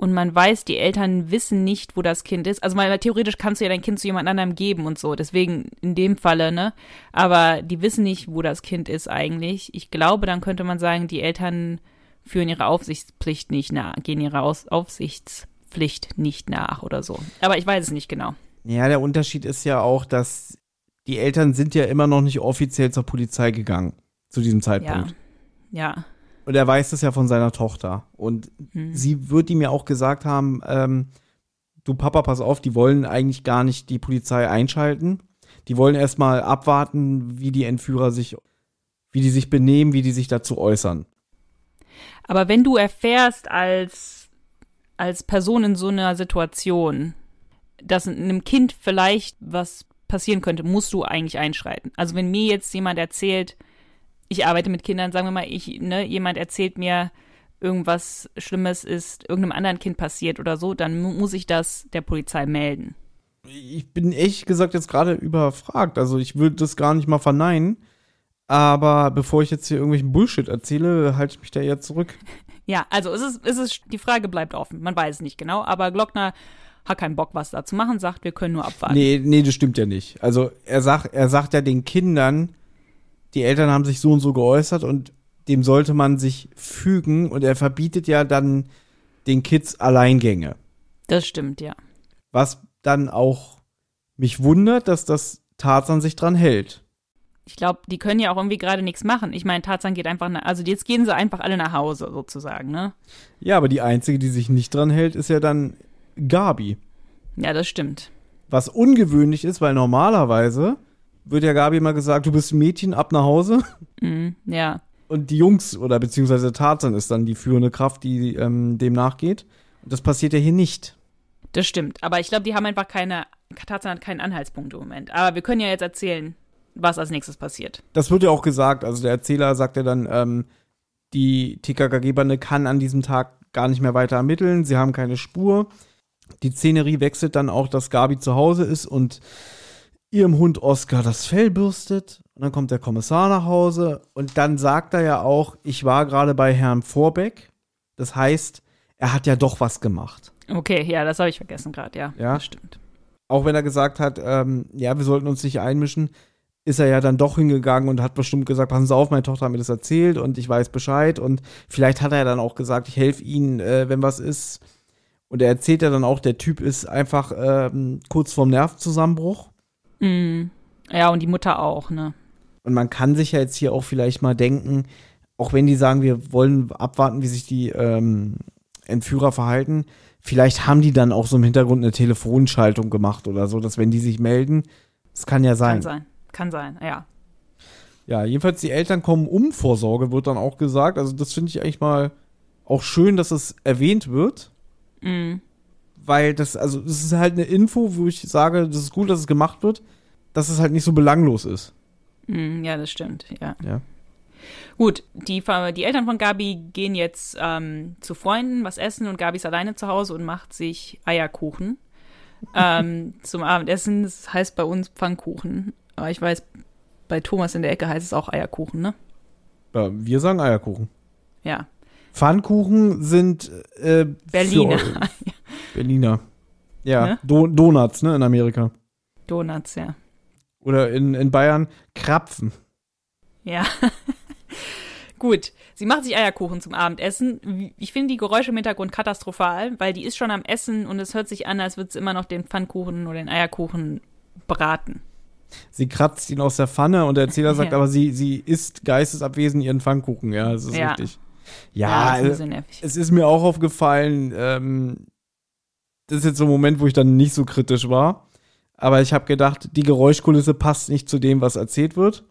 und man weiß, die Eltern wissen nicht, wo das Kind ist. Also mal theoretisch kannst du ja dein Kind zu jemand anderem geben und so. Deswegen in dem Falle, ne? Aber die wissen nicht, wo das Kind ist eigentlich. Ich glaube, dann könnte man sagen, die Eltern führen ihre Aufsichtspflicht nicht nach, gehen ihrer Aus Aufsichtspflicht nicht nach oder so. Aber ich weiß es nicht genau. Ja, der Unterschied ist ja auch, dass die Eltern sind ja immer noch nicht offiziell zur Polizei gegangen zu diesem Ja. Zeitpunkt. Ja. Und er weiß das ja von seiner Tochter. Und Hm. sie wird ihm ja auch gesagt haben, ähm, du Papa, pass auf, die wollen eigentlich gar nicht die Polizei einschalten. Die wollen erstmal abwarten, wie die Entführer sich, wie die sich benehmen, wie die sich dazu äußern. Aber wenn du erfährst als, als Person in so einer Situation, dass einem Kind vielleicht was passieren könnte, musst du eigentlich einschreiten. Also wenn mir jetzt jemand erzählt, ich arbeite mit Kindern, sagen wir mal, ich, ne, jemand erzählt mir, irgendwas Schlimmes ist irgendeinem anderen Kind passiert oder so, dann mu muss ich das der Polizei melden. Ich bin ehrlich gesagt jetzt gerade überfragt. Also ich würde das gar nicht mal verneinen. Aber bevor ich jetzt hier irgendwelchen Bullshit erzähle, halte ich mich da eher zurück. Ja, also es ist, es ist, die Frage bleibt offen. Man weiß es nicht genau, aber Glockner hat keinen Bock, was da zu machen, sagt, wir können nur abwarten. Nee, nee, das stimmt ja nicht. Also er sagt, er sagt ja den Kindern, die Eltern haben sich so und so geäußert und dem sollte man sich fügen und er verbietet ja dann den Kids Alleingänge. Das stimmt, ja. Was dann auch mich wundert, dass das Tarzan sich dran hält. Ich glaube, die können ja auch irgendwie gerade nichts machen. Ich meine, Tarzan geht einfach nach, also jetzt gehen sie einfach alle nach Hause sozusagen, ne? Ja, aber die einzige, die sich nicht dran hält, ist ja dann Gabi. Ja, das stimmt. Was ungewöhnlich ist, weil normalerweise wird ja Gabi immer gesagt, du bist ein Mädchen, ab nach Hause. Mhm, ja. Und die Jungs oder beziehungsweise Tarzan ist dann die führende Kraft, die ähm, dem nachgeht. Das passiert ja hier nicht. Das stimmt. Aber ich glaube, die haben einfach keine, Tarzan hat keinen Anhaltspunkt im Moment. Aber wir können ja jetzt erzählen, was als nächstes passiert. Das wird ja auch gesagt. Also der Erzähler sagt ja dann, ähm, die TKKG-Bande kann an diesem Tag gar nicht mehr weiter ermitteln. Sie haben keine Spur. Die Szenerie wechselt dann auch, dass Gabi zu Hause ist und ihrem Hund Oscar das Fell bürstet. Und dann kommt der Kommissar nach Hause und dann sagt er ja auch, ich war gerade bei Herrn Vorbeck. Das heißt, er hat ja doch was gemacht. Okay, ja, das habe ich vergessen gerade, ja. Ja. Das stimmt. Auch wenn er gesagt hat, ähm, ja, wir sollten uns nicht einmischen, ist er ja dann doch hingegangen und hat bestimmt gesagt, passen Sie auf, meine Tochter hat mir das erzählt und ich weiß Bescheid. Und vielleicht hat er dann auch gesagt, ich helfe Ihnen, äh, wenn was ist. Und er erzählt ja dann auch, der Typ ist einfach ähm, kurz vorm Nervenzusammenbruch. Mhm. Ja, und die Mutter auch, ne? Und man kann sich ja jetzt hier auch vielleicht mal denken, auch wenn die sagen, wir wollen abwarten, wie sich die ähm, Entführer verhalten, vielleicht haben die dann auch so im Hintergrund eine Telefonschaltung gemacht oder so, dass wenn die sich melden, das kann ja sein. Kann sein. Kann sein, ja. Ja, jedenfalls die Eltern kommen um Vorsorge, wird dann auch gesagt. Also das finde ich eigentlich mal auch schön, dass es erwähnt wird. Mhm. Weil das, also das ist halt eine Info, wo ich sage, das ist gut, dass es gemacht wird, dass es halt nicht so belanglos ist. Mhm, ja, das stimmt, ja. Ja. Gut, die, die Eltern von Gabi gehen jetzt ähm, zu Freunden was essen und Gabi ist alleine zu Hause und macht sich Eierkuchen ähm, zum Abendessen. Das heißt bei uns Pfannkuchen. Aber ich weiß, bei Thomas in der Ecke heißt es auch Eierkuchen, ne? ja wir sagen Eierkuchen. Ja. Pfannkuchen sind äh, Berliner. für- Berliner. Ja, Ne? Do Donuts, ne, in Amerika. Donuts, ja. Oder in, in Bayern Krapfen. Ja. Gut, sie macht sich Eierkuchen zum Abendessen. Ich finde die Geräusche im Hintergrund katastrophal, weil die ist schon am Essen und es hört sich an, als würde sie immer noch den Pfannkuchen oder den Eierkuchen braten. Sie kratzt ihn aus der Pfanne und der Erzähler sagt Ja. aber, sie, sie isst geistesabwesend ihren Pfannkuchen. Ja, das ist Ja. richtig. das Ja, ist es ist mir auch aufgefallen, ähm, das ist jetzt so ein Moment, wo ich dann nicht so kritisch war. Aber ich habe gedacht, die Geräuschkulisse passt nicht zu dem, was erzählt wird.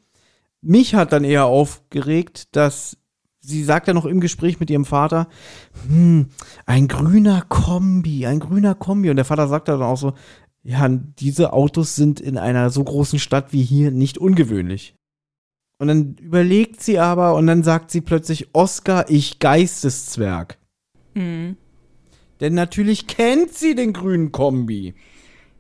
Mich hat dann eher aufgeregt, dass sie sagt ja noch im Gespräch mit ihrem Vater, hm, ein grüner Kombi, ein grüner Kombi. Und der Vater sagt dann auch so, ja, diese Autos sind in einer so großen Stadt wie hier nicht ungewöhnlich. Und dann überlegt sie aber und dann sagt sie plötzlich, Oscar, ich Geisteszwerg. Mhm. Denn natürlich kennt sie den grünen Kombi.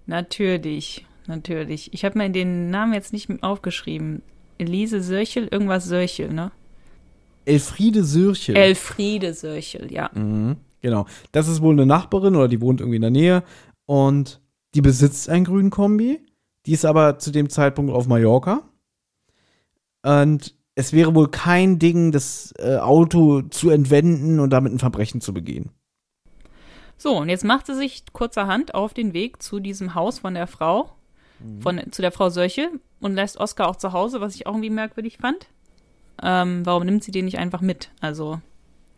Natürlich, natürlich. Ich habe mir den Namen jetzt nicht aufgeschrieben. Elise Sörchel, irgendwas Sörchel, ne? Elfriede Sürchel. Elfriede Sörchel, ja. Mhm, genau. Das ist wohl eine Nachbarin oder die wohnt irgendwie in der Nähe und die besitzt einen grünen Kombi. Die ist aber zu dem Zeitpunkt auf Mallorca. Und es wäre wohl kein Ding, das äh, Auto zu entwenden und damit ein Verbrechen zu begehen. So, und jetzt macht sie sich kurzerhand auf den Weg zu diesem Haus von der Frau, von, zu der Frau Sörchel und lässt Oskar auch zu Hause, was ich auch irgendwie merkwürdig fand. Ähm, warum nimmt sie den nicht einfach mit? Also,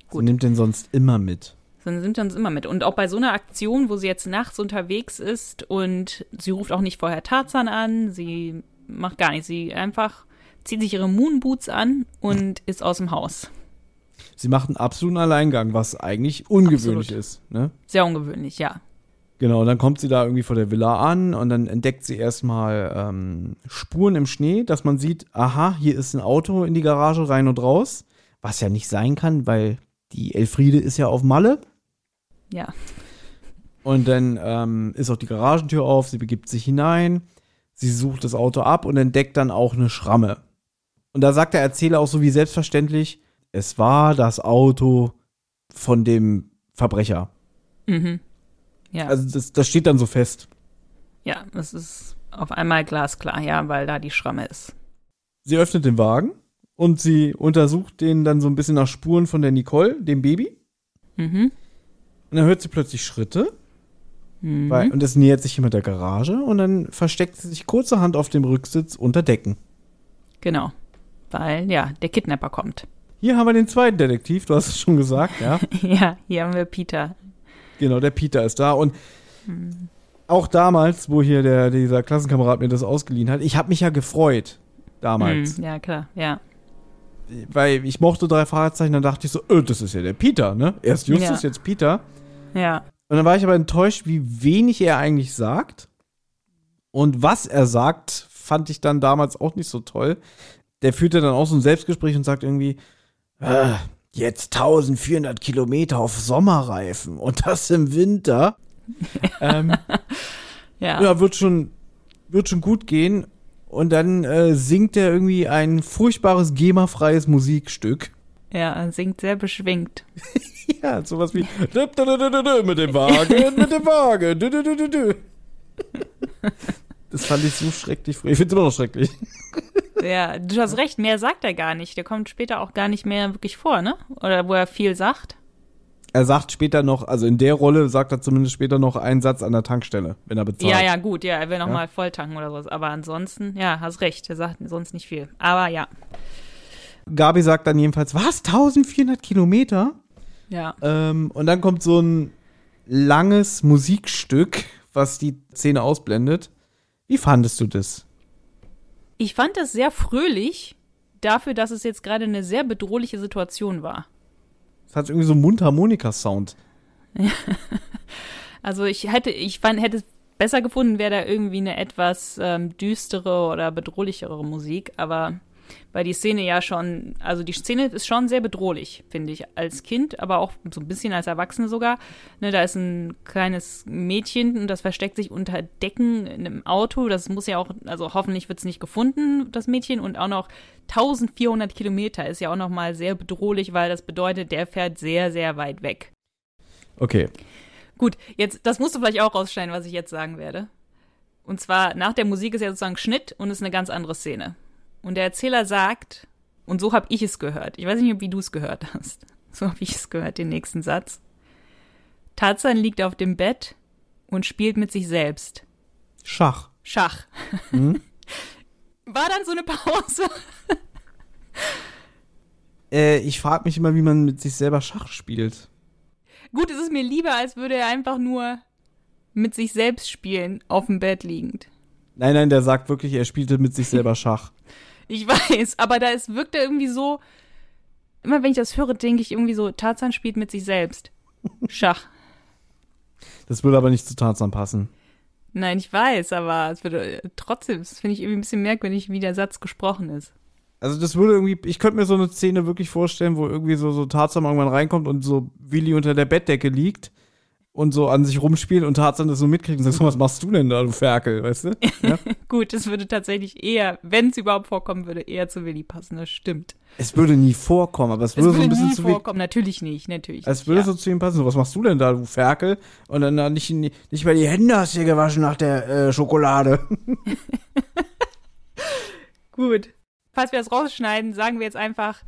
Sie Gut. nimmt den sonst immer mit. dann sind wir uns immer mit. Und auch bei so einer Aktion, wo sie jetzt nachts unterwegs ist und sie ruft auch nicht vorher Tarzan an, sie macht gar nichts. Sie einfach zieht sich ihre Moonboots an und ist aus dem Haus. Sie macht einen absoluten Alleingang, was eigentlich ungewöhnlich Absolut. ist. Ne? Sehr ungewöhnlich, ja. Genau, dann kommt sie da irgendwie vor der Villa an und dann entdeckt sie erstmal ähm, Spuren im Schnee, dass man sieht, aha, hier ist ein Auto in die Garage rein und raus. Was ja nicht sein kann, weil die Elfriede ist ja auf Malle. Ja. Und dann ähm, ist auch die Garagentür auf, sie begibt sich hinein, sie sucht das Auto ab und entdeckt dann auch eine Schramme. Und da sagt der Erzähler auch so wie selbstverständlich, es war das Auto von dem Verbrecher. Mhm. Ja. Also das, das steht dann so fest. Ja, das ist auf einmal glasklar, ja, weil da die Schramme ist. Sie öffnet den Wagen und sie untersucht den dann so ein bisschen nach Spuren von der Nicole, dem Baby. Mhm. Und dann hört sie plötzlich Schritte. Mhm. Weil, und es nähert sich jemand der Garage und dann versteckt sie sich kurzerhand auf dem Rücksitz unter Decken. Genau. Weil, ja, der Kidnapper kommt. Hier haben wir den zweiten Detektiv, du hast es schon gesagt, ja. ja, hier haben wir Peter. genau, der Peter ist da. Und auch damals, wo hier der, dieser Klassenkamerad mir das ausgeliehen hat, ich habe mich ja gefreut. Damals. Mhm, ja, klar, ja. Weil ich mochte drei Fragezeichen, dann dachte ich so, öh, das ist ja der Peter, ne? Erst Justus, Ja. jetzt Peter. Ja. Und dann war ich aber enttäuscht, wie wenig er eigentlich sagt. Und was er sagt, fand ich dann damals auch nicht so toll. Der führte dann auch so ein Selbstgespräch und sagt irgendwie, äh, jetzt 1400 Kilometer auf Sommerreifen und das im Winter. ähm, Ja. ja, wird schon, wird schon gut gehen. Und dann äh, singt er irgendwie ein furchtbares GEMA-freies Musikstück. Ja, er singt sehr beschwingt. Ja, sowas wie mit dem Wagen, mit dem Wagen. Das fand ich so schrecklich früher. Ich finde es immer noch schrecklich. Ja, du hast recht, mehr sagt er gar nicht. Der kommt später auch gar nicht mehr wirklich vor, ne? Oder wo er viel sagt. Er sagt später noch, also in der Rolle sagt er zumindest später noch einen Satz an der Tankstelle, wenn er bezahlt. Ja, ja, gut, ja, er will noch Ja. mal voll tanken oder sowas. Aber ansonsten, ja, hast recht, er sagt sonst nicht viel. Aber ja, Gabi sagt dann jedenfalls, was, 1400 Kilometer? ja. Ähm, und dann kommt so ein langes Musikstück, was die Szene ausblendet. Wie fandest du das? Ich fand das sehr fröhlich dafür, dass es jetzt gerade eine sehr bedrohliche Situation war. Es hat irgendwie so einen Mundharmonika-Sound. Also ich hätte, ich fand, hätte es besser gefunden, wäre da irgendwie eine etwas ähm, düstere oder bedrohlichere Musik, aber weil die Szene ja schon, also die Szene ist schon sehr bedrohlich, finde ich, als Kind, aber auch so ein bisschen als Erwachsene sogar. Ne, da ist ein kleines Mädchen und das versteckt sich unter Decken in einem Auto. Das muss ja auch, also hoffentlich wird es nicht gefunden, das Mädchen. Und auch noch 1400 Kilometer ist ja auch noch mal sehr bedrohlich, weil das bedeutet, der fährt sehr, sehr weit weg. Okay. Gut, jetzt, das musst du vielleicht auch rausschneiden, was ich jetzt sagen werde. Und zwar, nach der Musik ist ja sozusagen Schnitt und ist eine ganz andere Szene. Und der Erzähler sagt, und so habe ich es gehört, ich weiß nicht, wie du es gehört hast, so habe ich es gehört, den nächsten Satz. Tarzan liegt auf dem Bett und spielt mit sich selbst. Schach. Schach. Mhm. War dann so eine Pause? Äh, ich frage mich immer, wie man mit sich selber Schach spielt. Gut, es ist mir lieber, als würde er einfach nur mit sich selbst spielen, auf dem Bett liegend. Nein, nein, der sagt wirklich, er spielte mit sich selber Schach. Ich weiß, aber da ist, wirkt er irgendwie so. Immer wenn ich das höre, denke ich irgendwie so, Tarzan spielt mit sich selbst. Schach. Das würde aber nicht zu Tarzan passen. Nein, ich weiß, aber es würde trotzdem, das finde ich irgendwie ein bisschen merkwürdig, wie der Satz gesprochen ist. Also das würde irgendwie, ich könnte mir so eine Szene wirklich vorstellen, wo irgendwie so, so Tarzan irgendwann reinkommt und so Willi unter der Bettdecke liegt und so an sich rumspielt und Tarzan das so mitkriegt und sagt, so, was machst du denn da, du Ferkel, weißt du? Ja? Gut, es würde tatsächlich eher, wenn es überhaupt vorkommen würde, eher zu Willi passen, das stimmt. es würde nie vorkommen, aber es Es würde so ein bisschen zu wenig. vorkommen, natürlich nicht, natürlich Es nicht. würde ja. so zu ihm passen, so, was machst du denn da, du Ferkel? Und dann äh, nicht, nicht mal die Hände hast du dir gewaschen nach der äh, Schokolade. Gut. Falls wir das rausschneiden, sagen wir jetzt einfach,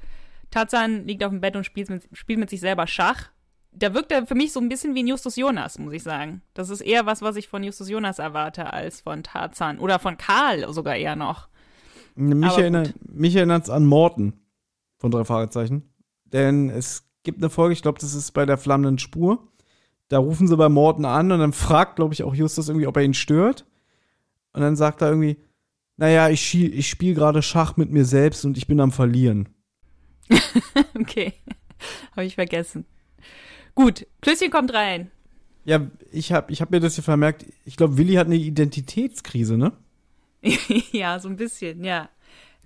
Tarzan liegt auf dem Bett und spielt mit, spielt mit sich selber Schach. Da wirkt er für mich so ein bisschen wie ein Justus Jonas, muss ich sagen. Das ist eher was, was ich von Justus Jonas erwarte, als von Tarzan. Oder von Karl sogar eher noch. Mich, erinnert, mich erinnert es an Morten von drei Fragezeichen. Denn es gibt eine Folge, ich glaube, das ist bei der flammenden Spur. Da rufen sie bei Morten an und dann fragt, glaube ich, auch Justus irgendwie, ob er ihn stört. Und dann sagt er irgendwie, naja, ich, ich spiele gerade Schach mit mir selbst und ich bin am Verlieren. Okay. Habe ich vergessen. Gut, Klößchen kommt rein. Ja, ich habe ich hab mir das hier vermerkt. Ich glaube, Willi hat eine Identitätskrise, ne? ja, so ein bisschen, ja.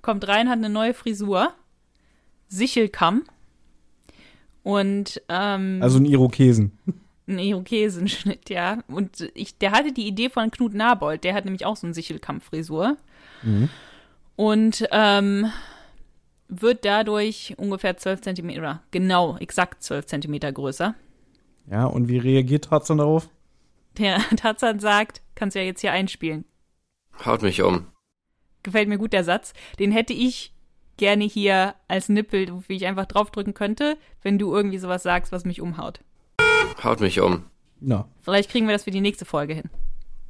Kommt rein, hat eine neue Frisur. Sichelkamm. Und ähm, Also ein Irokesen. ein Irokesenschnitt, ja. Und ich, der hatte die Idee von Knut Nabold, der hat nämlich auch so eine Sichelkamm-Frisur. Und ähm, wird dadurch ungefähr 12 Zentimeter, oder genau, exakt 12 Zentimeter größer. Ja, und wie reagiert Tarzan darauf? Der Tarzan sagt, kannst ja jetzt hier einspielen. Haut mich um. Gefällt mir gut der Satz. Den hätte ich gerne hier als Nippel, wo ich einfach draufdrücken könnte, wenn du irgendwie sowas sagst, was mich umhaut. Haut mich um. Na, Vielleicht kriegen wir das für die nächste Folge hin.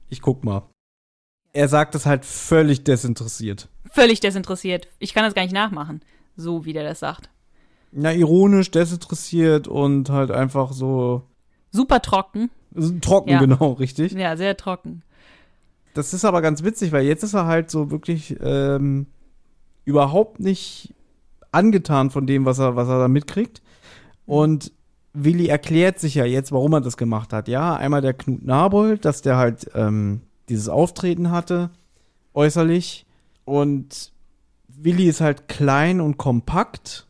ich guck mal. Er sagt es halt völlig desinteressiert. Völlig desinteressiert. Ich kann das gar nicht nachmachen, so wie der das sagt. Na, ironisch, desinteressiert und halt einfach so Super trocken. trocken, Ja. genau, richtig. Ja, sehr trocken. Das ist aber ganz witzig, weil jetzt ist er halt so wirklich ähm, überhaupt nicht angetan von dem, was er, was er da mitkriegt. Und Willi erklärt sich ja jetzt, warum er das gemacht hat. Ja, einmal der Knut Nabold, dass der halt ähm, dieses Auftreten hatte, äußerlich. Und Willi ist halt klein und kompakt.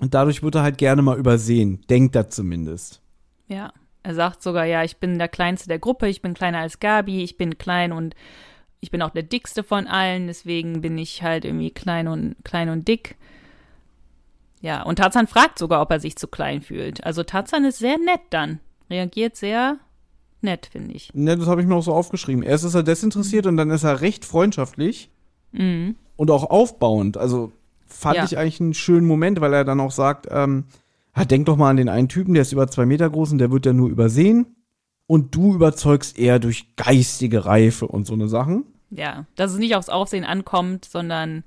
Und dadurch wird er halt gerne mal übersehen. Denkt er zumindest. Ja. Er sagt sogar, ja, ich bin der Kleinste der Gruppe, ich bin kleiner als Gabi, ich bin klein und ich bin auch der dickste von allen, deswegen bin ich halt irgendwie klein und klein und dick. Ja, und Tarzan fragt sogar, ob er sich zu klein fühlt. Also Tarzan ist sehr nett dann. Reagiert sehr nett, finde ich. Ne, das habe ich mir auch so aufgeschrieben. Erst ist er desinteressiert und dann ist er recht freundschaftlich Mhm. und auch aufbauend. Also fand Ja. ich eigentlich einen schönen Moment, weil er dann auch sagt, ähm, ah, denk doch mal an den einen Typen, der ist über zwei Meter groß und der wird ja nur übersehen. Und du überzeugst eher durch geistige Reife und so eine Sachen. Ja, dass es nicht aufs Aufsehen ankommt, sondern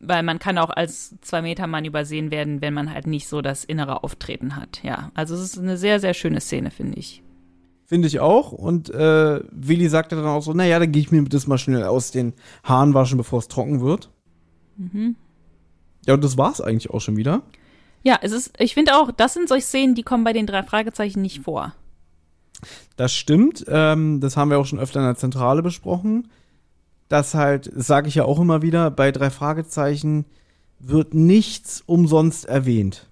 weil man kann auch als Zwei-Meter-Mann übersehen werden, wenn man halt nicht so das innere Auftreten hat. Ja, also es ist eine sehr, sehr schöne Szene, finde ich. Finde ich auch. Und äh, Willi sagte dann auch so, naja, dann gehe ich mir das mal schnell aus den Haaren waschen, bevor es trocken wird. Mhm. Ja, und das war's eigentlich auch schon wieder. Ja, es ist, ich finde auch, das sind solche Szenen, die kommen bei den drei Fragezeichen nicht vor. Das stimmt. Ähm, das haben wir auch schon öfter in der Zentrale besprochen. Das halt, sage ich ja auch immer wieder, bei drei Fragezeichen wird nichts umsonst erwähnt.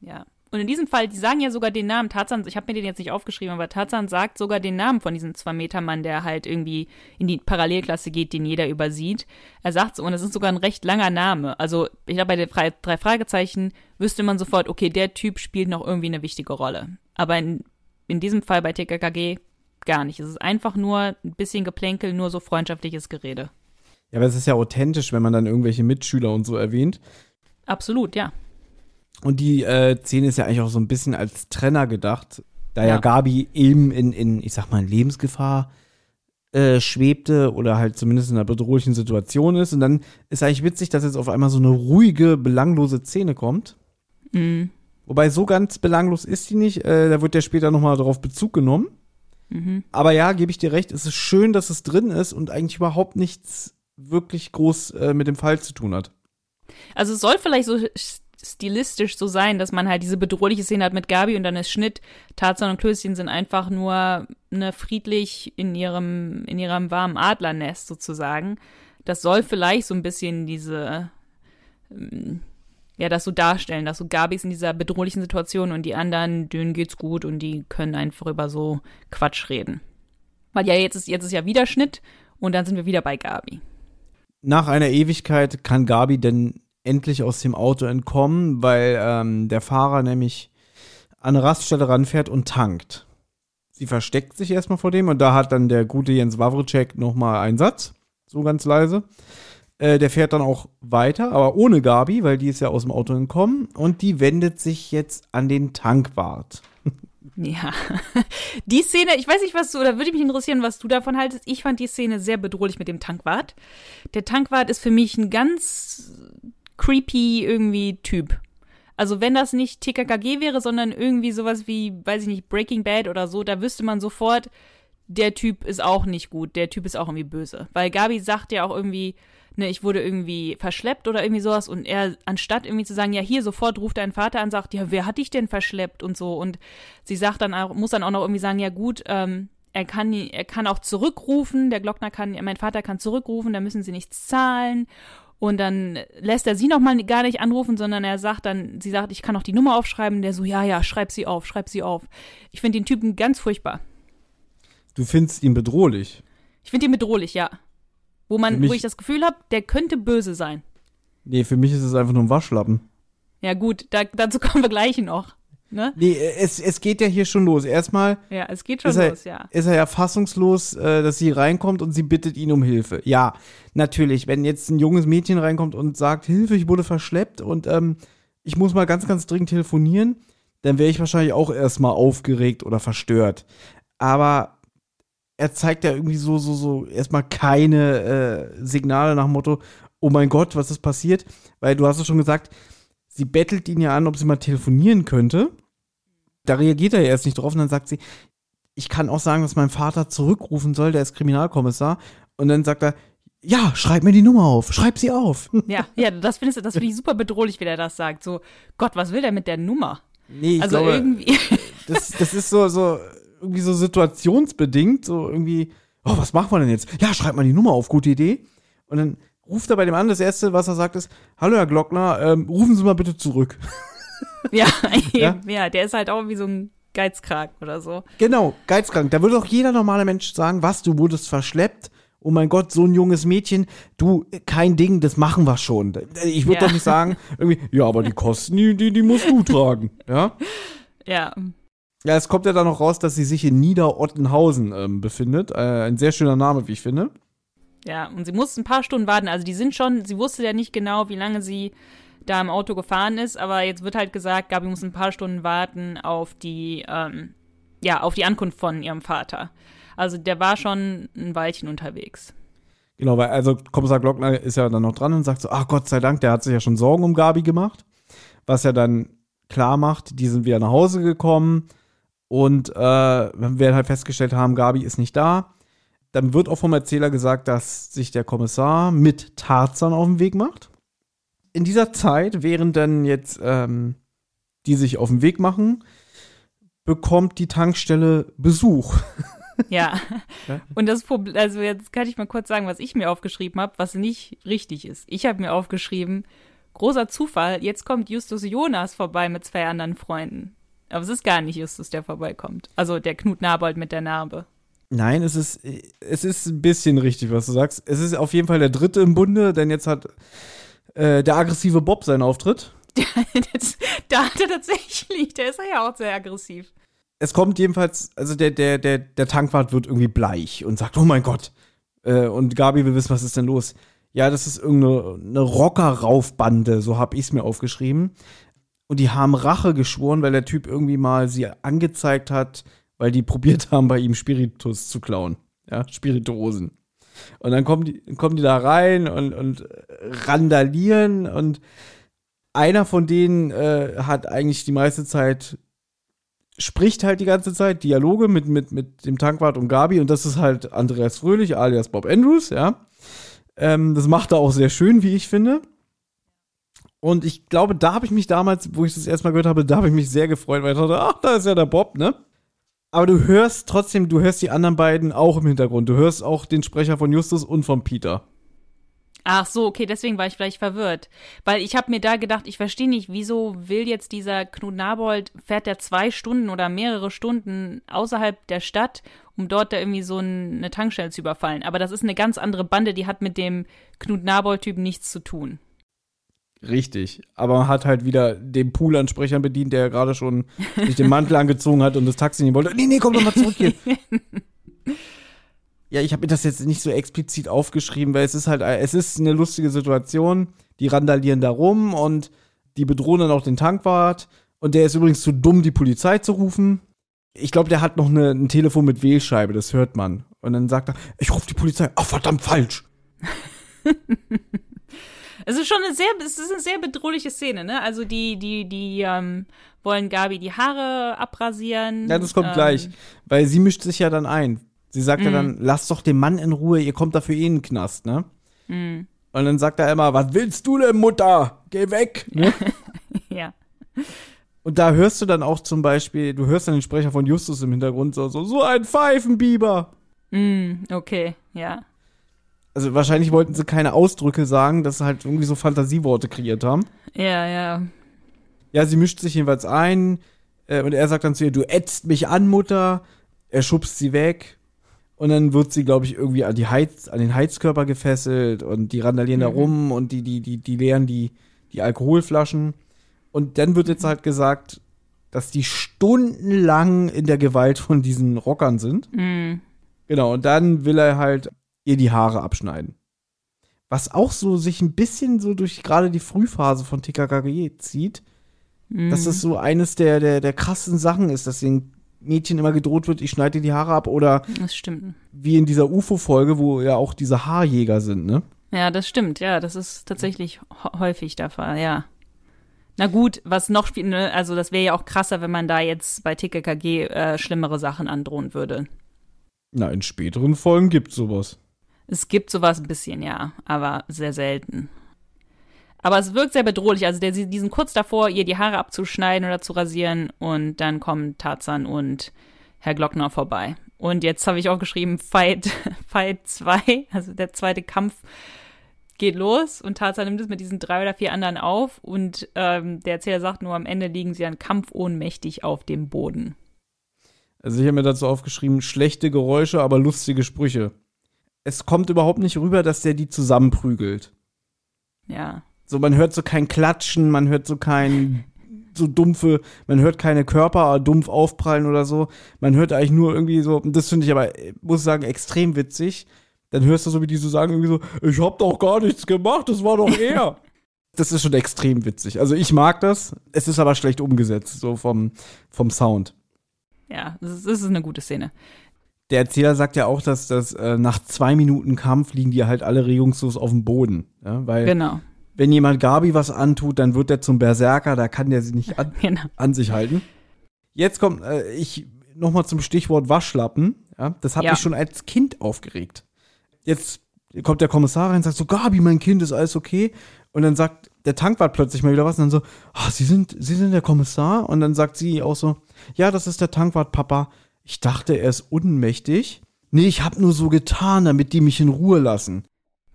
Ja. Und in diesem Fall, die sagen ja sogar den Namen Tarzan, ich habe mir den jetzt nicht aufgeschrieben, aber Tarzan sagt sogar den Namen von diesem Zwei-Meter-Mann, der halt irgendwie in die Parallelklasse geht, den jeder übersieht. Er sagt so, und es ist sogar ein recht langer Name. Also, ich glaube, bei den drei Fragezeichen wüsste man sofort, okay, der Typ spielt noch irgendwie eine wichtige Rolle. Aber in, in diesem Fall bei TKKG gar nicht. Es ist einfach nur ein bisschen Geplänkel, nur so freundschaftliches Gerede. Ja, aber es ist ja authentisch, wenn man dann irgendwelche Mitschüler und so erwähnt. Absolut, ja. Und die äh, Szene ist ja eigentlich auch so ein bisschen als Trenner gedacht, da ja, Ja. Gabi eben in, in, ich sag mal, in Lebensgefahr äh, schwebte oder halt zumindest in einer bedrohlichen Situation ist. Und dann ist eigentlich witzig, dass jetzt auf einmal so eine ruhige, belanglose Szene kommt. Mhm. Wobei so ganz belanglos ist die nicht. Äh, da wird ja später nochmal darauf Bezug genommen. Mhm. Aber ja, gebe ich dir recht, es ist schön, dass es drin ist und eigentlich überhaupt nichts wirklich groß äh, mit dem Fall zu tun hat. Also es soll vielleicht so stilistisch so sein, dass man halt diese bedrohliche Szene hat mit Gabi und dann ist Schnitt. Tarzan und Klößchen sind einfach nur ne, friedlich in ihrem, in ihrem warmen Adlernest sozusagen. Das soll vielleicht so ein bisschen diese, ähm, ja, das so darstellen, dass so Gabi ist in dieser bedrohlichen Situation und die anderen, denen geht's gut und die können einfach über so Quatsch reden. Weil ja, jetzt ist, jetzt ist ja wieder Schnitt und dann sind wir wieder bei Gabi. Nach einer Ewigkeit kann Gabi denn endlich aus dem Auto entkommen, weil ähm, der Fahrer nämlich an eine Raststelle ranfährt und tankt. Sie versteckt sich erstmal vor dem und da hat dann der gute Jens Wawrczyk nochmal einen Satz, so ganz leise. Äh, der fährt dann auch weiter, aber ohne Gabi, weil die ist ja aus dem Auto entkommen und die wendet sich jetzt an den Tankwart. Ja, die Szene, ich weiß nicht, was du, oder würde mich interessieren, was du davon haltest. Ich fand die Szene sehr bedrohlich mit dem Tankwart. Der Tankwart ist für mich ein ganz creepy irgendwie Typ. Also wenn das nicht TKKG wäre, sondern irgendwie sowas wie, weiß ich nicht, Breaking Bad oder so, da wüsste man sofort, der Typ ist auch nicht gut, der Typ ist auch irgendwie böse. Weil Gabi sagt ja auch irgendwie, ne, ich wurde irgendwie verschleppt oder irgendwie sowas und er, anstatt irgendwie zu sagen, ja, hier sofort ruft dein Vater an, sagt, ja, wer hat dich denn verschleppt und so und sie sagt dann auch, muss dann auch noch irgendwie sagen, ja gut, ähm, er kann, er kann auch zurückrufen, der Glockner kann, mein Vater kann zurückrufen, da müssen sie nichts zahlen und dann lässt er sie noch mal gar nicht anrufen, sondern er sagt dann, sie sagt, ich kann auch die Nummer aufschreiben. Der so, ja, ja, schreib sie auf, schreib sie auf. Ich finde den Typen ganz furchtbar. Du findest ihn bedrohlich. Ich finde ihn bedrohlich, ja. Wo man, mich- wo ich das Gefühl habe, der könnte böse sein. Nee, für mich ist es einfach nur ein Waschlappen. Ja gut, da, dazu kommen wir gleich noch. Ne? Nee, es, es geht ja hier schon los. Erstmal Ja, es geht schon ist er, los, ja. ist er ja fassungslos, äh, dass sie reinkommt und sie bittet ihn um Hilfe. Ja, natürlich, wenn jetzt ein junges Mädchen reinkommt und sagt, Hilfe, ich wurde verschleppt und ähm, ich muss mal ganz, ganz dringend telefonieren, dann wäre ich wahrscheinlich auch erstmal aufgeregt oder verstört. Aber er zeigt ja irgendwie so, so, so erstmal keine äh, Signale nach dem Motto, oh mein Gott, was ist passiert? Weil du hast es schon gesagt, sie bettelt ihn ja an, ob sie mal telefonieren könnte. Da reagiert er ja erst nicht drauf und dann sagt sie, ich kann auch sagen, dass mein Vater zurückrufen soll, der ist Kriminalkommissar. Und dann sagt er, ja, schreib mir die Nummer auf, schreib sie auf. Ja, ja, das findest du, das finde ich super bedrohlich, wie der das sagt. So, Gott, was will der mit der Nummer? Nee, ich also glaube, irgendwie. das, das ist so, so, irgendwie so situationsbedingt, so irgendwie, oh, was machen wir denn jetzt? Ja, schreib mal die Nummer auf, gute Idee. Und dann ruft er bei dem an, das erste, was er sagt, ist, hallo Herr Glockner, ähm, rufen Sie mal bitte zurück. ja, Ja? ja, der ist halt auch wie so ein Geizkragen oder so. Genau, geizkrank. Da würde doch jeder normale Mensch sagen, was, du wurdest verschleppt? Oh mein Gott, so ein junges Mädchen, du, kein Ding, das machen wir schon. Ich würde Ja. doch nicht sagen, irgendwie, ja, aber die Kosten, die, die, die musst du tragen. Ja? Ja, Ja, es kommt ja dann noch raus, dass sie sich in Niederottenhausen ähm, befindet. Äh, ein sehr schöner Name, wie ich finde. ja. Und sie musste ein paar Stunden warten. Also die sind schon, sie wusste ja nicht genau, wie lange sie da im Auto gefahren ist, aber jetzt wird halt gesagt, Gabi muss ein paar Stunden warten auf die, ähm, ja, auf die Ankunft von ihrem Vater. Also der war schon ein Weilchen unterwegs. Genau, weil also Kommissar Glockner ist ja dann noch dran und sagt so, ach Gott sei Dank, der hat sich ja schon Sorgen um Gabi gemacht. Was ja dann klar macht, die sind wieder nach Hause gekommen und äh, wir halt festgestellt haben, Gabi ist nicht da, dann wird auch vom Erzähler gesagt, dass sich der Kommissar mit Tarzan auf den Weg macht. In dieser Zeit, während dann jetzt ähm, die sich auf den Weg machen, bekommt die Tankstelle Besuch. Ja. Und das Problem, also jetzt kann ich mal kurz sagen, was ich mir aufgeschrieben habe, was nicht richtig ist. Ich habe mir aufgeschrieben, großer Zufall, jetzt kommt Justus Jonas vorbei mit zwei anderen Freunden. Aber es ist gar nicht Justus, der vorbeikommt. Also der Knut Nabold mit der Narbe. Nein, es ist, es ist ein bisschen richtig, was du sagst. Es ist auf jeden Fall der dritte im Bunde, denn jetzt hat äh, der aggressive Bob seinen Auftritt. Da hat er tatsächlich, der ist ja auch sehr aggressiv. Es kommt jedenfalls, also der, der, der, der Tankwart wird irgendwie bleich und sagt, oh mein Gott. Äh, und Gabi will wissen, was ist denn los? Ja, das ist irgendeine eine Rocker-Raufbande, so habe ich es mir aufgeschrieben. Und die haben Rache geschworen, weil der Typ irgendwie mal sie angezeigt hat, weil die probiert haben, bei ihm Spiritus zu klauen. Ja, Spirituosen. Und dann kommen die, kommen die da rein und, und randalieren und einer von denen äh, hat eigentlich die meiste Zeit, spricht halt die ganze Zeit Dialoge mit, mit, mit dem Tankwart und Gabi und das ist halt Andreas Fröhlich alias Bob Andrews, ja. Ähm, das macht er auch sehr schön, wie ich finde. Und ich glaube, da habe ich mich damals, wo ich das erstmal gehört habe, da habe ich mich sehr gefreut, weil ich dachte, ach, da ist ja der Bob, ne? Aber du hörst trotzdem, du hörst die anderen beiden auch im Hintergrund. Du hörst auch den Sprecher von Justus und von Peter. Ach so, okay, deswegen war ich vielleicht verwirrt. Weil ich habe mir da gedacht, ich verstehe nicht, wieso will jetzt dieser Knut Nabold, fährt der zwei Stunden oder mehrere Stunden außerhalb der Stadt, um dort da irgendwie so ein, eine Tankstelle zu überfallen. Aber das ist eine ganz andere Bande, die hat mit dem Knut Nabold-Typen nichts zu tun. Richtig. Aber man hat halt wieder den Pool an Sprechern bedient, der gerade schon sich den Mantel angezogen hat und das Taxi nicht wollte. Nee, nee, komm doch mal zurück hier. ja, ich habe mir das jetzt nicht so explizit aufgeschrieben, weil es ist halt, es ist eine lustige Situation. Die randalieren da rum und die bedrohen dann auch den Tankwart. Und der ist übrigens zu dumm, die Polizei zu rufen. Ich glaube, der hat noch eine, ein Telefon mit Wählscheibe, das hört man. Und dann sagt er, ich rufe die Polizei. Ach, verdammt, falsch. Es ist schon eine sehr, es ist eine sehr bedrohliche Szene, ne? Also die, die, die ähm, wollen Gabi die Haare abrasieren. Ja, das kommt ähm, gleich. Weil sie mischt sich ja dann ein. Sie sagt ja Mhm. dann, lass doch den Mann in Ruhe, ihr kommt dafür eh in den Knast, ne? Mhm. Und dann sagt er immer, was willst du denn, Mutter? Geh weg. Ne? Ja. Und da hörst du dann auch zum Beispiel, du hörst dann den Sprecher von Justus im Hintergrund so, so, so ein Pfeifenbiber. Mm, okay, ja. Also wahrscheinlich wollten sie keine Ausdrücke sagen, dass sie halt irgendwie so Fantasieworte kreiert haben. Ja, ja. Ja, sie mischt sich jedenfalls ein äh, und er sagt dann zu ihr, du ätzt mich an, Mutter. Er schubst sie weg und dann wird sie, glaube ich, irgendwie an, die Heiz, an den Heizkörper gefesselt und die randalieren da Mhm. rum und die, die, die, die leeren die, die Alkoholflaschen. Und dann wird jetzt halt gesagt, dass die stundenlang in der Gewalt von diesen Rockern sind. Mm. Genau, und dann will er halt ihr die Haare abschneiden. Was auch so sich ein bisschen so durch gerade die Frühphase von TKKG zieht, Mm. dass das so eines der, der, der krassen Sachen ist, dass den Mädchen immer gedroht wird, ich schneide dir die Haare ab oder Das stimmt. wie in dieser UFO-Folge, wo ja auch diese Haarjäger sind, ne? Ja, das stimmt. Ja, das ist tatsächlich hä- häufig der Fall, ja. Na gut, was noch spielt, ne, also das wäre ja auch krasser, wenn man da jetzt bei TKKG äh, schlimmere Sachen androhen würde. Na, in späteren Folgen gibt's sowas. Es gibt sowas ein bisschen, ja, aber sehr selten. Aber es wirkt sehr bedrohlich. Also der, die sind kurz davor, ihr die Haare abzuschneiden oder zu rasieren und dann kommen Tarzan und Herr Glockner vorbei. Und jetzt habe ich auch geschrieben, Fight, Fight 2, also der zweite Kampf geht los und Tarzan nimmt es mit diesen drei oder vier anderen auf und ähm, der Erzähler sagt nur, am Ende liegen sie an Kampf ohnmächtig auf dem Boden. Also ich habe mir dazu aufgeschrieben, schlechte Geräusche, aber lustige Sprüche. Es kommt überhaupt nicht rüber, dass der die zusammenprügelt. Ja. So, man hört so kein Klatschen, man hört so kein so dumpfe, man hört keine Körper dumpf aufprallen oder so. Man hört eigentlich nur irgendwie so, das finde ich aber, muss ich sagen, extrem witzig. Dann hörst du so, wie die so sagen, irgendwie so, ich hab doch gar nichts gemacht, das war doch er. das ist schon extrem witzig. Also ich mag das, es ist aber schlecht umgesetzt, so vom, vom Sound. Ja, das ist, das ist eine gute Szene. Der Erzähler sagt ja auch, dass das äh, nach zwei Minuten Kampf liegen die halt alle regungslos auf dem Boden. Ja, weil Genau. wenn jemand Gabi was antut, dann wird der zum Berserker, da kann der sie nicht an, Genau. an sich halten. Jetzt kommt äh, ich noch mal zum Stichwort Waschlappen. Ja, das hat Ja. mich schon als Kind aufgeregt. Jetzt kommt der Kommissar rein und sagt so, Gabi, mein Kind, ist alles okay? Und dann sagt der Tankwart plötzlich mal wieder was und dann so, ah, Sie sind, Sie sind der Kommissar? Und dann sagt sie auch so, ja, das ist der Tankwart, Papa. Ich dachte, er ist unmächtig. Nee, ich hab nur so getan, damit die mich in Ruhe lassen.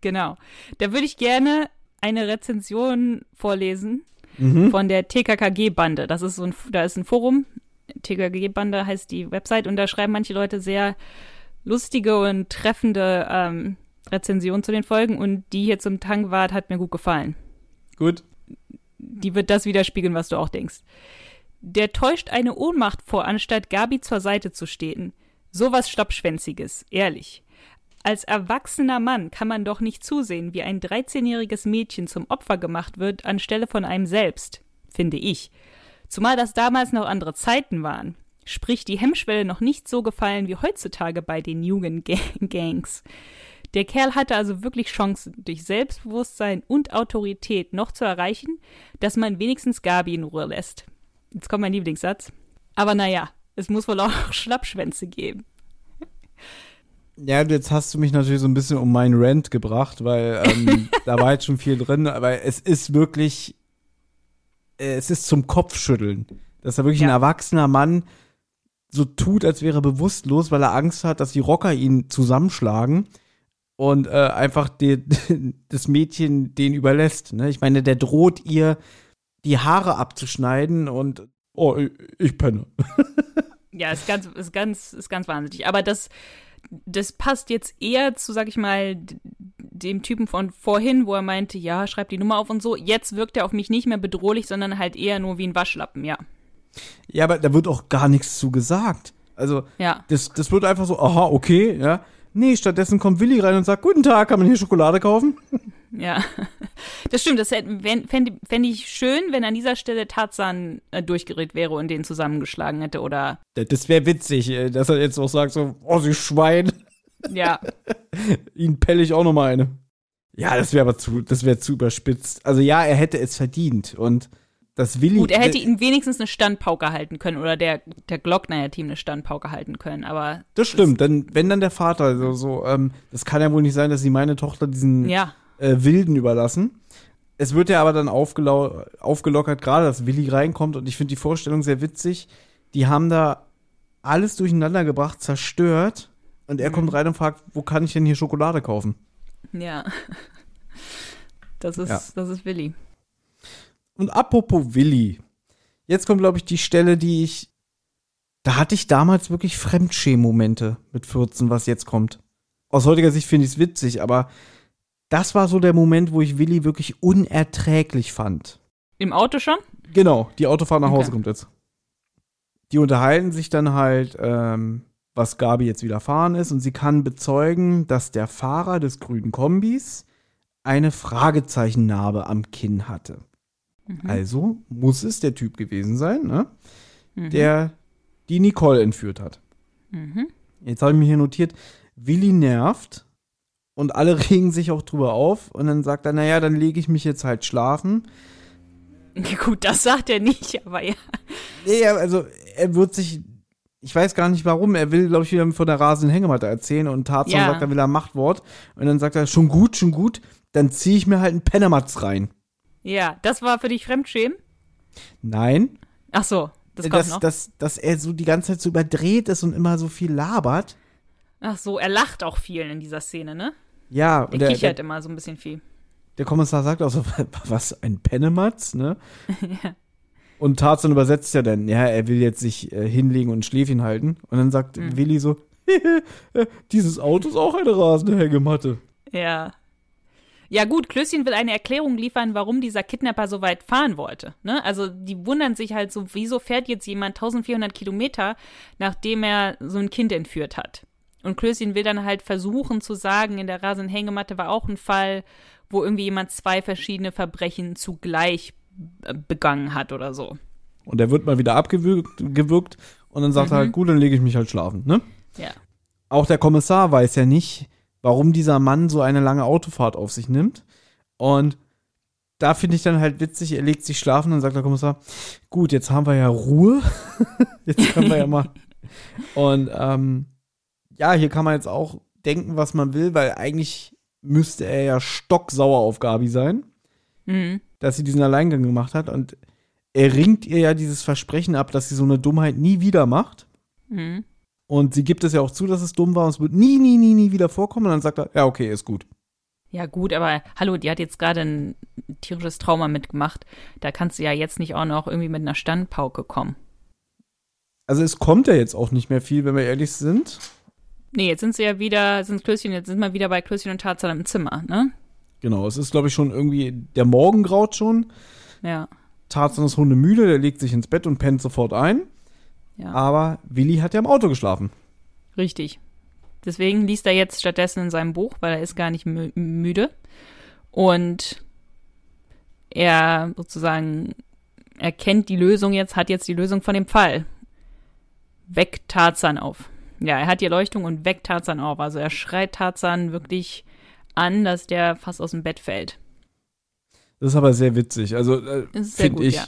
Genau. Da würde ich gerne eine Rezension vorlesen Mhm. von der TKKG-Bande. Das ist so ein, da ist ein Forum. TKKG-Bande heißt die Website und da schreiben manche Leute sehr lustige und treffende ähm, Rezensionen zu den Folgen und die hier zum Tankwart hat mir gut gefallen. Gut. Die wird das widerspiegeln, was du auch denkst. Der täuscht eine Ohnmacht vor, anstatt Gabi zur Seite zu stehen. Sowas Schlappschwänziges, ehrlich. Als erwachsener Mann kann man doch nicht zusehen, wie ein 13-jähriges Mädchen zum Opfer gemacht wird, anstelle von einem selbst, finde ich. Zumal das damals noch andere Zeiten waren. Sprich, die Hemmschwelle noch nicht so gefallen wie heutzutage bei den Jugendgangs. Der Kerl hatte also wirklich Chancen, durch Selbstbewusstsein und Autorität noch zu erreichen, dass man wenigstens Gabi in Ruhe lässt. Jetzt kommt mein Lieblingssatz. Aber naja, es muss wohl auch Schlappschwänze geben. Ja, jetzt hast du mich natürlich so ein bisschen um meinen Rant gebracht, weil ähm, da war jetzt schon viel drin, aber es ist wirklich, äh, es ist zum Kopfschütteln, dass da wirklich ein Ja. erwachsener Mann so tut, als wäre er bewusstlos, weil er Angst hat, dass die Rocker ihn zusammenschlagen und äh, einfach die, das Mädchen den überlässt. Ne? Ich meine, der droht ihr, die Haare abzuschneiden und oh, ich, ich penne. Ja, ist ganz, ist ganz, ist ganz wahnsinnig. Aber das, das passt jetzt eher zu, sag ich mal, dem Typen von vorhin, wo er meinte, ja, schreib die Nummer auf und so. Jetzt wirkt er auf mich nicht mehr bedrohlich, sondern halt eher nur wie ein Waschlappen, ja. Ja, aber da wird auch gar nichts zu gesagt. Also, Ja. Das, das wird einfach so, aha, okay, ja. Nee, stattdessen kommt Willi rein und sagt, guten Tag, kann man hier Schokolade kaufen? Ja, das stimmt. Das fände fänd ich schön, wenn an dieser Stelle Tarzan äh, durchgerät wäre und den zusammengeschlagen hätte oder Das wäre witzig, äh, dass er jetzt auch sagt so, oh, sie Schwein, ja, ihn pelle ich auch noch mal eine. Ja, das wäre aber zu, das wäre zu überspitzt. Also ja, er hätte es verdient und das Willi. gut, er hätte ihm wenigstens eine Standpauke halten können oder der der Glockner-Team eine Standpauke halten können, aber Das stimmt, dann, wenn dann der Vater so, so ähm, das kann ja wohl nicht sein, dass sie meine Tochter diesen ja, äh, Wilden überlassen. Es wird ja aber dann aufgelau aufgelockert, gerade dass Willi reinkommt und ich finde die Vorstellung sehr witzig. Die haben da alles durcheinander gebracht, zerstört und er kommt rein und fragt, wo kann ich denn hier Schokolade kaufen? ja. Das ist Ja. das ist Willi. Und apropos Willi, jetzt kommt glaube ich die Stelle, die ich da hatte ich damals wirklich Fremdschämen-Momente mit 14, was jetzt kommt. Aus heutiger Sicht finde ich es witzig, aber das war so der Moment, wo ich Willi wirklich unerträglich fand. Im Auto schon? Genau, die Autofahrt nach Hause Okay. kommt jetzt. Die unterhalten sich dann halt, ähm, was Gabi jetzt widerfahren ist, und sie kann bezeugen, dass der Fahrer des grünen Kombis eine Fragezeichennarbe am Kinn hatte. Mhm. Also muss es der Typ gewesen sein, ne? Mhm. der die Nicole entführt hat. Mhm. Jetzt habe ich mir hier notiert, Willi nervt und alle regen sich auch drüber auf und dann sagt er, naja, dann lege ich mich jetzt halt schlafen. Gut, das sagt er nicht, aber ja. Nee, also er wird sich, ich weiß gar nicht warum, er will, glaube ich, wieder von der rasenden Hängematte erzählen und Tarzan Ja. sagt, er will ein Machtwort und dann sagt er, schon gut, schon gut, dann ziehe ich mir halt einen Pennermatz rein. Ja, das war für dich Fremdschämen? Nein. Ach so, das kommt dass, noch. dass, dass er so die ganze Zeit so überdreht ist und immer so viel labert. Ach so, er lacht auch viel in dieser Szene, ne? Ja, Der der, kichert der, immer so ein bisschen viel. der Kommissar sagt auch so, was, ein Pennematz, ne? Und Tarzan übersetzt ja dann, ja, er will jetzt sich äh, hinlegen und ein Schläfchen halten. Und dann sagt Mhm. Willi so, äh, dieses Auto ist auch eine rasende Hängematte. Ja. Ja gut, Klößchen will eine Erklärung liefern, warum dieser Kidnapper so weit fahren wollte. Ne? Also die wundern sich halt so, wieso fährt jetzt jemand 1400 Kilometer, nachdem er so ein Kind entführt hat. Und Klößchen will dann halt versuchen zu sagen, in der rasenden Hängematte war auch ein Fall, wo irgendwie jemand zwei verschiedene Verbrechen zugleich äh, begangen hat oder so. Und er wird mal wieder abgewürgt gewürgt und dann sagt er halt, gut, dann lege ich mich halt schlafen, ne? Ja. Auch der Kommissar weiß ja nicht, warum dieser Mann so eine lange Autofahrt auf sich nimmt. Und da finde ich dann halt witzig, er legt sich schlafen und sagt der Kommissar, gut, jetzt haben wir ja Ruhe. jetzt können wir ja mal. Und ähm, ja, hier kann man jetzt auch denken, was man will, weil eigentlich müsste er ja stocksauer auf Gabi sein, Mhm. dass sie diesen Alleingang gemacht hat. Und er ringt ihr ja dieses Versprechen ab, dass sie so eine Dummheit nie wieder macht. Mhm. Und sie gibt es ja auch zu, dass es dumm war und es wird nie, nie, nie, nie wieder vorkommen. Und dann sagt er, ja, okay, ist gut. Ja, gut, aber hallo, die hat jetzt gerade ein tierisches Trauma mitgemacht. Da kannst du ja jetzt nicht auch noch irgendwie mit einer Standpauke kommen. Also es kommt ja jetzt auch nicht mehr viel, wenn wir ehrlich sind. Nee, jetzt sind sie ja wieder, sind Klößchen, jetzt sind wir wieder bei Klößchen und Tarzan im Zimmer, ne? Genau, es ist, glaube ich, schon irgendwie, der Morgen graut schon. Ja. Tarzan ist hundemüde, der legt sich ins Bett und pennt sofort ein. Ja. Aber Willi hat ja im Auto geschlafen. Richtig. Deswegen liest er jetzt stattdessen in seinem Buch, weil er ist gar nicht mü müde. Und er sozusagen erkennt die Lösung jetzt, hat jetzt die Lösung von dem Fall. Weckt Tarzan auf. Ja, er hat die Erleuchtung und weckt Tarzan auf. Also er schreit Tarzan wirklich an, dass der fast aus dem Bett fällt. Das ist aber sehr witzig. Also, äh, finde gut, ich, ja.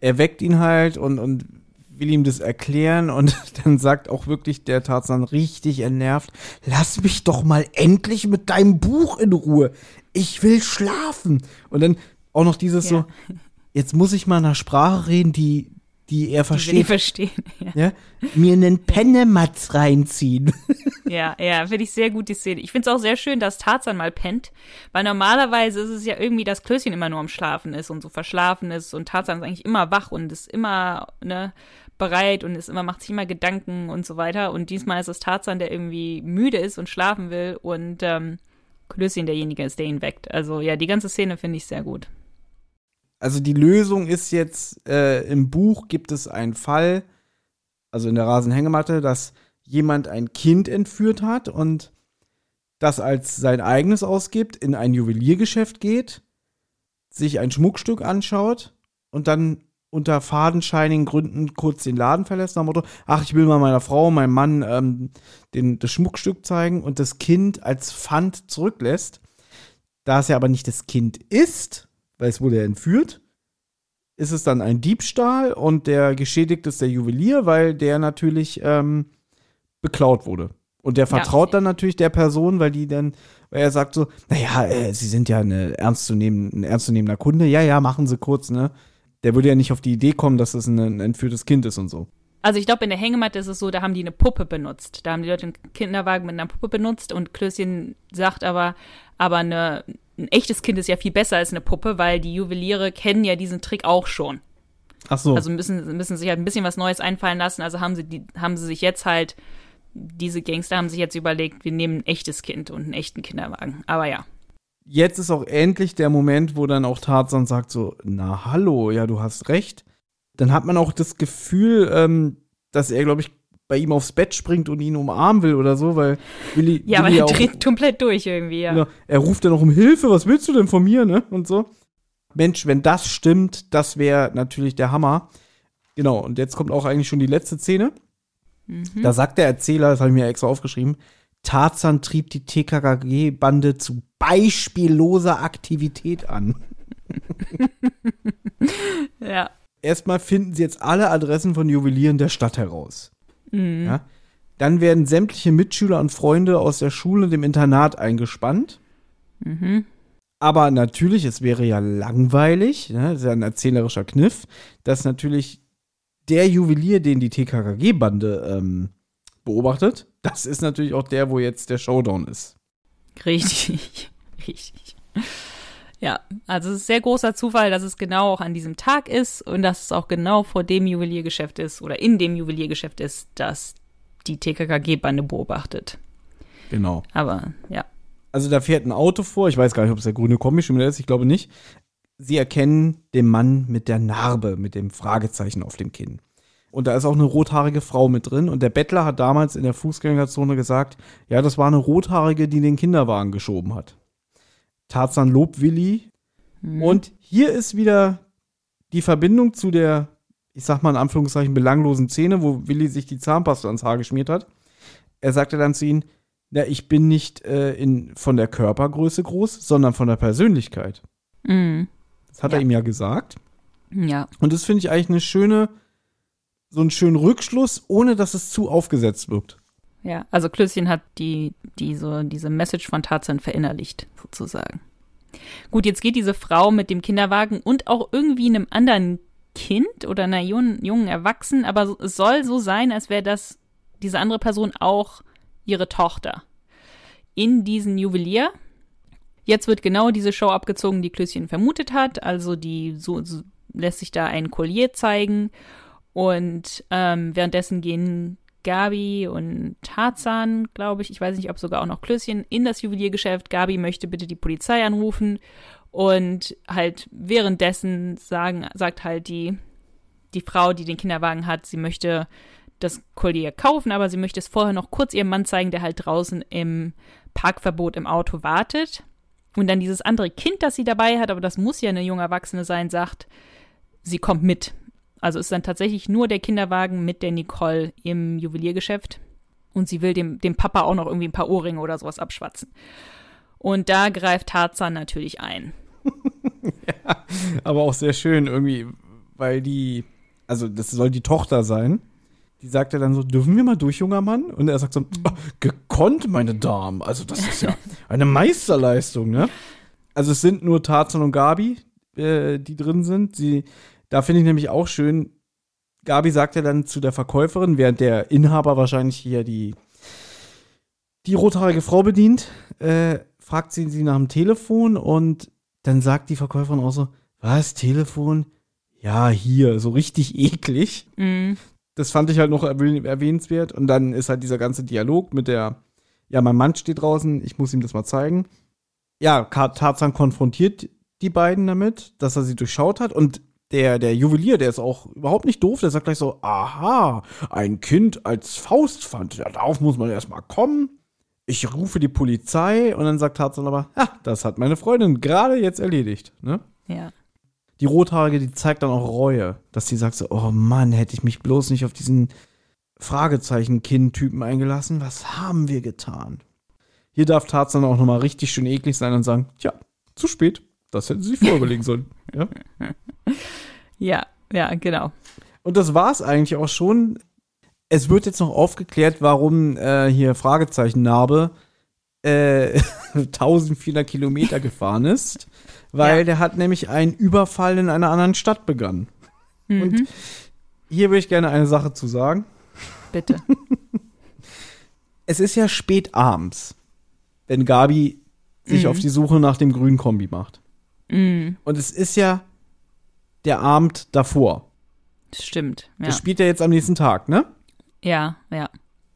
er weckt ihn halt und, und will ihm das erklären und dann sagt auch wirklich der Tarzan richtig entnervt, lass mich doch mal endlich mit deinem Buch in Ruhe. Ich will schlafen. Und dann auch noch dieses Ja. so, jetzt muss ich mal eine Sprache reden, die, die er Die versteht. verstehen. Ja. Ja? Mir einen Pennematz reinziehen. Ja, ja, finde ich sehr gut, die Szene. Ich finde es auch sehr schön, dass Tarzan mal pennt, weil normalerweise ist es ja irgendwie, dass Klößchen immer nur am Schlafen ist und so verschlafen ist und Tarzan ist eigentlich immer wach und ist immer, ne, bereit und ist immer, macht sich immer Gedanken und so weiter. Und diesmal ist es Tarzan, der irgendwie müde ist und schlafen will und ähm, Klößchen derjenige ist, der ihn weckt. Also ja, die ganze Szene finde ich sehr gut. Also die Lösung ist jetzt, äh, im Buch gibt es einen Fall, also in der Rasenhängematte, dass jemand ein Kind entführt hat und das als sein eigenes ausgibt, in ein Juweliergeschäft geht, sich ein Schmuckstück anschaut und dann unter fadenscheinigen Gründen kurz den Laden verlässt, nach dem Motto, ach, ich will mal meiner Frau, meinem Mann ähm, den, das Schmuckstück zeigen und das Kind als Pfand zurücklässt. Da es ja aber nicht das Kind ist, weil es wurde ja entführt, ist es dann ein Diebstahl und der Geschädigte ist der Juwelier, weil der natürlich ähm, beklaut wurde. Und der vertraut dann natürlich der Person, weil die dann, weil er sagt so, naja, äh, sie sind ja eine ernstzunehmend, ein ernstzunehmender Kunde, ja, ja, machen sie kurz, ne? Der würde ja nicht auf die Idee kommen, dass es ein, ein entführtes Kind ist und so. Also ich glaube, in der Hängematte ist es so, da haben die eine Puppe benutzt. Da haben die Leute einen Kinderwagen mit einer Puppe benutzt und Klößchen sagt aber, aber eine, ein echtes Kind ist ja viel besser als eine Puppe, weil die Juweliere kennen ja diesen Trick auch schon. Ach so. Also müssen, müssen sich halt ein bisschen was Neues einfallen lassen. Also haben sie, die, haben sie sich jetzt halt, diese Gangster haben sich jetzt überlegt, wir nehmen ein echtes Kind und einen echten Kinderwagen. Aber ja. jetzt ist auch endlich der Moment, wo dann auch Tarzan sagt so, na hallo, ja, du hast recht. Dann hat man auch das Gefühl, ähm, dass er, glaube ich, bei ihm aufs Bett springt und ihn umarmen will oder so, weil Willi, Ja, aber Willi er auch, dreht komplett durch irgendwie, ja. genau, er ruft dann auch um Hilfe, was willst du denn von mir, ne? Und so. Mensch, wenn das stimmt, das wäre natürlich der Hammer. Genau, und jetzt kommt auch eigentlich schon die letzte Szene. Mhm. Da sagt der Erzähler, das habe ich mir extra aufgeschrieben, Tarzan trieb die TKKG-Bande zu beispielloser Aktivität an. Ja. Erstmal finden sie jetzt alle Adressen von Juwelieren der Stadt heraus. Mhm. Ja? Dann werden sämtliche Mitschüler und Freunde aus der Schule und dem Internat eingespannt. Mhm. Aber natürlich, es wäre ja langweilig, ne? das ist ja ein erzählerischer Kniff, dass natürlich der Juwelier, den die TKKG-Bande ähm, beobachtet, das ist natürlich auch der, wo jetzt der Showdown ist. Richtig, richtig. Ja, also es ist sehr großer Zufall, dass es genau auch an diesem Tag ist und dass es auch genau vor dem Juweliergeschäft ist oder in dem Juweliergeschäft ist, dass die TKKG-Bande beobachtet. Genau. Aber ja. Also da fährt ein Auto vor, ich weiß gar nicht, ob es der grüne Kombi schon wieder ist, ich glaube nicht. Sie erkennen den Mann mit der Narbe, mit dem Fragezeichen auf dem Kinn. Und da ist auch eine rothaarige Frau mit drin. Und der Bettler hat damals in der Fußgängerzone gesagt, ja, das war eine rothaarige, die den Kinderwagen geschoben hat. Tarzan lobt Willi. Mhm. Und hier ist wieder die Verbindung zu der, ich sag mal in Anführungszeichen, belanglosen Szene, wo Willi sich die Zahnpasta ans Haar geschmiert hat. Er sagte dann zu ihm, ja, ich bin nicht äh, in, von der Körpergröße groß, sondern von der Persönlichkeit. Mhm. Das hat er Ja. ihm ja gesagt. Ja. Und das finde ich eigentlich eine schöne, so einen schönen Rückschluss, ohne dass es zu aufgesetzt wirkt. Ja, also Klößchen hat die, die so, diese Message von Tarzan verinnerlicht, sozusagen. Gut, jetzt geht diese Frau mit dem Kinderwagen und auch irgendwie einem anderen Kind oder einer jungen, jungen Erwachsenen, aber es soll so sein, als wäre das diese andere Person auch ihre Tochter. In diesen Juwelier. Jetzt wird genau diese Show abgezogen, die Klößchen vermutet hat. Also die so, so lässt sich da ein Collier zeigen und ähm, währenddessen gehen Gabi und Tarzan, glaube ich, ich weiß nicht, ob sogar auch noch Klößchen, in das Juweliergeschäft. Gabi möchte bitte die Polizei anrufen und halt währenddessen sagen, sagt halt die, die Frau, die den Kinderwagen hat, sie möchte das Collier kaufen, aber sie möchte es vorher noch kurz ihrem Mann zeigen, der halt draußen im Parkverbot im Auto wartet. Und dann dieses andere Kind, das sie dabei hat, aber das muss ja eine junge Erwachsene sein, sagt, sie kommt mit. Also ist dann tatsächlich nur der Kinderwagen mit der Nicole im Juweliergeschäft. Und sie will dem, dem Papa auch noch irgendwie ein paar Ohrringe oder sowas abschwatzen. Und da greift Tarzan natürlich ein. Aber auch sehr schön irgendwie, weil die, also das soll die Tochter sein. Die sagt ja dann so, dürfen wir mal durch, junger Mann? Und er sagt so, "Oh, gekonnt, meine Damen. Also das ist ja eine Meisterleistung, ne? Also es sind nur Tarzan und Gabi, äh, die drin sind. Sie, da finde ich nämlich auch schön, Gabi sagt ja dann zu der Verkäuferin, während der Inhaber wahrscheinlich hier die, die rothaarige Frau bedient, äh, fragt sie sie nach dem Telefon und dann sagt die Verkäuferin auch so, was, Telefon? Ja, hier, so richtig eklig. Mm, Das fand ich halt noch erwähn erwähnenswert. Und dann ist halt dieser ganze Dialog mit der, ja, mein Mann steht draußen, ich muss ihm das mal zeigen. Ja, Tarzan konfrontiert die beiden damit, dass er sie durchschaut hat. Und der, der Juwelier, der ist auch überhaupt nicht doof, der sagt gleich so, aha, ein Kind als Faustpfand, ja, darauf muss man erstmal kommen. Ich rufe die Polizei und dann sagt Tarzan aber, ja, das hat meine Freundin gerade jetzt erledigt, ne? ja. die Rothaarige, die zeigt dann auch Reue, dass sie sagt so, oh Mann, hätte ich mich bloß nicht auf diesen Fragezeichen-Kind-Typen eingelassen. Was haben wir getan? Hier darf Tarzan auch nochmal richtig schön eklig sein und sagen, tja, zu spät. Das hätten sie sich vorher überlegen sollen. Ja? Ja, ja, genau. Und das war's eigentlich auch schon. Es wird jetzt noch aufgeklärt, warum äh, hier Fragezeichen Narbe äh, 1400 Kilometer gefahren ist, weil Ja. der hat nämlich einen Überfall in einer anderen Stadt begangen. Mhm. Und hier würde ich gerne eine Sache zu sagen. Bitte. Es ist ja spät abends, wenn Gabi sich Mhm. auf die Suche nach dem grünen Kombi macht. Mm, Und es ist ja der Abend davor. das stimmt. Ja. Das spielt ja jetzt am nächsten Tag, ne? ja, ja.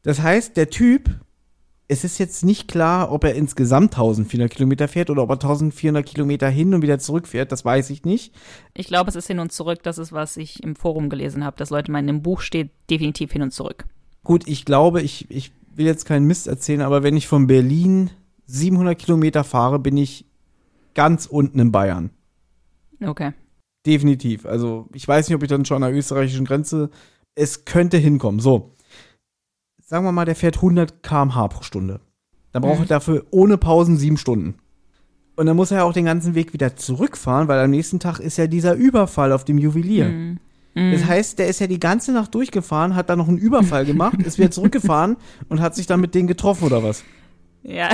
Das heißt, der Typ, es ist jetzt nicht klar, ob er insgesamt 1400 Kilometer fährt oder ob er 1400 Kilometer hin und wieder zurückfährt, das weiß ich nicht. Ich glaube, es ist hin und zurück. Das ist, was ich im Forum gelesen habe, dass Leute meinen, im Buch steht definitiv hin und zurück. Gut, ich glaube, ich, ich will jetzt keinen Mist erzählen, aber wenn ich von Berlin 700 Kilometer fahre, bin ich ganz unten in Bayern. Okay. Definitiv. Also ich weiß nicht, ob ich dann schon an der österreichischen Grenze. Es könnte hinkommen. So. Sagen wir mal, der fährt 100 km/h pro Stunde. Dann braucht Mhm. er dafür ohne Pausen sieben Stunden. Und dann muss er ja auch den ganzen Weg wieder zurückfahren, weil am nächsten Tag ist ja dieser Überfall auf dem Juwelier. Mm, mm. Das heißt, der ist ja die ganze Nacht durchgefahren, hat dann noch einen Überfall gemacht, ist wieder zurückgefahren und hat sich dann mit denen getroffen oder was? Ja.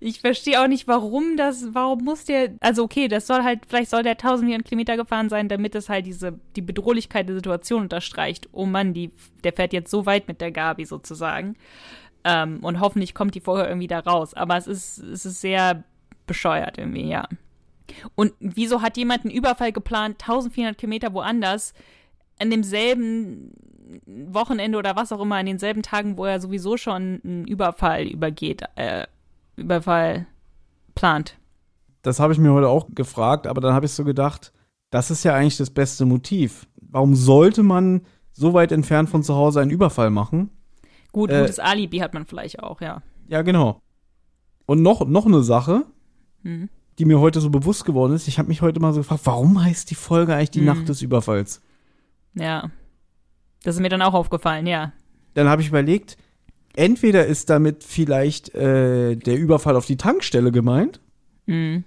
Ich verstehe auch nicht, warum das, warum muss der, also okay, das soll halt, vielleicht soll der 1000 Kilometer gefahren sein, damit es halt diese, die Bedrohlichkeit der Situation unterstreicht. Oh Mann, die, der fährt jetzt so weit mit der Gabi sozusagen. Ähm, und hoffentlich kommt die vorher irgendwie da raus. Aber es ist, es ist sehr bescheuert irgendwie, ja. Und wieso hat jemand einen Überfall geplant, 1400 Kilometer woanders, an demselben Wochenende oder was auch immer, an denselben Tagen, wo er sowieso schon einen Überfall übergeht, äh, Überfall plant? Das habe ich mir heute auch gefragt, aber dann habe ich so gedacht, das ist ja eigentlich das beste Motiv. Warum sollte man so weit entfernt von zu Hause einen Überfall machen? Gut, äh, gutes Alibi hat man vielleicht auch, ja. Ja, genau. Und noch, noch eine Sache, hm. die mir heute so bewusst geworden ist. Ich habe mich heute mal so gefragt, warum heißt die Folge eigentlich die hm. Nacht des Überfalls? Ja. Das ist mir dann auch aufgefallen, ja. Dann habe ich überlegt, entweder ist damit vielleicht äh, der Überfall auf die Tankstelle gemeint. Mhm.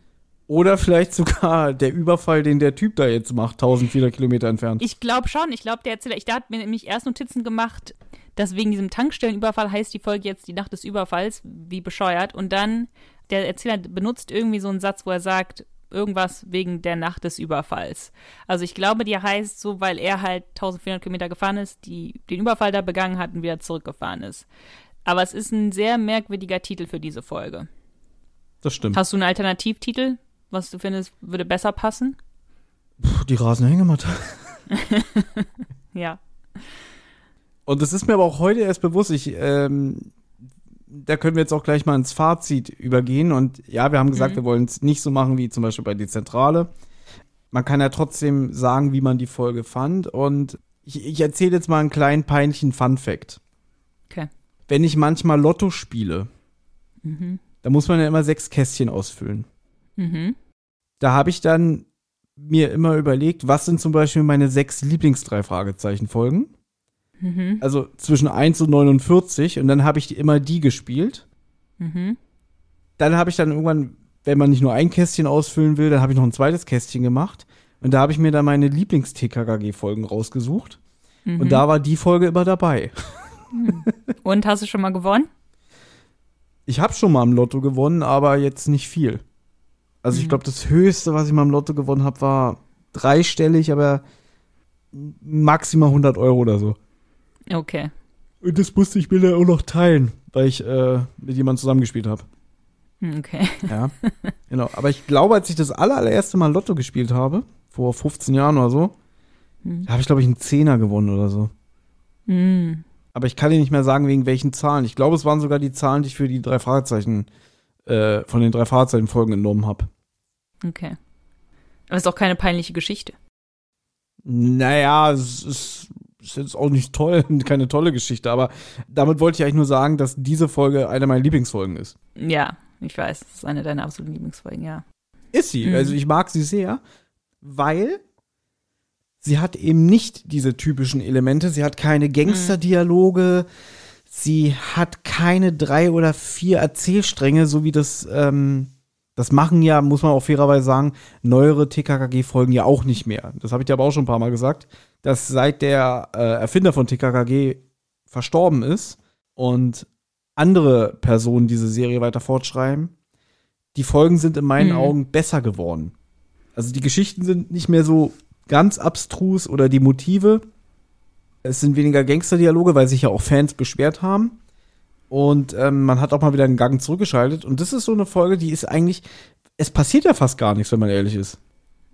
Oder vielleicht sogar der Überfall, den der Typ da jetzt macht, 1400 Kilometer entfernt. Ich glaube schon. Ich glaube, der Erzähler, ich, der hat mir nämlich erst Notizen gemacht, dass wegen diesem Tankstellenüberfall heißt die Folge jetzt die Nacht des Überfalls, wie bescheuert. Und dann, der Erzähler benutzt irgendwie so einen Satz, wo er sagt, irgendwas wegen der Nacht des Überfalls. Also ich glaube, die heißt so, weil er halt 1400 Kilometer gefahren ist, die den Überfall da begangen hat und wieder zurückgefahren ist. Aber es ist ein sehr merkwürdiger Titel für diese Folge. Das stimmt. Hast du einen Alternativtitel, was du findest, würde besser passen? Puh, die rasende Hängematte. ja. Und das ist mir aber auch heute erst bewusst. Ich ähm, da können wir jetzt auch gleich mal ins Fazit übergehen. Und ja, wir haben gesagt, mhm. wir wollen es nicht so machen wie zum Beispiel bei die Zentrale. Man kann ja trotzdem sagen, wie man die Folge fand. Und ich, ich erzähle jetzt mal einen kleinen peinlichen Fun-Fact. Okay. Wenn ich manchmal Lotto spiele, mhm. da muss man ja immer sechs Kästchen ausfüllen. Mhm. Da habe ich dann mir immer überlegt, was sind zum Beispiel meine sechs Lieblings-Drei-Fragezeichen-Folgen? Mhm. Also zwischen 1 und 49 und dann habe ich immer die gespielt. Mhm. Dann habe ich dann irgendwann, wenn man nicht nur ein Kästchen ausfüllen will, dann habe ich noch ein zweites Kästchen gemacht. Und da habe ich mir dann meine Lieblings-TKKG-Folgen rausgesucht. Mhm. Und da war die Folge immer dabei. Hm. Und hast du schon mal gewonnen? Ich habe schon mal im Lotto gewonnen, aber jetzt nicht viel. Also ich mhm. glaube, das Höchste, was ich mal im Lotto gewonnen habe, war dreistellig, aber maximal 100 Euro oder so. Okay. Und das musste ich mir dann auch noch teilen, weil ich äh, mit jemandem zusammengespielt habe. Hm, okay. Ja, genau. Aber ich glaube, als ich das allererste Mal Lotto gespielt habe, vor 15 Jahren oder so, hm. da habe ich, glaube ich, einen Zehner gewonnen oder so. Hm. Aber ich kann dir nicht mehr sagen, wegen welchen Zahlen. Ich glaube, es waren sogar die Zahlen, die ich für die drei Fragezeichen, äh, von den drei Fragezeichen-Folgen genommen habe. Okay. Aber es ist auch keine peinliche Geschichte. Naja, es ist ist jetzt auch nicht toll, keine tolle Geschichte, aber damit wollte ich eigentlich nur sagen, dass diese Folge eine meiner Lieblingsfolgen ist. Ja, ich weiß, das ist eine deiner absoluten Lieblingsfolgen, ja. Ist sie, mhm. also ich mag sie sehr, weil sie hat eben nicht diese typischen Elemente, sie hat keine Gangsterdialoge, mhm. sie hat keine drei oder vier Erzählstränge, so wie das ähm, das machen ja, muss man auch fairerweise sagen, neuere TKKG-Folgen ja auch nicht mehr. Das habe ich dir aber auch schon ein paar Mal gesagt, dass seit der äh, Erfinder von TKKG verstorben ist und andere Personen diese Serie weiter fortschreiben, die Folgen sind in meinen mhm. Augen besser geworden. Also die Geschichten sind nicht mehr so ganz abstrus oder die Motive. Es sind weniger Gangsterdialoge, weil sich ja auch Fans beschwert haben. Und ähm, man hat auch mal wieder einen Gang zurückgeschaltet. Und das ist so eine Folge, die ist eigentlich, es passiert ja fast gar nichts, wenn man ehrlich ist.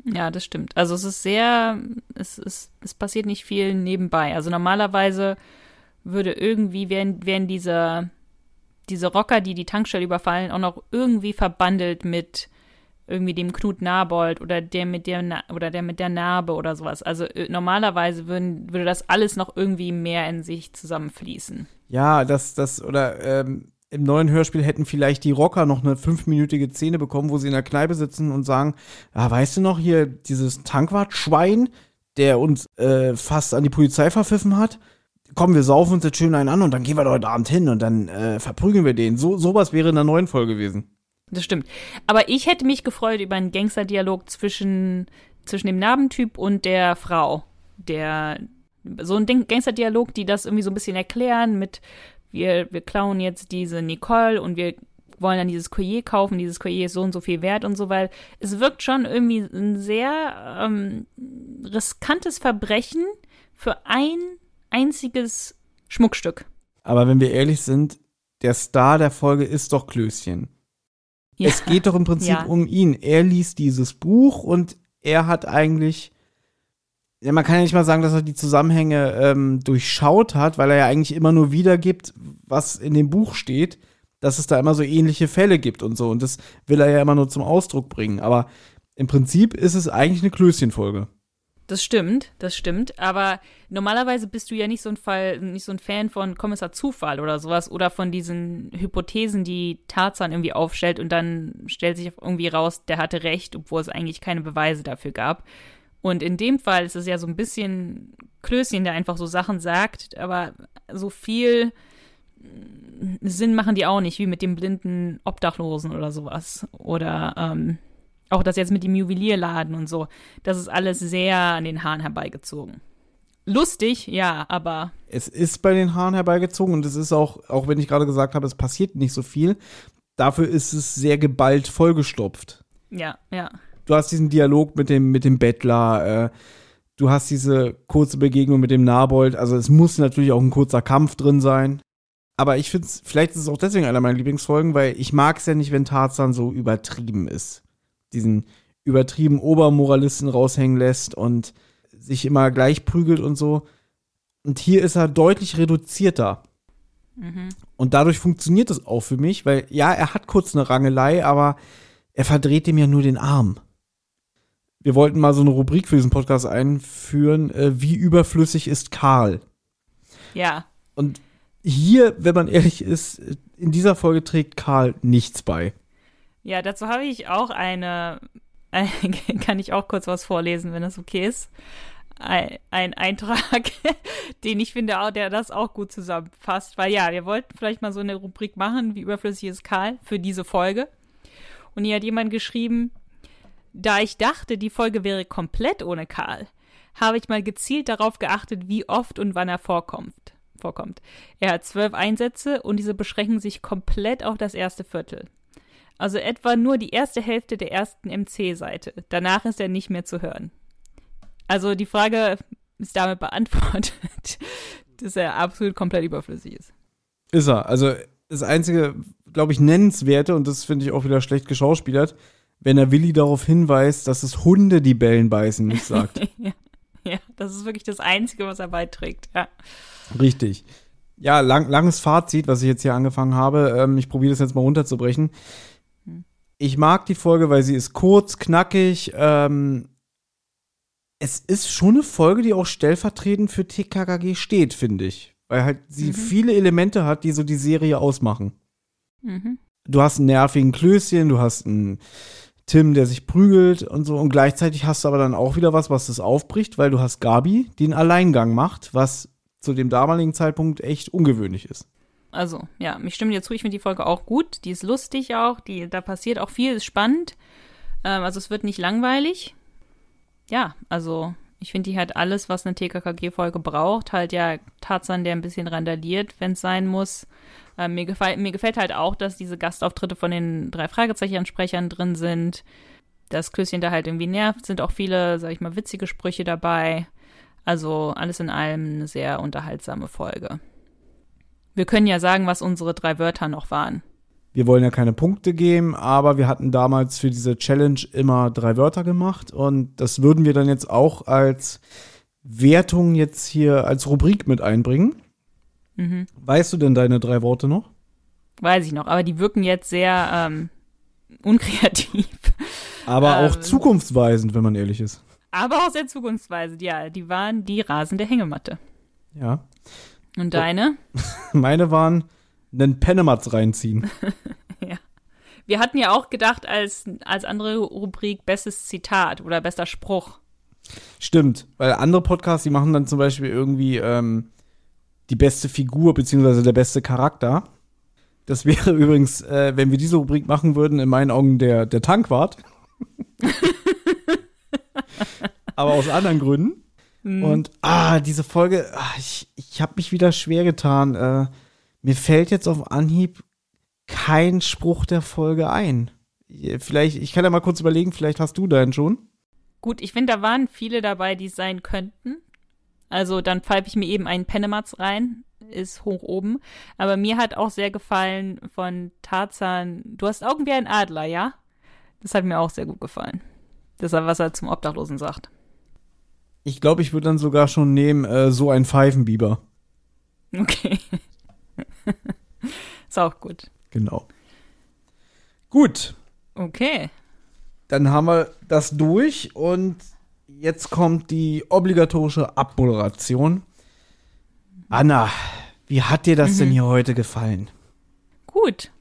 Ja, das stimmt. Also es ist sehr, es, es, es passiert nicht viel nebenbei. Also normalerweise würde irgendwie, wären, wären diese, diese Rocker, die die Tankstelle überfallen, auch noch irgendwie verbandelt mit irgendwie dem Knut Nabold oder der mit der Na oder der mit der Narbe oder sowas. Also äh, normalerweise würden, würde das alles noch irgendwie mehr in sich zusammenfließen. Ja, das, das, oder ähm, im neuen Hörspiel hätten vielleicht die Rocker noch eine fünfminütige Szene bekommen, wo sie in der Kneipe sitzen und sagen, ah, weißt du noch, hier dieses Tankwart-Schwein, der uns äh, fast an die Polizei verpfiffen hat? Komm, wir saufen uns jetzt schön einen an und dann gehen wir heute Abend hin und dann äh, verprügeln wir den. So, sowas wäre in der neuen Folge gewesen. Das stimmt. Aber ich hätte mich gefreut über einen Gangsterdialog zwischen, zwischen dem Narbentyp und der Frau. Der, so ein Gangsterdialog, die das irgendwie so ein bisschen erklären mit, wir, wir klauen jetzt diese Nicole und wir wollen dann dieses Collier kaufen, dieses Collier ist so und so viel wert und so, weil es wirkt schon irgendwie ein sehr ähm, riskantes Verbrechen für ein einziges Schmuckstück. Aber wenn wir ehrlich sind, der Star der Folge ist doch Klößchen. Ja. Es geht doch im Prinzip Ja. um ihn. Er liest dieses Buch und er hat eigentlich, ja, man kann ja nicht mal sagen, dass er die Zusammenhänge ähm, durchschaut hat, weil er ja eigentlich immer nur wiedergibt, was in dem Buch steht, dass es da immer so ähnliche Fälle gibt und so. Und das will er ja immer nur zum Ausdruck bringen. Aber im Prinzip ist es eigentlich eine Klößchenfolge. Das stimmt, das stimmt. Aber normalerweise bist du ja nicht so ein Fall, nicht so ein Fan von Kommissar Zufall oder sowas oder von diesen Hypothesen, die Tarzan irgendwie aufstellt und dann stellt sich irgendwie raus, der hatte recht, obwohl es eigentlich keine Beweise dafür gab. Und in dem Fall ist es ja so ein bisschen Klößchen, der einfach so Sachen sagt, aber so viel mm, Sinn machen die auch nicht, wie mit dem blinden Obdachlosen oder sowas. Oder ähm, auch das jetzt mit dem Juwelierladen und so. Das ist alles sehr an den Haaren herbeigezogen. Lustig, ja, aber es ist bei den Haaren herbeigezogen und es ist auch, auch wenn ich gerade gesagt habe, es passiert nicht so viel, dafür ist es sehr geballt vollgestopft. ja, ja. Du hast diesen Dialog mit dem, mit dem Bettler, äh, du hast diese kurze Begegnung mit dem Nabold, also es muss natürlich auch ein kurzer Kampf drin sein. Aber ich finde es, vielleicht ist es auch deswegen einer meiner Lieblingsfolgen, weil ich mag es ja nicht, wenn Tarzan so übertrieben ist. Diesen übertrieben Obermoralisten raushängen lässt und sich immer gleich prügelt und so. Und hier ist er deutlich reduzierter. Und dadurch funktioniert es auch für mich, weil ja, er hat kurz eine Rangelei, aber er verdreht dem ja nur den Arm. Wir wollten mal so eine Rubrik für diesen Podcast einführen, äh, wie überflüssig ist Karl? Ja, Und hier, wenn man ehrlich ist, in dieser Folge trägt Karl nichts bei. ja, dazu habe ich auch eine, kann ich auch kurz was vorlesen, wenn das okay ist. Ein, ein Eintrag, den ich finde, auch, der das auch gut zusammenfasst. Weil ja, wir wollten vielleicht mal so eine Rubrik machen, wie überflüssig ist Karl, für diese Folge. Und hier hat jemand geschrieben, da ich dachte, die Folge wäre komplett ohne Karl, habe ich mal gezielt darauf geachtet, wie oft und wann er vorkommt. vorkommt. Er hat zwölf Einsätze und diese beschränken sich komplett auf das erste Viertel. Also etwa nur die erste Hälfte der ersten MC-Seite. Danach ist er nicht mehr zu hören. Also die Frage ist damit beantwortet, dass er absolut komplett überflüssig ist. Ist er. Also das einzige, glaube ich, nennenswerte, und das finde ich auch wieder schlecht geschauspielert, wenn er Willi darauf hinweist, dass es Hunde die Bellen beißen, nicht sagt. ja. ja, das ist wirklich das Einzige, was er beiträgt. Ja. Richtig. Ja, lang, langes Fazit, was ich jetzt hier angefangen habe. Ähm, ich probiere das jetzt mal runterzubrechen. Ich mag die Folge, weil sie ist kurz, knackig. Ähm, es ist schon eine Folge, die auch stellvertretend für TKKG steht, finde ich. Weil halt sie viele Elemente hat, die so die Serie ausmachen. Mhm. Du hast einen nervigen Klößchen, du hast einen Tim, der sich prügelt und so. Und gleichzeitig hast du aber dann auch wieder was, was das aufbricht, weil du hast Gabi, die einen Alleingang macht, was zu dem damaligen Zeitpunkt echt ungewöhnlich ist. Also, ja, ich stimme dir zu, ich finde die Folge auch gut. Die ist lustig auch, die, da passiert auch viel, ist spannend. Ähm, also es wird nicht langweilig. Ja, also ich finde, die hat alles, was eine TKKG-Folge braucht. Halt ja Tarzan, der ein bisschen randaliert, wenn es sein muss. Ähm, mir, gefällt, mir gefällt halt auch, dass diese Gastauftritte von den drei Fragezeichen-Sprechern drin sind. Das Klößchen da halt irgendwie nervt, sind auch viele, sag ich mal, witzige Sprüche dabei. Also alles in allem eine sehr unterhaltsame Folge. Wir können ja sagen, was unsere drei Wörter noch waren. Wir wollen ja keine Punkte geben, aber wir hatten damals für diese Challenge immer drei Wörter gemacht und das würden wir dann jetzt auch als Wertung jetzt hier als Rubrik mit einbringen. Mhm. Weißt du denn deine drei Worte noch? Weiß ich noch, aber die wirken jetzt sehr ähm, unkreativ. Aber auch Ähm. zukunftsweisend, wenn man ehrlich ist. Aber auch sehr zukunftsweisend, ja. Die waren die rasende Hängematte. Ja. Und deine? Meine waren einen Penematz reinziehen. Wir hatten ja auch gedacht, als, als andere Rubrik bestes Zitat oder bester Spruch. Stimmt, weil andere Podcasts, die machen dann zum Beispiel irgendwie ähm, die beste Figur beziehungsweise der beste Charakter. Das wäre übrigens, äh, wenn wir diese Rubrik machen würden, in meinen Augen der, der Tankwart. Aber aus anderen Gründen. Und ah, diese Folge, ah, ich, ich habe mich wieder schwer getan. Äh, mir fällt jetzt auf Anhieb kein Spruch der Folge ein. Vielleicht, ich kann ja mal kurz überlegen, vielleicht hast du deinen schon. Gut, ich finde, da waren viele dabei, die sein könnten. Also dann pfeife ich mir eben einen Pennematz rein, ist hoch oben. Aber mir hat auch sehr gefallen von Tarzan, du hast Augen wie ein Adler, ja? Das hat mir auch sehr gut gefallen. Das ist, was er zum Obdachlosen sagt. Ich glaube, ich würde dann sogar schon nehmen, äh, so ein Pfeifenbiber. Okay. ist auch gut. Genau. Gut. Okay. Dann haben wir das durch und jetzt kommt die obligatorische Abmoderation. Anna, wie hat dir das Mhm. denn hier heute gefallen? Gut.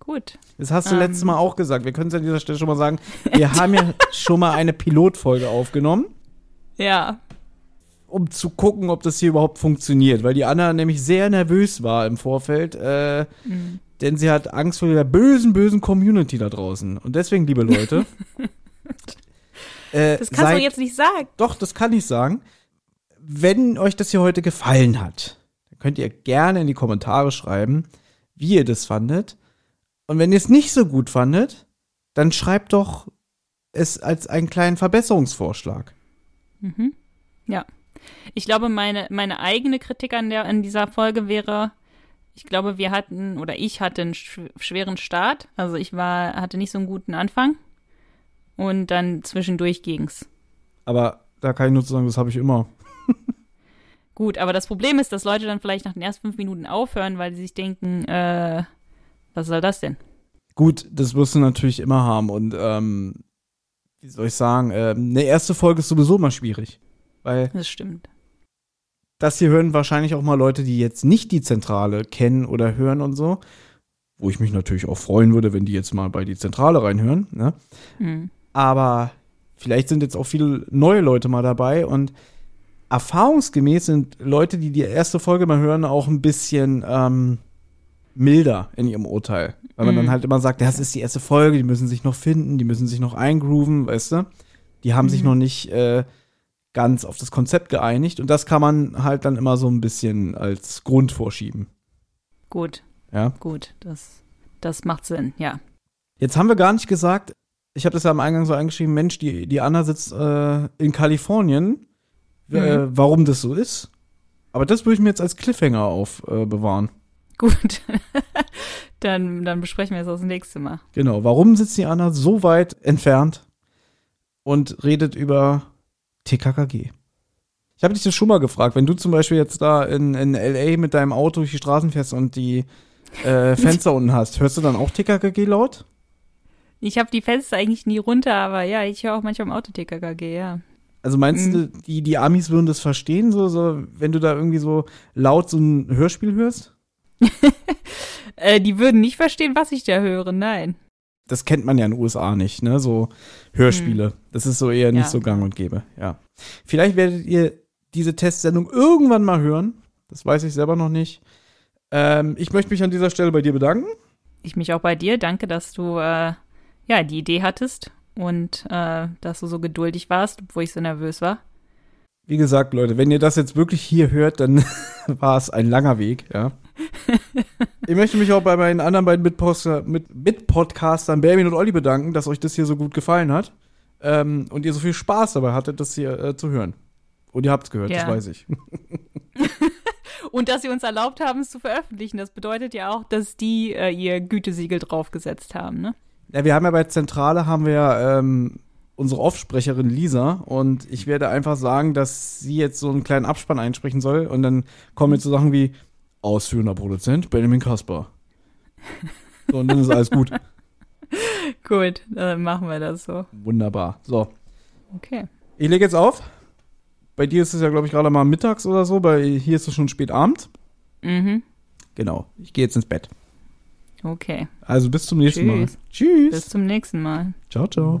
Gut. Das hast du Ähm. letztes Mal auch gesagt. Wir können es an dieser Stelle schon mal sagen. Wir haben ja schon mal eine Pilotfolge aufgenommen, Ja. um zu gucken, ob das hier überhaupt funktioniert. Weil die Anna nämlich sehr nervös war im Vorfeld, äh, Mhm. denn sie hat Angst vor der bösen, bösen Community da draußen. Und deswegen, liebe Leute. äh, Das kannst seid- du jetzt nicht sagen. Doch, das kann ich sagen. Wenn euch das hier heute gefallen hat, dann könnt ihr gerne in die Kommentare schreiben, wie ihr das fandet. Und wenn ihr es nicht so gut fandet, dann schreibt doch es als einen kleinen Verbesserungsvorschlag. Mhm. Ja. Ich glaube, meine, meine eigene Kritik an, der, an dieser Folge wäre, ich glaube, wir hatten, oder ich hatte einen schw schweren Start. Also ich war, hatte nicht so einen guten Anfang. Und dann zwischendurch ging's. Aber da kann ich nur sagen, das habe ich immer. Gut, aber das Problem ist, dass Leute dann vielleicht nach den ersten fünf Minuten aufhören, weil sie sich denken, äh, was soll das denn? Gut, das wirst du natürlich immer haben. Und ähm, wie soll ich sagen, ähm, eine erste Folge ist sowieso immer schwierig. Weil Das stimmt. das hier hören wahrscheinlich auch mal Leute, die jetzt nicht die Zentrale kennen oder hören und so. Wo ich mich natürlich auch freuen würde, wenn die jetzt mal bei die Zentrale reinhören. Ne? Hm. Aber vielleicht sind jetzt auch viele neue Leute mal dabei und erfahrungsgemäß sind Leute, die die erste Folge mal hören, auch ein bisschen ähm, milder in ihrem Urteil. Weil man Mhm. dann halt immer sagt, das ist die erste Folge, die müssen sich noch finden, die müssen sich noch eingrooven, weißt du? Die haben sich Mhm. noch nicht äh, ganz auf das Konzept geeinigt und das kann man halt dann immer so ein bisschen als Grund vorschieben. Gut, Ja. gut. Das, das macht Sinn, ja. Jetzt haben wir gar nicht gesagt, ich habe das ja am Eingang so eingeschrieben, Mensch, die, die Anna sitzt äh, in Kalifornien, äh, Mhm. warum das so ist. Aber das würde ich mir jetzt als Cliffhanger aufbewahren. Äh. Gut. dann, dann besprechen wir es das nächste Mal. genau, warum sitzt die Anna so weit entfernt und redet über TKKG? Ich habe dich das schon mal gefragt, wenn du zum Beispiel jetzt da in, in L.A. mit deinem Auto durch die Straßen fährst und die äh, Fenster unten hast, hörst du dann auch TKKG laut? Ich habe die Fenster eigentlich nie runter, aber ja, ich höre auch manchmal im Auto TKKG, ja. Also meinst du, die, die Amis würden das verstehen, so, so, wenn du da irgendwie so laut so ein Hörspiel hörst? Äh, die würden nicht verstehen, was ich da höre, nein. Das kennt man ja in den USA nicht, ne? So Hörspiele. Das ist so eher nicht Ja. so gang und gäbe, ja. Vielleicht werdet ihr diese Testsendung irgendwann mal hören. Das weiß ich selber noch nicht. Ähm, ich möchte mich an dieser Stelle bei dir bedanken. Ich mich auch bei dir. Danke, dass du äh, ja die Idee hattest und äh, dass du so geduldig warst, obwohl ich so nervös war. Wie gesagt, Leute, wenn ihr das jetzt wirklich hier hört, dann war es ein langer Weg, ja. ich möchte mich auch bei meinen anderen beiden Mitposter- mit Mitpodcastern Bermin und Olli bedanken, dass euch das hier so gut gefallen hat. Ähm, und ihr so viel Spaß dabei hattet, das hier äh, zu hören. Und ihr habt es gehört, das Ja. weiß ich. Und dass sie uns erlaubt haben, es zu veröffentlichen. Das bedeutet ja auch, dass die äh, ihr Gütesiegel draufgesetzt haben, ne? Ja, wir haben ja bei Zentrale haben wir ähm, unsere Offsprecherin Lisa und ich werde einfach sagen, dass sie jetzt so einen kleinen Abspann einsprechen soll und dann kommen jetzt so Sachen wie ausführender Produzent Benjamin Kasper. So, und dann ist alles gut. Gut, dann machen wir das so. Wunderbar. So, Okay. ich lege jetzt auf. Bei dir ist es ja, glaube ich, gerade mal mittags oder so. Bei hier ist es schon spät Abend. Mhm. Genau. Ich gehe jetzt ins Bett. Okay. Also bis zum nächsten Mal. Tschüss. Tschüss. Bis zum nächsten Mal. Ciao, ciao.